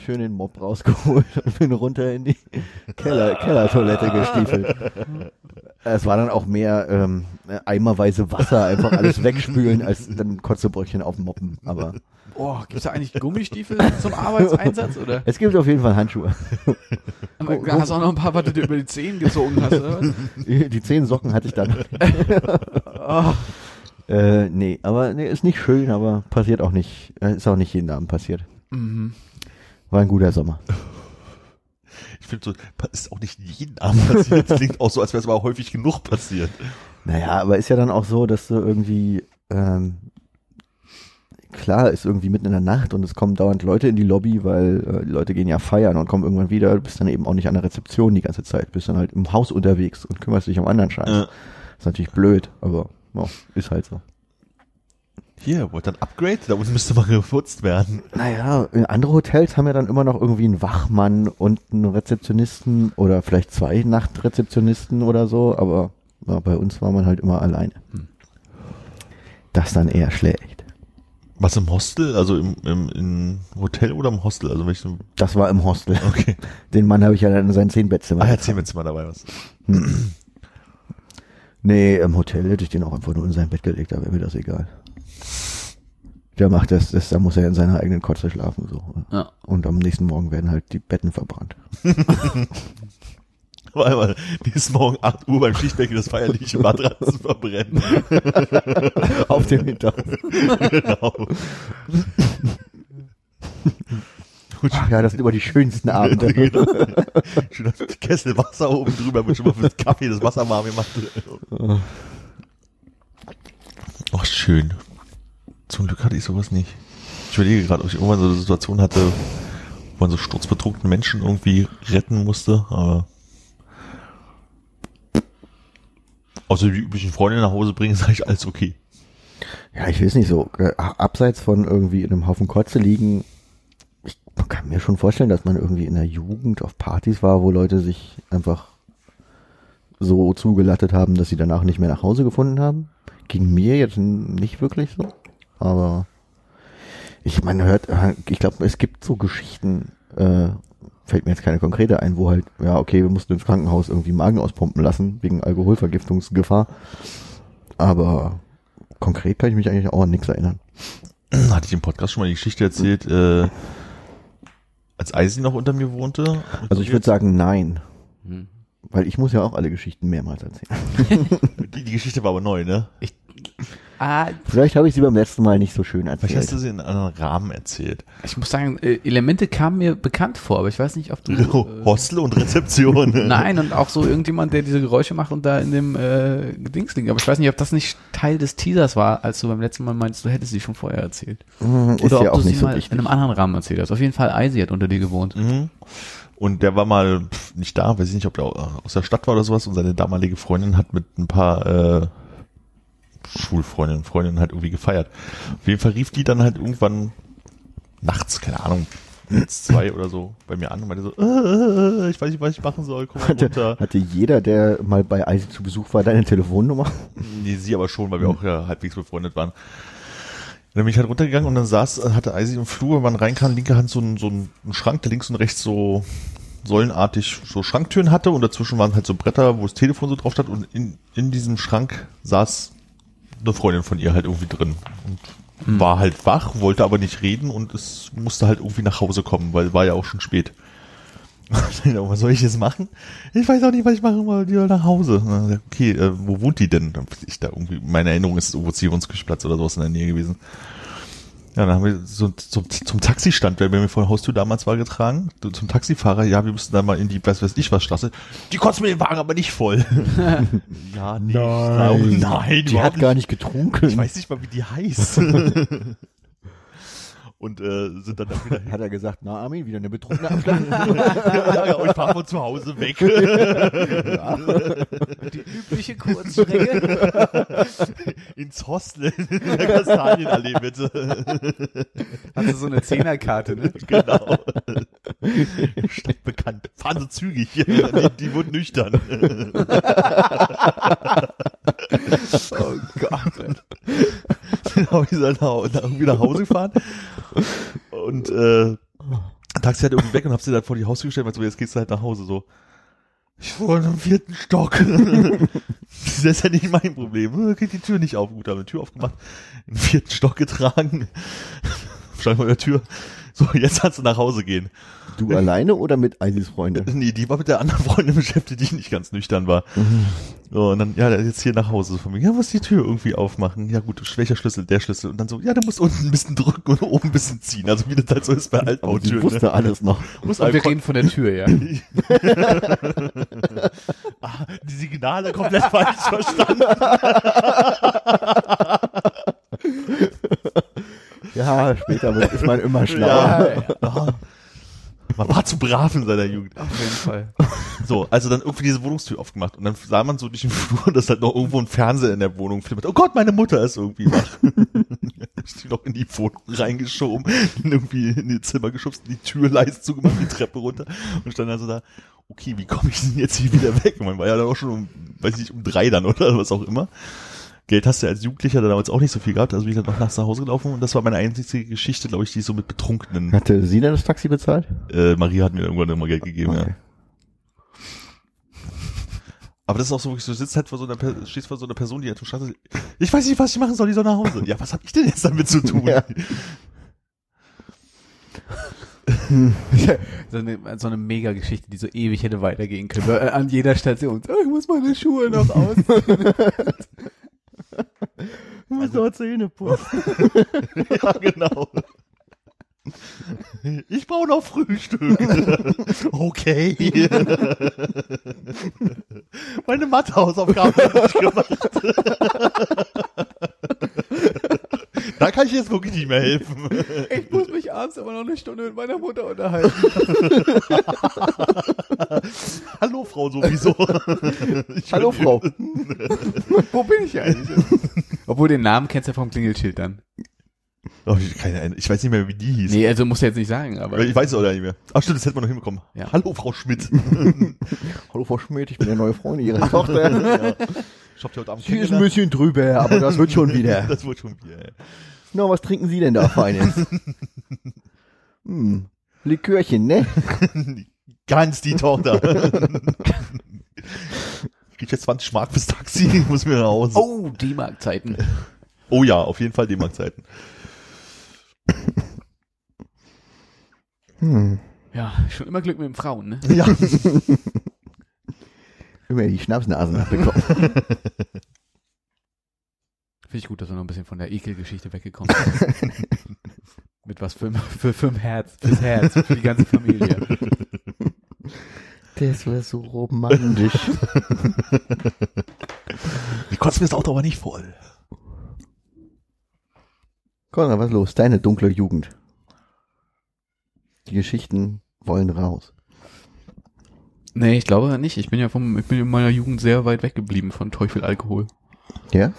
D: schön den Mob rausgeholt und bin runter in die Keller, Kellertoilette gestiefelt. Es war dann auch mehr ähm, eimerweise Wasser, einfach alles wegspülen, als dann Kotzebröckchen aufmoppen. Aber
C: Oh, gibt's da eigentlich Gummistiefel zum Arbeitseinsatz, oder?
D: es gibt auf jeden Fall Handschuhe.
C: Hast du auch noch ein paar, was du dir über die Zehen gezogen hast, oder was?
D: Die zehn Socken hatte ich dann.
C: Oh,
D: Äh, nee, aber nee, ist nicht schön, aber passiert auch nicht. äh, Ist auch nicht jeden Abend passiert.
C: mhm.
D: War ein guter Sommer.
B: Ich finde so, ist auch nicht jeden Abend passiert. Das klingt auch so, als wäre es aber häufig genug passiert.
D: Naja, aber ist ja dann auch so, dass du irgendwie, ähm, klar, ist irgendwie mitten in der Nacht und es kommen dauernd Leute in die Lobby, weil äh, die Leute gehen ja feiern und kommen irgendwann wieder. Du bist dann eben auch nicht an der Rezeption die ganze Zeit, bist dann halt im Haus unterwegs und kümmerst dich um anderen Scheiß.
B: Äh,
D: Ist natürlich blöd, aber ja, ist halt so.
B: hier, wollt ihr ein Upgrade? Da unten müsste mal geputzt werden.
D: Naja, in andere Hotels haben ja dann immer noch irgendwie einen Wachmann und einen Rezeptionisten oder vielleicht zwei Nachtrezeptionisten oder so, aber ja, bei uns war man halt immer alleine. Das dann eher schlecht.
B: Was im Hostel? Also im, im, im Hotel oder im Hostel? Also welchen?
D: Das war im Hostel.
B: Okay.
D: Den Mann habe ich ja dann in sein Zehnbettzimmer.
B: Ah, jetzt mal dabei was.
D: Nee, im Hotel hätte ich den auch einfach nur in sein Bett gelegt, da wäre mir das egal. Der macht das, das, da muss er in seiner eigenen Kotze schlafen, so.
C: Ja.
D: Und am nächsten Morgen werden halt die Betten verbrannt.
B: Weil mal nächsten Morgen 8 Uhr beim Schichtwechsel das feierliche Matratzen verbrennen.
D: Auf dem Hinterhof.
B: genau.
D: Ach ja, das sind immer die schönsten Abende.
B: genau. Schön ein Kessel Wasser oben drüber, wird schon mal fürs Kaffee das Wasser warm gemacht. Ach, schön. Zum Glück hatte ich sowas nicht. Ich überlege gerade, ob ich irgendwann so eine Situation hatte, wo man so sturzbetrunkene Menschen irgendwie retten musste, aber außer die üblichen Freunde nach Hause bringen, sage ich alles okay.
D: Ja, ich weiß nicht so, äh, abseits von irgendwie in einem Haufen Kotze liegen, ich kann mir schon vorstellen, dass man irgendwie in der Jugend auf Partys war, wo Leute sich einfach so zugelattet haben, dass sie danach nicht mehr nach Hause gefunden haben. Ging mir jetzt nicht wirklich so. Aber ich meine, hört, ich glaube, es gibt so Geschichten, äh, fällt mir jetzt keine konkrete ein, wo halt, ja, okay, wir mussten ins Krankenhaus irgendwie Magen auspumpen lassen, wegen Alkoholvergiftungsgefahr. Aber konkret kann ich mich eigentlich auch an nichts erinnern.
B: Hatte ich im Podcast schon mal die Geschichte erzählt, äh, als Eisi noch unter mir wohnte?
D: Also ich würde sagen, nein.
C: Hm.
D: Weil ich muss ja auch alle Geschichten mehrmals erzählen.
B: Die, die Geschichte war aber neu, ne?
C: Ah,
D: Vielleicht habe ich sie beim letzten Mal nicht so schön
B: Vielleicht hast du
D: erzählt.
B: sie in einem anderen Rahmen erzählt.
C: ich muss sagen, äh, Elemente kamen mir bekannt vor, aber ich weiß nicht, ob du. Äh,
B: Hostel und Rezeption.
C: Nein, und auch so irgendjemand, der diese Geräusche macht und da in dem äh, Dings liegt. Aber ich weiß nicht, ob das nicht Teil des Teasers war, als du beim letzten Mal meinst, du hättest sie schon vorher erzählt.
D: Mhm, Ist
C: Oder
D: ja
C: ob
D: auch
C: du sie
D: nicht so
C: mal
D: wichtig.
C: in einem anderen Rahmen erzählt hast. Auf jeden Fall, Eisi hat unter dir gewohnt.
B: Mhm. Und der war mal pf, nicht da, weiß ich nicht, ob der aus der Stadt war oder sowas. Und seine damalige Freundin hat mit ein paar äh, Schulfreundinnen, Freundinnen halt irgendwie gefeiert. Auf jeden Fall rief die dann halt irgendwann nachts, keine Ahnung, jetzt zwei oder so bei mir an und meinte so, äh, ich weiß nicht, was ich machen soll, komm mal runter.
D: Hatte jeder, der mal bei Eisi zu Besuch war, deine Telefonnummer?
B: Nee, sie aber schon, weil wir auch ja halbwegs befreundet waren. Dann bin ich halt runtergegangen und dann saß, hatte Eisi im Flur, wenn man reinkam, linke Hand so ein, so ein Schrank, der links und rechts so säulenartig so Schranktüren hatte und dazwischen waren halt so Bretter, wo das Telefon so drauf stand und in, in diesem Schrank saß eine Freundin von ihr halt irgendwie drin und war halt wach, wollte aber nicht reden und es musste halt irgendwie nach Hause kommen, weil war ja auch schon spät. Was soll ich jetzt machen? Ich weiß auch nicht, was ich machen soll, die soll nach Hause. Okay, äh, wo wohnt die denn? Ich da irgendwie, meine Erinnerung ist Ovozionsgesplatz oder sowas in der Nähe gewesen. Ja, dann haben wir so zum, zum Taxistand, der mir vor der Haustür damals war, getragen. Zum Taxifahrer, ja, wir müssen da mal in die, was weiß ich was, Straße. Die kotzt mir den Wagen aber nicht voll. ja, nicht. Nein, nein
D: Die hat gar nicht getrunken.
B: Ich weiß nicht mal, wie die heißt. Und äh, sind dann, dann wieder
D: Hat er gesagt, na Armin, wieder eine betrunkene Abstand?
B: ja, ja, und fahr von zu Hause weg.
C: Die übliche Kurzstrecke.
B: Ins Hostel in der Kastanienallee, bitte.
C: Hast du so eine Zehnerkarte, ne?
B: genau. Stadtbekannt. Fahren Sie zügig. Die, die wurden nüchtern.
C: Oh Gott.
B: Dann habe ich dann nach, irgendwie nach Hause gefahren. Und äh, Taxi hat irgendwie weg und hab sie dann vor die Haustür gestellt, weil so, jetzt gehst du halt nach Hause. So, ich wohne im vierten Stock. das ist ja nicht mein Problem. Äh, Geht die Tür nicht auf. Gut, haben die Tür aufgemacht, in den vierten Stock getragen. Stand vor der Tür. So, jetzt kannst du nach Hause gehen.
D: Du alleine oder mit Eisis Freunde?
B: Nee, die war mit der anderen Freundin beschäftigt, die nicht ganz nüchtern war. So, und dann, ja, der ist jetzt hier nach Hause. Von mir, ja, muss die Tür irgendwie aufmachen. Ja gut, welcher Schlüssel? Der Schlüssel. Und dann so, ja, du musst unten ein bisschen drücken und oben ein bisschen ziehen. Also wie das halt so ist bei Altbautüren.
D: wusste
B: Ne?
D: alles noch.
B: Muss
C: Und wir reden von der Tür, ja.
B: ah, die Signale komplett falsch verstanden.
D: Ja, später wird- ist man immer schlauer.
B: Ja, ja. Man war zu brav in seiner Jugend.
C: Auf jeden Fall.
B: So, also dann irgendwie diese Wohnungstür aufgemacht und dann sah man so durch den Flur, dass halt noch irgendwo ein Fernseher in der Wohnung flimmert. Oh Gott, meine Mutter ist irgendwie wach. ist die noch in die Wohnung reingeschoben, irgendwie in die Zimmer geschubst, die Tür leise zugemacht, die Treppe runter und stand also da, okay, wie komme ich denn jetzt hier wieder weg? Man war ja dann auch schon um, weiß ich nicht, um drei dann oder was auch immer. Geld hast du ja als Jugendlicher dann damals auch nicht so viel gehabt, also bin ich dann noch nachts nach Hause gelaufen und das war meine einzige Geschichte, glaube ich, die ich so mit Betrunkenen,
D: Hatte sie denn das Taxi bezahlt?
B: äh, Maria hat mir irgendwann immer Geld gegeben, ja.
D: Okay.
B: Aber das ist auch so, wirklich, du sitzt halt vor so einer, Per- stehst vor so einer Person, die halt schon startet, ich weiß nicht, was ich machen soll, die soll nach Hause. Ja, was hab ich denn jetzt damit zu tun?
D: Ja.
C: So eine, so eine Mega-Geschichte, die so ewig hätte weitergehen können. Äh, An jeder Station. Oh, ich muss meine Schuhe noch aus.
D: Muss noch Zähne putzen.
B: ja, genau. Ich brauche noch Frühstück. okay. Meine Mathehausaufgaben habe ich gemacht. da kann ich jetzt wirklich nicht mehr helfen.
C: Ich muss mich abends aber noch eine Stunde mit meiner Mutter unterhalten.
B: Hallo, Frau sowieso. Ich
D: Hallo Frau.
C: Wo bin ich eigentlich? Obwohl den Namen kennst du ja vom Klingelschild dann.
B: Oh, ich, keine, Ahnung. ich weiß nicht mehr, wie die hieß.
C: Nee, also muss er jetzt nicht sagen, aber.
B: Ich weiß es auch nicht mehr. Ach stimmt, das hätten wir noch hinbekommen.
C: Ja.
B: Hallo, Frau Schmidt.
D: Hallo Frau Schmidt, ich bin der neue Freund Ihrer Tochter.
B: Ich hab die heute Abend
D: Sie ist ein bisschen drüber, aber das wird schon wieder.
B: Das wird schon wieder.
D: Na, was trinken Sie denn da, Feines? hm, Likörchen, ne?
B: Ganz die Tochter. Krieg jetzt 20 Mark fürs Taxi, muss mir nach Hause.
C: Oh, die Marktzeiten.
B: Oh ja, auf jeden Fall D-Mark-Zeiten.
D: Hm.
C: Ja, schon immer Glück mit den Frauen, ne?
B: Ja.
D: Immer die Schnapsnasen abbekommen.
C: Finde ich gut, dass wir noch ein bisschen von der Ekelgeschichte weggekommen sind. mit was für, für, für ein Herz, fürs Herz, für die ganze Familie.
D: Das war so romantisch.
B: Wie kotzt mir das Auto aber nicht voll.
D: Konrad, was ist los? Deine dunkle Jugend. Die Geschichten wollen raus.
C: Nee, ich glaube nicht. Ich bin ja vom, ich bin in meiner Jugend sehr weit weggeblieben von Teufel Alkohol.
D: Ja?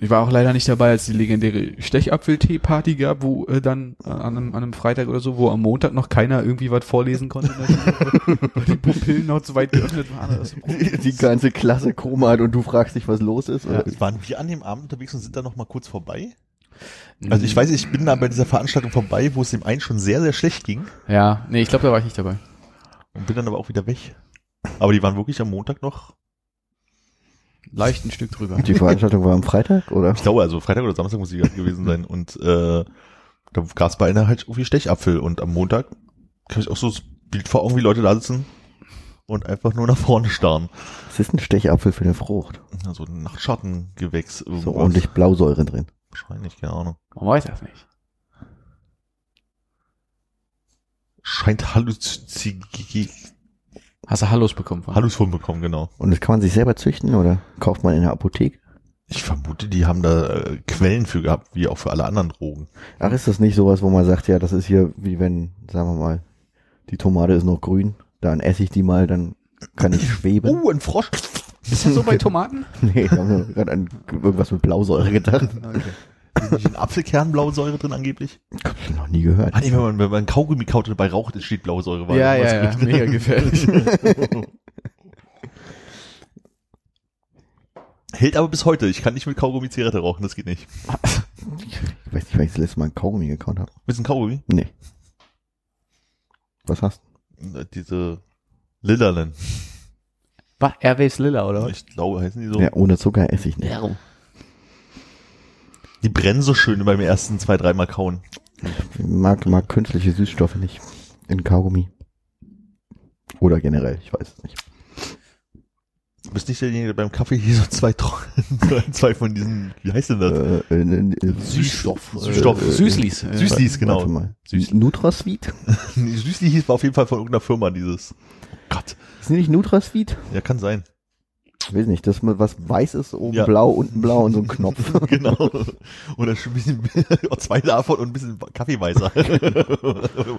C: Ich war auch leider nicht dabei, als die legendäre Stechapfel-Tee-Party gab, wo äh, dann äh, an, einem, an einem Freitag oder so, wo am Montag noch keiner irgendwie was vorlesen konnte, weil die Pupillen noch zu weit geöffnet waren. Ein Problem.
D: Die ganze Klasse Koma hat und du fragst dich, was los ist? Oder?
B: Waren wir an dem Abend unterwegs und sind da noch mal kurz vorbei? Also ich weiß, ich bin da bei dieser Veranstaltung vorbei, wo es dem einen schon sehr, sehr schlecht ging
C: Ja, nee, ich glaube, da war ich nicht dabei.
B: und bin dann aber auch wieder weg. Aber die waren wirklich am Montag noch,
C: Leicht ein Stück drüber.
D: Die Veranstaltung war am Freitag, oder?
B: ich glaube also Freitag oder Samstag muss die gewesen sein und äh, da gab es bei einer halt irgendwie Stechapfel und am Montag kann ich auch so das Bild vor Augen, wie Leute da sitzen und einfach nur nach vorne starren.
D: Was ist ein Stechapfel für eine Frucht?
B: Also ein Nachtschattengewächs.
D: So
B: irgendwas.
D: ordentlich Blausäure drin.
B: Wahrscheinlich, keine Ahnung.
C: Man weiß das nicht.
B: Scheint Halluzig
C: Hast du Hallos bekommen? von?
B: Hallus von bekommen, genau.
D: Und das kann man sich selber züchten oder kauft man in der Apotheke?
B: Ich vermute, die haben da äh, Quellen für gehabt, wie auch für alle anderen Drogen.
D: Ach, ist das nicht sowas, wo man sagt, ja, das ist hier wie wenn, sagen wir mal, die Tomate ist noch grün, dann esse ich die mal, dann kann ich schweben.
B: Oh, ein Frosch.
C: Ist das so bei Tomaten?
D: Nee, ich habe gerade an irgendwas mit Blausäure gedacht.
B: Ist nicht in Apfelkernblausäure drin angeblich?
D: Hab ich noch nie gehört.
B: Ah, nee, wenn man, wenn man Kaugummi kaut und dabei raucht, entsteht Blausäure. weil
C: ja, ja, ja, mega gefährlich.
B: Hält aber bis heute. Ich kann nicht mit Kaugummi Zigarette rauchen, das geht nicht.
D: Ich weiß nicht, wann ich das letzte Mal ein Kaugummi gekaut habe.
B: Bisschen Kaugummi?
D: Nee. Was hast
B: Äh, Diese Lilanen.
C: Was? Airwaves Lilla, oder was?
B: Ich glaube, heißen die so.
D: Ja, ohne Zucker esse ich nicht.
B: Die brennen so schön beim ersten zwei, dreimal kauen.
D: Ich mag, mag künstliche Süßstoffe nicht. In Kaugummi. Oder generell, ich weiß es nicht.
B: Du bist nicht derjenige, der beim Kaffee hier so zwei, zwei von diesen, wie heißt denn das?
D: Äh, äh, äh,
B: Süßstoff. Süßstoff.
D: äh,
C: Süßlis. äh,
B: Süßlis, genau.
D: Warte mal.
B: Süß.
D: Nutrasweet?
B: Süßli hieß auf jeden Fall von irgendeiner Firma dieses. Gott.
D: Ist nicht Nutrasweet?
B: Ja, kann sein.
D: Ich weiß nicht, das mit was weiß ist, oben
B: Ja.
D: blau, unten blau und so ein Knopf.
B: genau. Oder ein bisschen, zwei davon und ein bisschen Kaffeeweißer.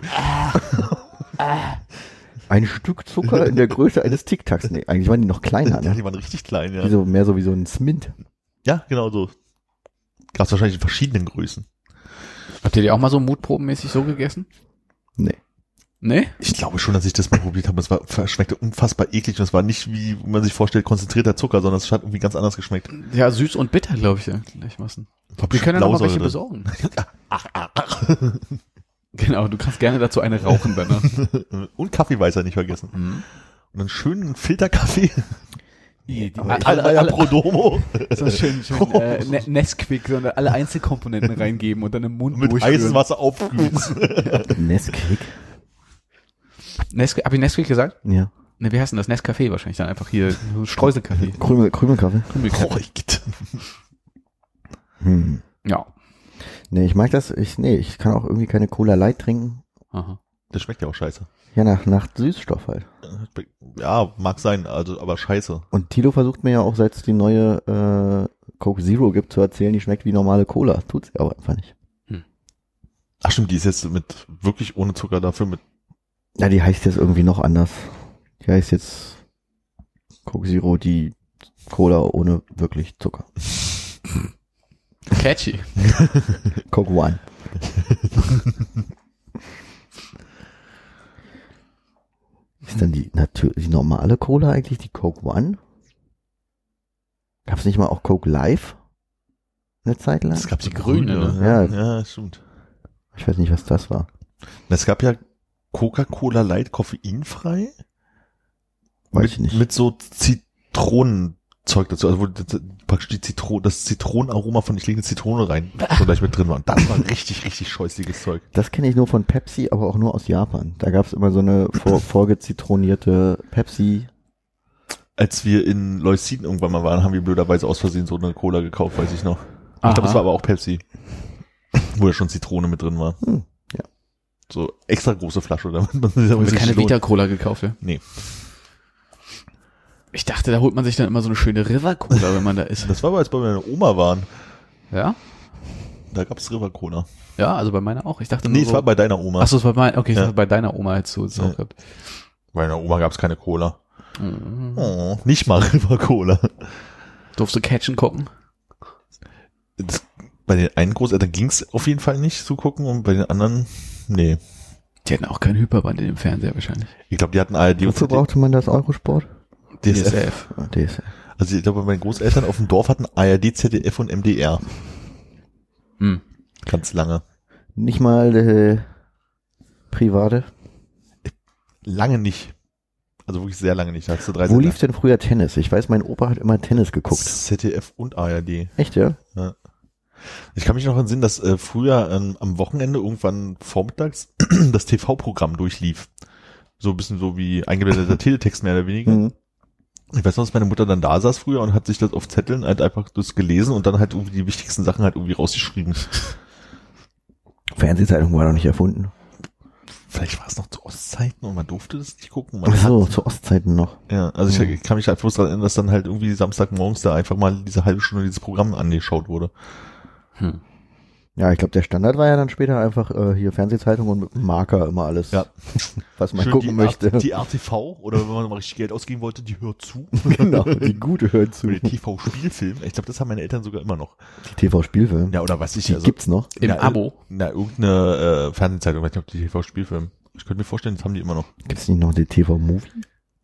D: Ein Stück Zucker in der Größe eines Tic-Tacs. Nee, eigentlich waren die noch kleiner,
B: ja,
D: ne?
B: die waren richtig klein, ja.
D: Wie so, mehr so wie so ein Smint.
B: Ja, genau so. Gab's wahrscheinlich in verschiedenen Größen.
C: Habt ihr die auch mal so mutprobenmäßig so gegessen?
D: Nee.
C: Nee?
B: Ich glaube schon, dass ich das mal probiert habe. Es war, schmeckte unfassbar eklig und es war nicht, wie man sich vorstellt, konzentrierter Zucker, sondern es hat irgendwie ganz anders geschmeckt.
C: Ja, süß und bitter, glaube ich, ja. gleichmaßen. Wir können ja noch mal welche
B: drin.
C: besorgen.
B: Ach, ach, ach.
C: Genau, du kannst gerne dazu eine rauchen, Benner.
B: Und Kaffeeweißer nicht vergessen. Und einen schönen Filterkaffee.
C: Die, die,
B: Alle,
C: alle,
B: alle, Prodomo.
C: so schön, schön äh, Ne- Nesquik, sondern alle Einzelkomponenten reingeben und dann im Mund
B: Mit heißem Wasser aufgießen.
D: Nesquik?
C: Nesquik, hab ich Nesquik gesagt?
D: Ja.
C: Ne, wie heißt denn das? Nescafé wahrscheinlich dann einfach hier Streuselkaffee.
D: Krümel, Krümelkaffee?
C: Krümelkaffee.
B: Korrekt.
D: Hm.
C: Ja.
D: Nee, ich mag das, ich, nee, ich kann auch irgendwie keine Cola Light trinken.
C: Aha.
B: Das schmeckt ja auch scheiße.
D: Ja, nach, nach Süßstoff halt.
B: Ja, mag sein, also, aber scheiße.
D: Und Tilo versucht mir ja auch, seit es die neue äh, Coke Zero gibt, zu erzählen, die schmeckt wie normale Cola. Tut sie aber einfach nicht.
B: Ach stimmt, die ist jetzt mit wirklich ohne Zucker dafür mit.
D: Ja, die heißt jetzt irgendwie noch anders. Die heißt jetzt Coke Zero, die Cola ohne wirklich Zucker.
C: Catchy.
D: Coke One. Ist dann die, natür- die normale Cola eigentlich die Coke One? Gab es nicht mal auch Coke Live? Eine Zeit lang?
B: Es gab die
C: grüne,
B: grüne.
C: ne?
D: Ja.
B: ja, stimmt.
D: Ich weiß nicht, was das war.
B: Es gab ja Coca-Cola Light koffeinfrei.
D: Weiß
B: mit,
D: ich nicht.
B: Mit so Zitronenzeug dazu, also wo das- praktisch die Zitrone, das Zitronenaroma von ich lege eine Zitrone rein, so gleich mit drin war. Und das war richtig, richtig scheußliches Zeug.
D: Das kenne ich nur von Pepsi, aber auch nur aus Japan. Da gab es immer so eine vor, vorgezitronierte Pepsi.
B: Als wir in Leucin irgendwann mal waren, haben wir blöderweise aus Versehen so eine Cola gekauft, weiß ich noch. Ich
C: Aha.
B: glaube, es war aber auch Pepsi. Wo ja schon Zitrone mit drin war.
D: Hm.
B: So extra große Flasche, damit man sich sich
C: keine
B: lohnt.
C: Vita-Cola gekauft, ja?
B: Nee.
C: Ich dachte, da holt man sich dann immer so eine schöne River-Cola, wenn man da ist.
B: Das war aber, als bei meiner Oma waren.
C: Ja?
B: Da gab's River Cola.
C: Ja, also bei meiner auch. Ich dachte
B: Nee, es
C: so,
B: war bei deiner Oma.
C: Ach so, es war bei, okay, es
B: Ja.
C: war bei deiner Oma jetzt so.
B: Ja.
C: gehabt.
B: Bei meiner Oma gab's keine Cola.
C: Mhm.
B: Oh, nicht mal River Cola.
C: Durfst du Catchen gucken?
B: Das, bei den einen Großeltern ging's auf jeden Fall nicht zu gucken und bei den anderen, nee.
C: Die hatten auch kein Hyperband in dem Fernseher wahrscheinlich.
B: Ich glaube, die hatten ARD und
D: Wofür brauchte man das Eurosport?
B: DSF.
D: Ah, DSF.
B: Also ich glaube, meine Großeltern auf dem Dorf hatten ARD, ZDF und MDR.
C: Hm.
B: Ganz lange.
D: Nicht mal äh, private.
B: Lange nicht. Also wirklich sehr lange nicht. Da hast du drei
D: Wo
B: Sender.
D: lief denn früher Tennis? Ich weiß, mein Opa hat immer Tennis geguckt.
B: ZDF und ARD.
D: Echt, ja?
B: Ich kann mich noch entsinnen, dass äh, früher ähm, am Wochenende irgendwann vormittags das TV-Programm durchlief. So ein bisschen so wie eingeblendeter Teletext mehr oder weniger.
D: Mhm.
B: Ich weiß noch, dass meine Mutter dann da saß früher und hat sich das auf Zetteln halt einfach das gelesen und dann halt irgendwie die wichtigsten Sachen halt irgendwie rausgeschrieben.
D: Fernsehzeitung war noch nicht erfunden.
B: Vielleicht war es noch zu Ostzeiten und man durfte das nicht gucken. Man
D: Ach so,
B: hat,
D: zu Ostzeiten noch.
B: ja, also ich,
D: Mhm.
B: ich kann mich halt bloß daran erinnern, dass dann halt irgendwie Samstagmorgens da einfach mal diese halbe Stunde dieses Programm angeschaut wurde.
C: Hm.
D: Ja, ich glaube, der Standard war ja dann später einfach äh, hier Fernsehzeitung und mit dem Marker immer alles,
B: Ja.
D: was man
B: Schön
D: gucken
B: die,
D: möchte.
B: R- die RTV oder wenn man mal richtig Geld ausgeben wollte, die hört zu.
D: genau, die gute hört zu.
B: Oder die TV-Spielfilm. Ich glaube, das haben meine Eltern sogar immer noch.
D: Die TV-Spielfilm.
B: Ja, oder was ich
D: die
B: also,
D: gibt's noch.
C: Im
B: na,
C: Abo.
B: Na, irgendeine äh, Fernsehzeitung, nicht, ob die TV-Spielfilm. Ich könnte mir vorstellen, das haben die immer noch.
D: Gibt's nicht noch die TV-Movie?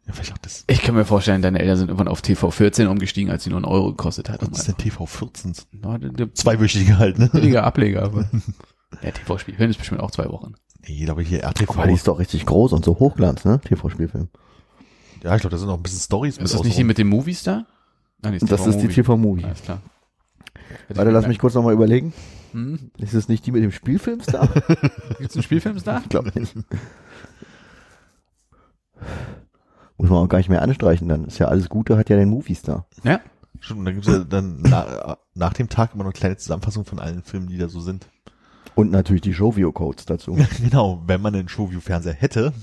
B: Ja, vielleicht auch das.
C: Ich kann mir vorstellen, deine Eltern sind irgendwann auf TV 14 umgestiegen, als sie nur einen Euro gekostet hat.
B: Was ist denn TV-14?
C: Na, der- der
B: Zweiwöchige halt, ne?
C: billiger Ableger, aber. Der TV-Spielfilm ist bestimmt auch zwei Wochen.
B: Nee, aber hier RTV.
D: Aber die ist doch richtig groß und so Hochglanz, ne? TV-Spielfilm.
B: ja, ich glaube, da sind noch ein bisschen Stories
C: Ist das nicht die mit dem Movies da? Nein,
D: Das ist die TV-Movie.
C: Alles klar.
D: Warte, lass mich kurz nochmal überlegen.
C: Hm?
D: Ist es nicht die mit dem Spielfilmstar?
C: Gibt's einen Spielfilmstar?
D: Ich glaube nicht. Muss man auch gar nicht mehr anstreichen, dann ist ja alles Gute, hat ja den Movie-Star.
C: Ja.
B: Stimmt, und dann gibt's ja dann na, nach dem Tag immer noch eine kleine Zusammenfassung von allen Filmen, die da so sind.
D: Und natürlich die Showview-Codes dazu.
B: genau, wenn man einen Showview-Fernseher hätte.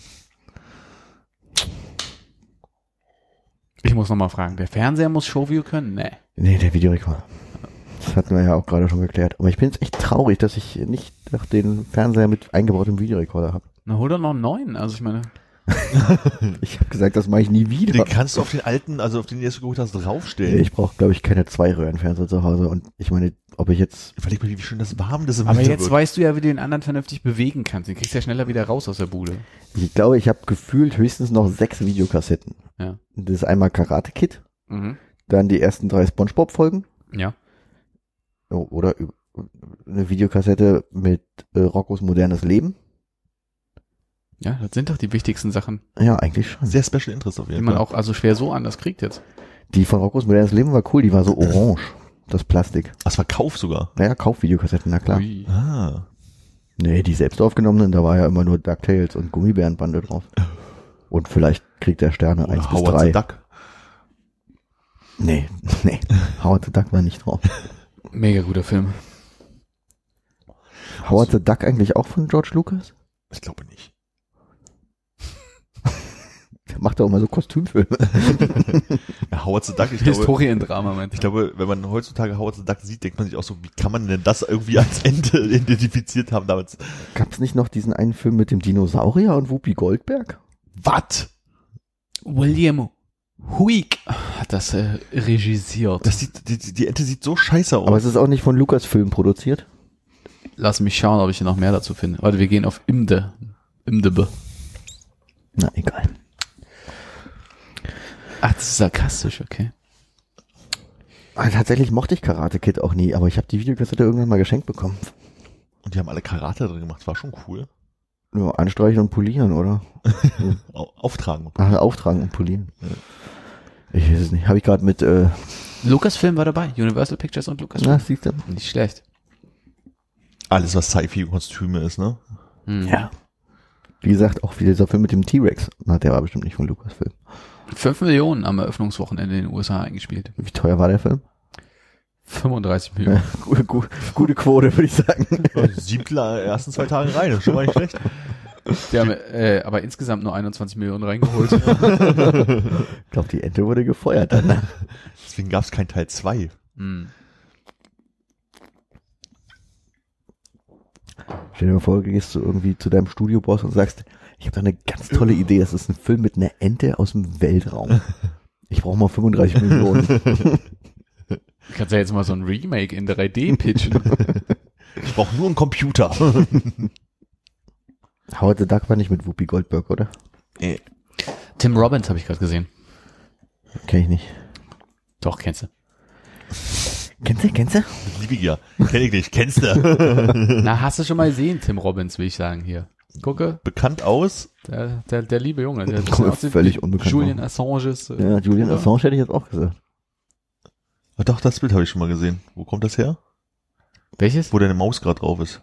C: Ich muss noch mal fragen, der Fernseher muss Showview können? Nee.
D: Nee, der Videorekorder. Das hatten wir ja auch gerade schon geklärt. Aber ich bin jetzt echt traurig, dass ich nicht noch den Fernseher mit eingebautem Videorekorder habe.
C: Na, hol doch noch einen neuen. Also ich meine,
D: Ich habe gesagt, das mache ich nie wieder.
B: Den kannst du auf den alten, also auf den du geholt hast, draufstellen.
D: Ich brauche, glaube ich, keine zwei Röhrenfernseher zu Hause. Und ich meine, ob ich jetzt
B: Überleg mal, wie schön das warm das im
C: aber jetzt
B: wird.
C: weißt du ja, wie du den anderen vernünftig bewegen kannst. Den kriegst du ja schneller wieder raus aus der Bude.
D: Ich glaube, ich habe gefühlt höchstens noch sechs Videokassetten.
C: Ja.
D: Das ist einmal Karate Kid,
C: Mhm.
D: dann die ersten drei Spongebob-Folgen
C: Ja.
D: oh, oder eine Videokassette mit äh, Roccos modernes Leben.
C: Ja, das sind doch die wichtigsten Sachen,
D: Ja, eigentlich schon.
B: Sehr Special Interest auf
C: die
B: jeden
C: man
B: Fall.
C: auch also schwer so anders kriegt jetzt.
D: Die von Roccos modernes Leben war cool, die war so orange, das Plastik.
B: Das war Kauf sogar.
D: Naja, Kaufvideokassetten, na klar.
C: Ui.
B: Ah.
D: Nee, die selbst aufgenommenen, da war ja immer nur DuckTales und Gummibärenbande drauf. Und vielleicht kriegt er Sterne
B: Oder
D: eins bis
B: Howard
D: drei.
B: the Duck.
D: Nee, nee, Howard the Duck war nicht drauf.
C: Mega guter Film.
D: Howard the Duck eigentlich auch von George Lucas?
B: Ich glaube nicht.
D: Macht doch immer so Kostümfilme.
B: Ja, Howard the Duck, ich glaube,
C: Historiendrama, meint
B: ich glaube, wenn man heutzutage Howard the Duck sieht, denkt man sich auch so, wie kann man denn das irgendwie als Ente identifiziert haben damals?
D: Gab's nicht noch diesen einen Film mit dem Dinosaurier und Whoopi Goldberg?
B: Was?
C: William Huig hat das äh, regisiert.
B: Das sieht, die, die Ente sieht so scheiße aus.
D: Aber es ist auch nicht von Lucasfilm produziert.
C: Lass mich schauen, ob ich hier noch mehr dazu finde. Warte, wir gehen auf Imde. Imdb.
D: Na, egal.
C: Ach, das ist sarkastisch, okay.
D: Aber tatsächlich mochte ich Karate Kid auch nie, aber ich habe die Videokassette irgendwann mal geschenkt bekommen.
B: Und die haben alle Karate drin gemacht, war schon cool.
D: Ja, anstreichen und polieren, oder?
B: Au- Auftragen.
D: Ach, auftragen und polieren. Ich weiß es nicht. Habe ich gerade mit, äh,
C: Lucasfilm war dabei. Universal Pictures und Lucasfilm.
D: na, siehst du?
C: Nicht schlecht.
B: Alles, was Sci-Fi-Kostüme ist, ne?
C: Hm.
D: Ja. Wie gesagt, auch wie dieser Film mit dem T-Rex. Na, der war bestimmt nicht von Lucasfilm.
C: 5 Millionen am Eröffnungswochenende in den USA eingespielt.
D: Wie teuer war der Film?
C: 35 Millionen.
D: gute, gute, gute Quote, würde ich sagen.
B: Siebtler ersten zwei Tage rein, das ist schon mal nicht schlecht.
C: Die haben äh, aber insgesamt nur 21 Millionen reingeholt.
D: Ich glaube, die Ente wurde gefeuert dann.
B: Deswegen gab es kein Teil 2.
C: hm.
D: Stell dir mal vor, du gehst du irgendwie zu deinem Studioboss und sagst, ich habe da eine ganz tolle Idee. Das ist ein Film mit einer Ente aus dem Weltraum. Ich brauche mal 35 Millionen.
C: Du kannst ja jetzt mal so ein Remake in 3D pitchen.
B: Ich brauche nur einen Computer.
D: Howard the Duck war nicht mit Whoopi Goldberg, oder?
B: Äh,
C: Tim Robbins habe ich gerade gesehen.
D: Kenn ich nicht.
C: Doch, kennst du.
D: Kennst du, kennst du?
B: Liebe ich ja. Kenn ich nicht. Kennst du?
C: Na, hast du schon mal gesehen, Tim Robbins, will ich sagen hier. Gucke,
B: Bekannt aus.
C: der, der, der liebe Junge. Der, aussieht
D: völlig unbekannt
C: Julian
D: vor.
C: Assanges. äh,
D: Ja, Julian
C: Bruder.
D: Assange hätte ich jetzt auch gesagt.
B: Ah, Doch, das Bild habe ich schon mal gesehen. Wo kommt das her?
C: Welches?
B: Wo deine Maus gerade drauf ist.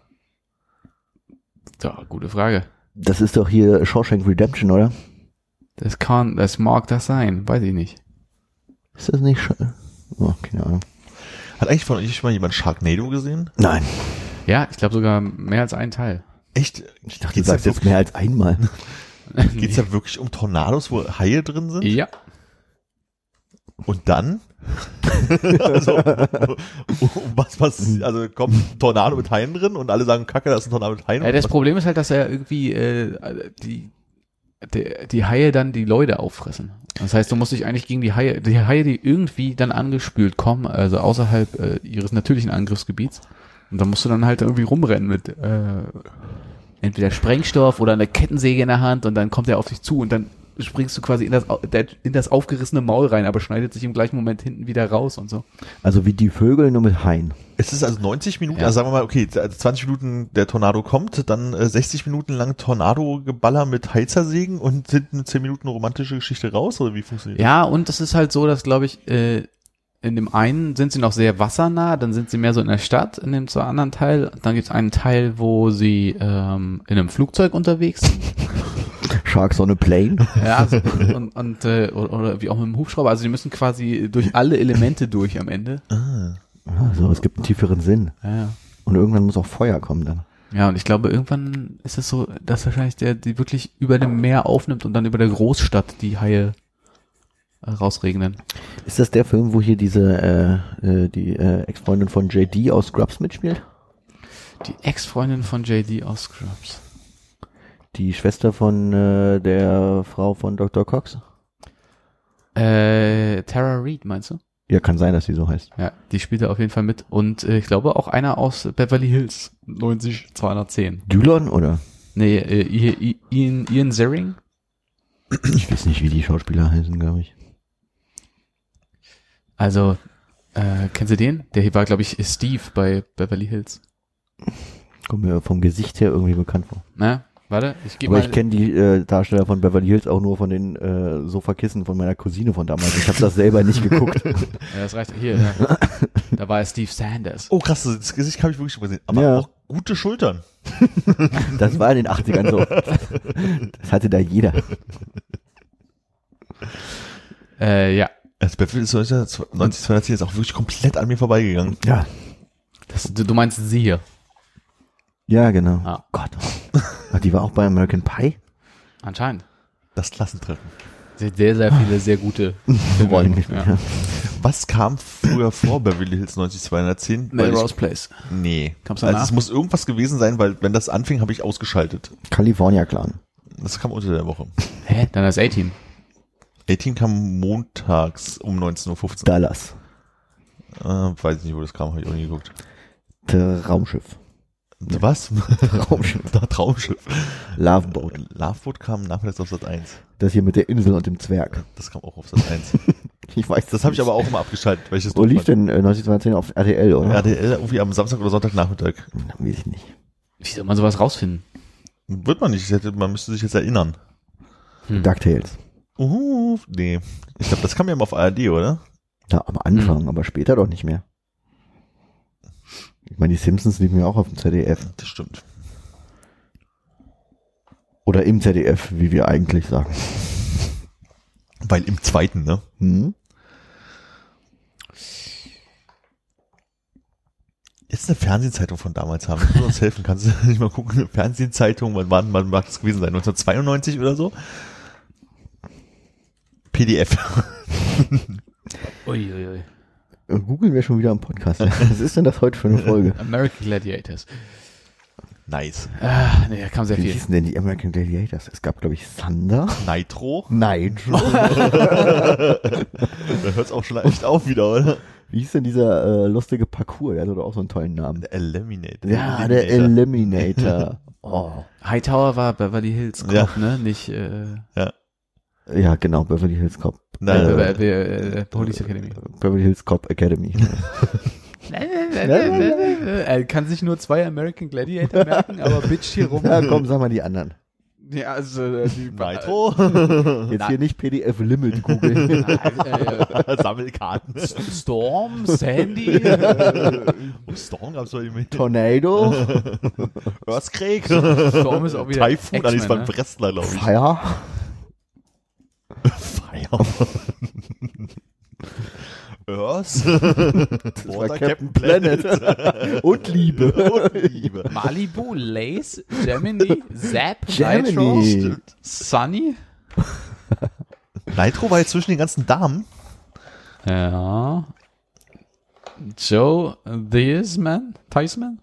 C: Ja, gute Frage.
D: Das ist doch hier Shawshank Redemption, oder?
C: Das kann, das mag das sein, weiß ich nicht.
D: Ist das nicht schon? Oh, keine Ahnung.
B: Hat eigentlich von euch mal jemand Sharknado gesehen?
D: Nein.
C: Ja, ich glaube sogar mehr als ein Teil.
B: Echt?
D: Ich dachte, du
B: Geht's
D: sagst
B: da
D: jetzt mehr als einmal.
B: Geht's da wirklich um Tornados, wo Haie drin sind?
C: Ja.
B: Und dann? also, was passiert? Also kommt ein Tornado mit Haien drin und alle sagen, Kacke, da ist ein Tornado mit Haien.
C: ja. Das
B: was-
C: Problem ist halt, dass er irgendwie äh, die, die, die Haie dann die Leute auffressen. Das heißt, du musst dich eigentlich gegen die Haie, die Haie, die irgendwie dann angespült kommen, also außerhalb äh, ihres natürlichen Angriffsgebiets. Und dann musst du dann halt irgendwie rumrennen mit äh, entweder Sprengstoff oder eine Kettensäge in der Hand und dann kommt er auf dich zu und dann springst du quasi in das, in das aufgerissene Maul rein, aber schneidet sich im gleichen Moment hinten wieder raus und so.
D: Also wie die Vögel, nur mit Haien.
B: Es ist also 90 Minuten,
C: Ja.
B: also sagen wir mal, okay, also 20 Minuten der Tornado kommt, dann äh, 60 Minuten lang Tornado-Geballer mit Heizersägen und hinten 10 Minuten romantische Geschichte raus, oder wie funktioniert
C: Ja, und es ist halt so, dass, glaube ich, äh, in dem einen sind sie noch sehr wassernah, dann sind sie mehr so in der Stadt, in dem zur anderen Teil. Dann gibt es einen Teil, wo sie ähm, in einem Flugzeug unterwegs sind.
D: Sharks on a plane.
C: ja, also, und, und äh, oder, oder wie auch mit dem Hubschrauber. Also die müssen quasi durch alle Elemente durch am Ende.
B: Ah.
D: Also es gibt einen tieferen Sinn.
C: Ja.
D: Und irgendwann muss auch Feuer kommen dann.
C: Ja, und ich glaube, irgendwann ist es so, dass wahrscheinlich der die wirklich über dem Meer aufnimmt und dann über der Großstadt die Haie rausregnen.
D: Ist das der Film, wo hier diese äh, äh, die äh, Ex-Freundin von JD aus Scrubs mitspielt?
C: Die Ex-Freundin von JD aus Scrubs.
D: Die Schwester von äh, der Frau von Dr. Cox?
C: Äh, Tara Reid, meinst du?
D: Ja, kann sein, dass sie so heißt.
C: Ja, die spielt da auf jeden Fall mit. Und äh, ich glaube auch einer aus Beverly Hills. 90 210.
D: Dylon oder?
C: Nee, äh, Ian, Ian Ziering.
D: Ich weiß nicht, wie die Schauspieler heißen, glaube ich.
C: Also, äh, kennst du den? Der hier war, glaube ich, Steve bei Beverly Hills.
D: Kommt mir vom Gesicht her irgendwie bekannt vor.
C: Ne? Warte, ich gebe
D: Aber
C: mal.
D: ich kenne die äh, Darsteller von Beverly Hills auch nur von den äh, Sofakissen von meiner Cousine von damals. Ich habe das selber nicht geguckt.
C: ja, das reicht. Hier, ja. da war Steve Sanders.
B: Oh krass, das Gesicht habe ich wirklich schon gesehen. Aber
D: Ja.
B: auch gute Schultern.
D: Das war in den 80ern so. Das hatte da jeder.
C: Äh, ja.
B: Also Beverly Hills 90210 ist auch wirklich komplett an mir vorbeigegangen.
D: Ja.
C: Das, du, du meinst sie hier.
D: Ja, genau.
C: Ah.
D: Gott. Ach, die war auch bei American Pie?
C: Anscheinend.
B: Das Klassentreffen.
C: Sehr, sehr viele sehr gute
D: Rollen nicht
C: Ja.
D: mehr.
B: Was kam früher vor Beverly Hills 90210? Weil ich-
C: Melrose Place.
B: Nee.
C: Kam's
B: also es muss irgendwas gewesen sein, weil wenn das anfing, habe ich ausgeschaltet.
D: California Clan.
B: Das kam unter der Woche.
C: Hä? Dann ist 18.
B: A-Team kam montags um 19.15
D: Dallas.
B: Uhr. Äh, weiß ich nicht, wo das kam, habe ich auch nie geguckt.
D: Traumschiff.
B: Was?
D: Traumschiff.
B: Da Traumschiff.
D: Loveboat.
B: Loveboat kam nachmittags auf Sat 1.
D: Das hier mit der Insel und dem Zwerg.
B: Das kam auch auf Sat 1.
D: Ich weiß
B: Das habe ich aber auch immer abgeschaltet, weil ich das
D: Wo lief denn äh, 1910 auf RTL, oder?
B: RTL irgendwie am Samstag oder Sonntagnachmittag.
D: Hm, Weiß ich nicht.
C: Wie soll man sowas rausfinden?
B: Wird man nicht, man müsste sich jetzt erinnern.
C: Hm.
D: DuckTales.
B: Uh, nee. Ich glaube, das kam ja immer auf ARD, oder?
D: Ja, am Anfang,
B: Hm.
D: aber später doch nicht mehr. Ich meine, die Simpsons liefen ja auch auf dem ZDF.
B: Das stimmt.
D: Oder im ZDF, wie wir eigentlich sagen.
B: Weil im zweiten, ne?
D: Hm?
B: Jetzt eine Fernsehzeitung von damals haben. Kannst du uns helfen? Kannst du nicht mal gucken? Eine Fernsehzeitung, wann, wann, wann mag das gewesen sein? 1992 oder so? PDF.
C: Uiuiui.
D: Äh, Googeln wir schon wieder am Podcast. Was ist denn das heute für eine Folge?
C: American Gladiators.
B: Nice.
C: Ah, nee, da kam sehr
D: Wie
C: viel.
D: hießen denn die American Gladiators? Es gab, glaube ich, Thunder.
B: Nitro.
D: Nitro.
B: Da hört's auch schon echt auf wieder, oder?
D: Wie hieß denn dieser äh, lustige Parcours? Der hatte doch auch so einen tollen Namen.
B: Der Eliminator.
D: Ja, der Eliminator. Oh.
C: Hightower war Beverly Hills Cop,
B: Ja.
C: ne? Nicht äh,
D: Ja, genau, Beverly Hills Cop.
B: Nein,
C: äh,
B: äh,
C: äh, Police Academy.
D: Beverly Hills Cop Academy.
C: er kann sich nur zwei American Gladiator merken, aber bitch hier rum.
D: ja, komm, sag mal die anderen.
C: Ja, also äh, die
B: Nitro.
D: Jetzt hier nicht PDF Limit googeln.
C: äh,
B: Sammelkarten.
C: Storm, Sandy,
B: Storm gab's doch irgendwie.
D: Tornado,
B: Earthquake.
C: Storm ist auch wieder
B: Typhoon, nee, das war
C: X-Men,
B: ein
C: ne?
B: Bresler, glaube ich.
D: Fire,
B: Fire. Earth.
D: das war Captain Planet. Und Liebe.
B: Und Liebe.
C: Malibu, Lace, Gemini, Zap,
D: Gemini.
C: Nitro, Sunny.
B: Nitro war jetzt zwischen den ganzen Damen.
C: Ja. Joe Theismann, Theismann,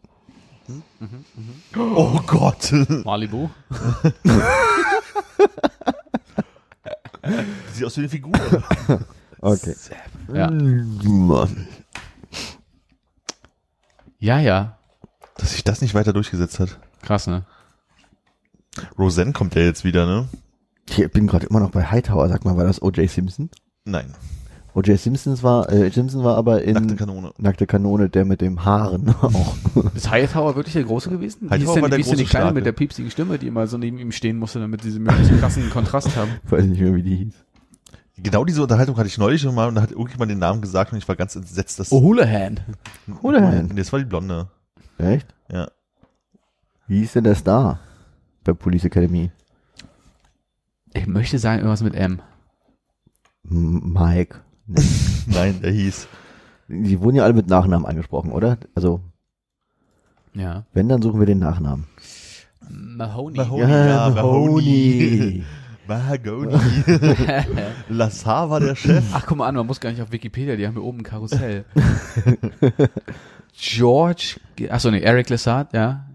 B: Oh Gott.
C: Malibu.
B: Sieht aus wie eine Figur.
D: Okay.
C: Ja.
D: Mann.
C: Ja, ja.
B: Dass sich das nicht weiter durchgesetzt hat.
C: Krass, ne?
B: Roseanne kommt ja jetzt wieder, ne?
D: Ich bin gerade immer noch bei Hightower. Sag mal, war das O.J. Simpson?
B: Nein.
D: O.J. Simpsons war, äh, Simpson war aber in
B: Nackte Kanone.
D: Nackte Kanone, der mit dem Haaren auch.
C: Ist Hightower wirklich der Große gewesen?
B: Hightower
C: wie ist denn,
B: war der
C: wie ist denn die Kleine
B: Starke.
C: mit der piepsigen Stimme, die immer so neben ihm stehen musste, damit diese möglichst krassen Kontrast haben?
D: Ich weiß nicht mehr, wie die hieß.
B: Genau diese Unterhaltung hatte ich neulich schon mal und da hat irgendjemand den Namen gesagt und ich war ganz entsetzt, dass.
C: Oh. Houlihan.
B: Nee, das war die Blonde.
D: Echt?
B: Ja.
D: Wie hieß denn der Star bei Police Academy?
C: Ich möchte sagen, irgendwas mit M.
D: M Mike. Nee.
B: Nein, der hieß.
D: Die wurden ja alle mit Nachnamen angesprochen, oder? Also,
C: Ja.
D: wenn, dann suchen wir den Nachnamen.
C: Mahoney.
B: Mahoney. ja,
D: Mahoney.
B: Mahagoni. Lassar war der Chef.
C: Ach, guck mal an, man muss gar nicht auf Wikipedia, die haben hier oben ein Karussell. George, achso, nee, Eric Lessard, ja.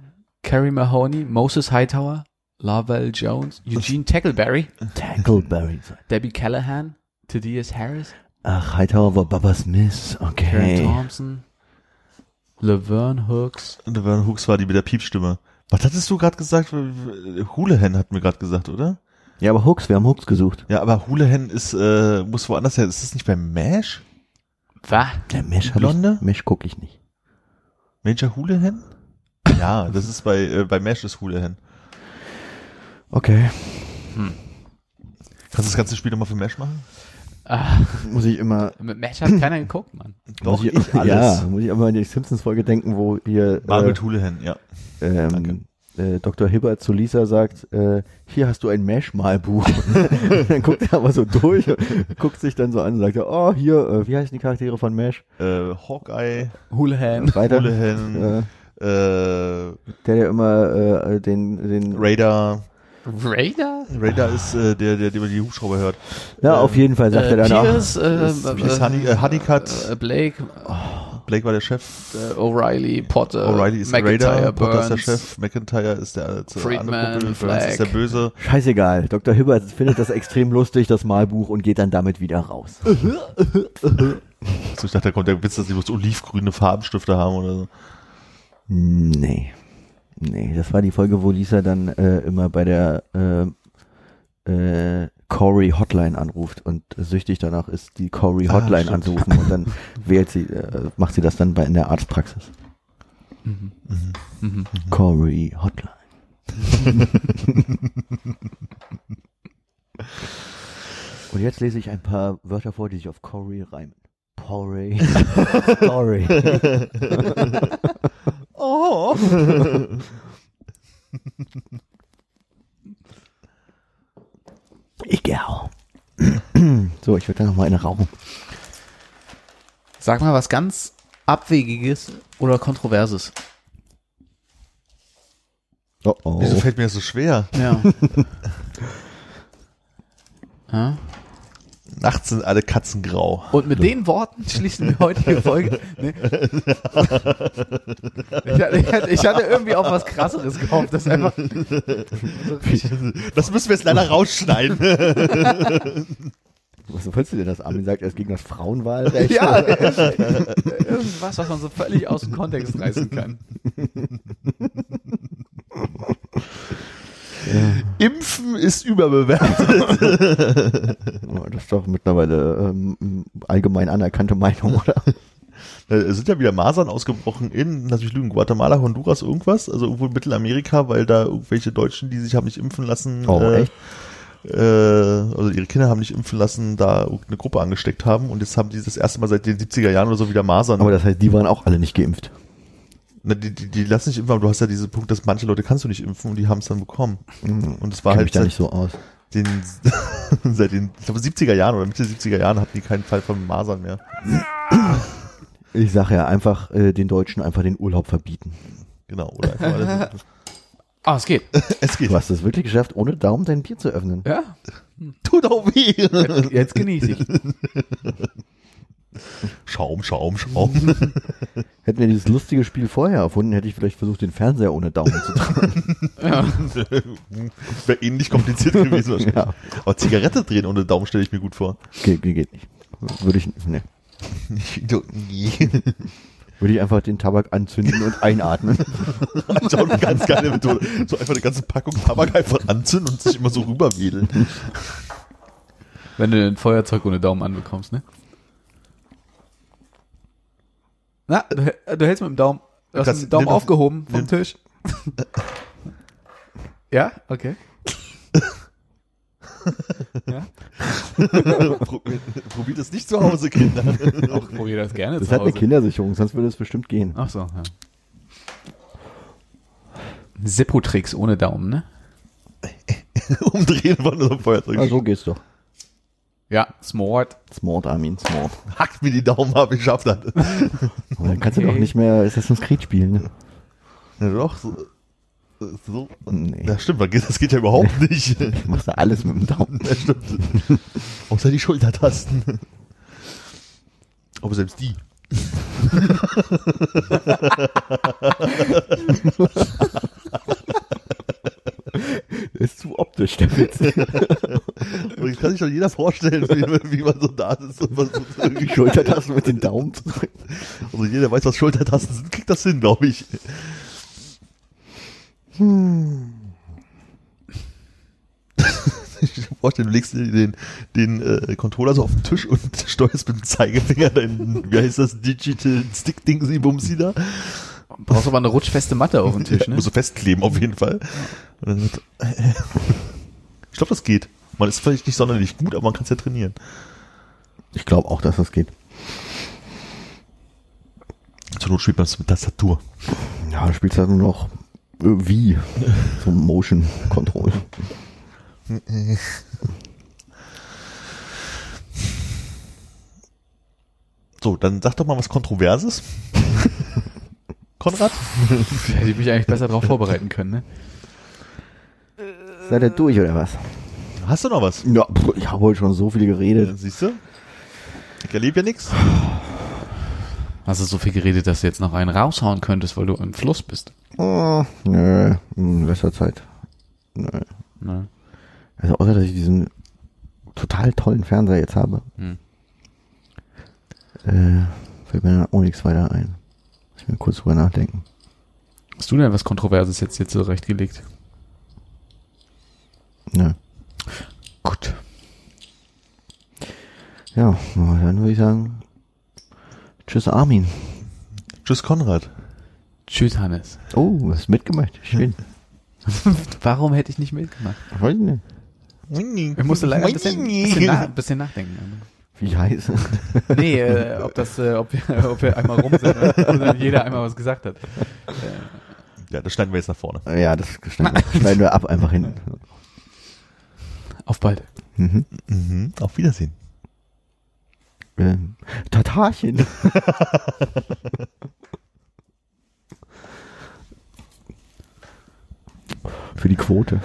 C: Carrie Mahoney, Moses Hightower, Lavelle Jones, Eugene Tackleberry,
D: Tackleberry.
C: Debbie Callahan, Thaddeus Harris,
D: Ach, Hightower war Baba Smith.
C: Karen
D: Okay.
C: Thompson, Laverne Hooks.
B: Laverne Hooks war die mit der Piepstimme. Was hattest du gerade gesagt? Houlihan hatten wir gerade gesagt, oder?
D: Ja, aber Hooks, wir haben Hooks gesucht.
B: Ja, aber Houlihan ist, äh, muss woanders her. Ist das nicht bei MASH?
C: Was?
D: Der Mesh
B: Blonde?
D: ich, Mesh gucke ich nicht.
B: Major Houlihan? Ja, das ist bei, äh, bei MASH ist Houlihan.
D: Okay.
B: Kannst du das ganze Spiel nochmal für MASH machen?
C: Ah,
D: Muss ich immer,
C: mit Match hat keiner geguckt, Mann.
B: Doch,
D: muss
B: ich, alles.
D: Ja, muss ich aber an die Simpsons-Folge denken, wo hier
B: Margaret Houlihan, ja.
D: äh, ähm, äh, Dr. Hibbert zu Lisa sagt, äh, hier hast du ein Mesh-Malbuch. dann guckt er aber so durch, guckt sich dann so an und sagt, oh, hier, äh, wie heißen die Charaktere von Mesh?
B: Äh, Hawkeye,
C: Houlihan.
D: Weiter.
B: Houlihan,
D: Äh,
B: äh,
D: der, der immer äh, den, den
B: Raider.
C: Raider?
B: Raider ist äh, der, der, der über die Hubschrauber hört.
D: Ja,
B: äh,
D: auf jeden Fall sagt er dann auch.
C: Pierce, äh,
B: Pierce Honey- äh, Honeycutt.
C: äh, Blake,
B: Blake war der Chef.
C: Äh, O'Reilly, Potter,
B: O'Reilly ist der
C: McIntyre,
B: Raider, Potter ist der
C: Burns.
B: Chef, McIntyre ist der äh,
C: Friedman,
B: andere Kumpel, Burns
C: Flag.
B: ist der Böse.
D: Scheißegal. Dr. Hibbert findet das extrem lustig, das Malbuch, und geht dann damit wieder raus.
B: Also ich dachte, da kommt der Witz, dass die bloß olivgrüne Farbenstifte haben oder so.
D: Nee. Nee, das war die Folge, wo Lisa dann äh, immer bei der äh, äh, Corey Hotline anruft und süchtig danach ist, die Corey
B: Ah,
D: Hotline
B: stimmt.
D: anzurufen und dann wählt sie, äh, macht sie das dann bei in der Arztpraxis.
C: Mhm. Mhm.
D: Corey Hotline. und jetzt lese ich ein paar Wörter vor, die sich auf Corey reimen. Porray. Sorry. Ich geh auch. So, ich würde da noch mal eine rauchen.
C: Sag mal was ganz Abwegiges oder Kontroverses.
D: Oh oh.
B: Wieso fällt mir das so schwer?
C: Ja. ja.
B: Nachts sind alle Katzen grau.
C: Und mit den Worten schließen wir heutige Folge. Nee. Ich, hatte, ich, hatte, irgendwie auf was krasseres gehofft. Das einfach
B: Das müssen wir jetzt leider rausschneiden.
D: Was wolltest du denn, dass Armin sagt, er ist gegen das Frauenwahlrecht?
C: ja, irgendwas, was man so völlig aus dem Kontext reißen kann.
B: Impfen ist überbewertet.
D: Das ist doch mittlerweile ähm, allgemein anerkannte Meinung, oder?
B: Äh, Es sind ja wieder Masern ausgebrochen in, natürlich Lügen, Guatemala, Honduras, irgendwas, also irgendwo in Mittelamerika, weil da irgendwelche Deutschen, die sich haben nicht impfen lassen,
D: Oh,
B: äh, äh, also ihre Kinder haben nicht impfen lassen, da irgendeine Gruppe angesteckt haben und jetzt haben die das erste Mal seit den 70er Jahren oder so wieder Masern.
D: Aber das heißt, die waren auch alle nicht geimpft.
B: Na, die, die, die lassen nicht impfen, aber du hast ja diesen Punkt, dass manche Leute kannst du nicht impfen und die haben es dann bekommen. Und es war
D: Kenn
B: halt
D: mich da
B: seit
D: nicht so aus.
B: den, seit den, ich glaube 70er Jahren oder Mitte 70er Jahren hatten die keinen Fall von Masern mehr.
D: Ich sage ja einfach äh, den Deutschen einfach den Urlaub verbieten.
B: Genau, oder einfach alles.
C: Ah, es geht.
B: es geht.
D: Du hast es wirklich geschafft, ohne Daumen dein Bier zu öffnen.
C: Ja,
B: Tut auch weh.
C: jetzt, jetzt genieße ich.
B: Schaum, Schaum, Schaum.
D: Hätten wir dieses lustige Spiel vorher erfunden, hätte ich vielleicht versucht, den Fernseher ohne Daumen zu tragen.
B: Wäre ähnlich kompliziert gewesen wahrscheinlich.
D: ja,
B: Aber Zigarette drehen ohne Daumen stelle ich mir gut vor.
D: geht, geht geht nicht. Würde ich, ne. Würde ich einfach den Tabak anzünden und einatmen.
B: Das ist auch eine ganz geile Methode. So einfach eine ganze Packung Tabak einfach anzünden und sich immer so rüberwedeln.
C: Wenn du ein Feuerzeug ohne Daumen anbekommst, ne? Na, du, du hältst mit dem Daumen, du hast
B: Das-
C: den Daumen
B: das-
C: aufgehoben vom
B: nimm-
C: Tisch. ja, okay. ja,
B: Pro- Probiert es nicht zu Hause, Kinder.
C: auch probier das gerne
D: Das
C: zu
D: hat eine
C: Hause.
D: Kindersicherung, sonst würde es bestimmt gehen.
C: Ach so, ja. Zippo-Tricks ohne Daumen, ne?
B: Umdrehen von unserem Feuerzeug.
D: Ah, so geht's doch.
C: Ja, smart.
D: Smart, Armin, smart.
B: Hackt mir die Daumen ab, ich schaff das.
D: Aber dann kannst du doch nicht mehr Assassin's Creed spielen. Ne?
B: Ja, doch, so. so.
D: Nee.
B: Ja, stimmt, das geht- das geht ja überhaupt nicht.
D: Du machst ja alles mit dem Daumen.
B: Ja, stimmt. Außer die Schultertasten. Aber selbst die.
D: Ist zu optisch, der Witz.
B: Das kann sich doch jeder vorstellen, wie, wie man so da ist. Und was,
D: Die Schultertasten mit den Daumen zu drücken.
B: also jeder weiß, was Schultertasten sind, kriegt das hin, glaube ich. Ich kann mir vorstellen, du legst dir den, den äh, Controller so auf den Tisch und steuerst mit dem Zeigefinger deinen, wie heißt das, Digital Stick Dingsi Bumsi da.
C: Brauchst aber eine rutschfeste Matte auf dem Tisch, ne?
B: Muss so festkleben auf jeden Fall. Ich glaube, das geht. Man ist vielleicht nicht sonderlich gut, aber man kann es ja trainieren.
D: Ich glaube auch, dass das geht.
B: Zur Not spielt man es mit Tastatur.
D: Ja, du spielst halt nur noch äh, wie. So Motion Control.
B: So, dann sag doch mal was Kontroverses. Konrad?
C: Hätte ich mich eigentlich besser darauf vorbereiten können, ne?
D: Seid ihr durch oder was?
B: Hast du noch was?
D: Ja, pff, ich habe heute schon so viel geredet.
B: Siehst du? Ich erlebe ja nichts.
C: Hast du so viel geredet, dass du jetzt noch einen raushauen könntest, weil du im Fluss bist?
D: Oh, nö, in letzter Zeit. Nö.
C: Ne?
D: Also außer, dass ich diesen total tollen Fernseher jetzt habe,
C: Hm.
D: äh, fällt mir dann auch nichts weiter ein. Ich mir kurz drüber nachdenken.
C: Hast du denn was Kontroverses jetzt hier zurechtgelegt?
D: Nö.
C: Gut.
D: Ja, dann würde ich sagen, tschüss Armin.
B: Tschüss, Konrad.
C: Tschüss, Hannes.
D: Oh, du hast mitgemacht. Schön.
C: Warum hätte ich nicht mitgemacht?
D: Weiß ich nicht.
C: Ich musste leider ein bisschen, bisschen, nach, bisschen nachdenken.
D: Wie heiß?
C: Nee, äh, ob das, äh, ob, wir, ob wir einmal rum sind oder jeder einmal was gesagt hat.
B: Ja, das schneiden wir jetzt nach vorne.
D: ja, das schneiden wir, schneiden wir ab, einfach hin.
C: Auf bald.
D: Mhm.
B: Mhm. Auf Wiedersehen.
D: Ähm, Tatarchen. Für die Quote.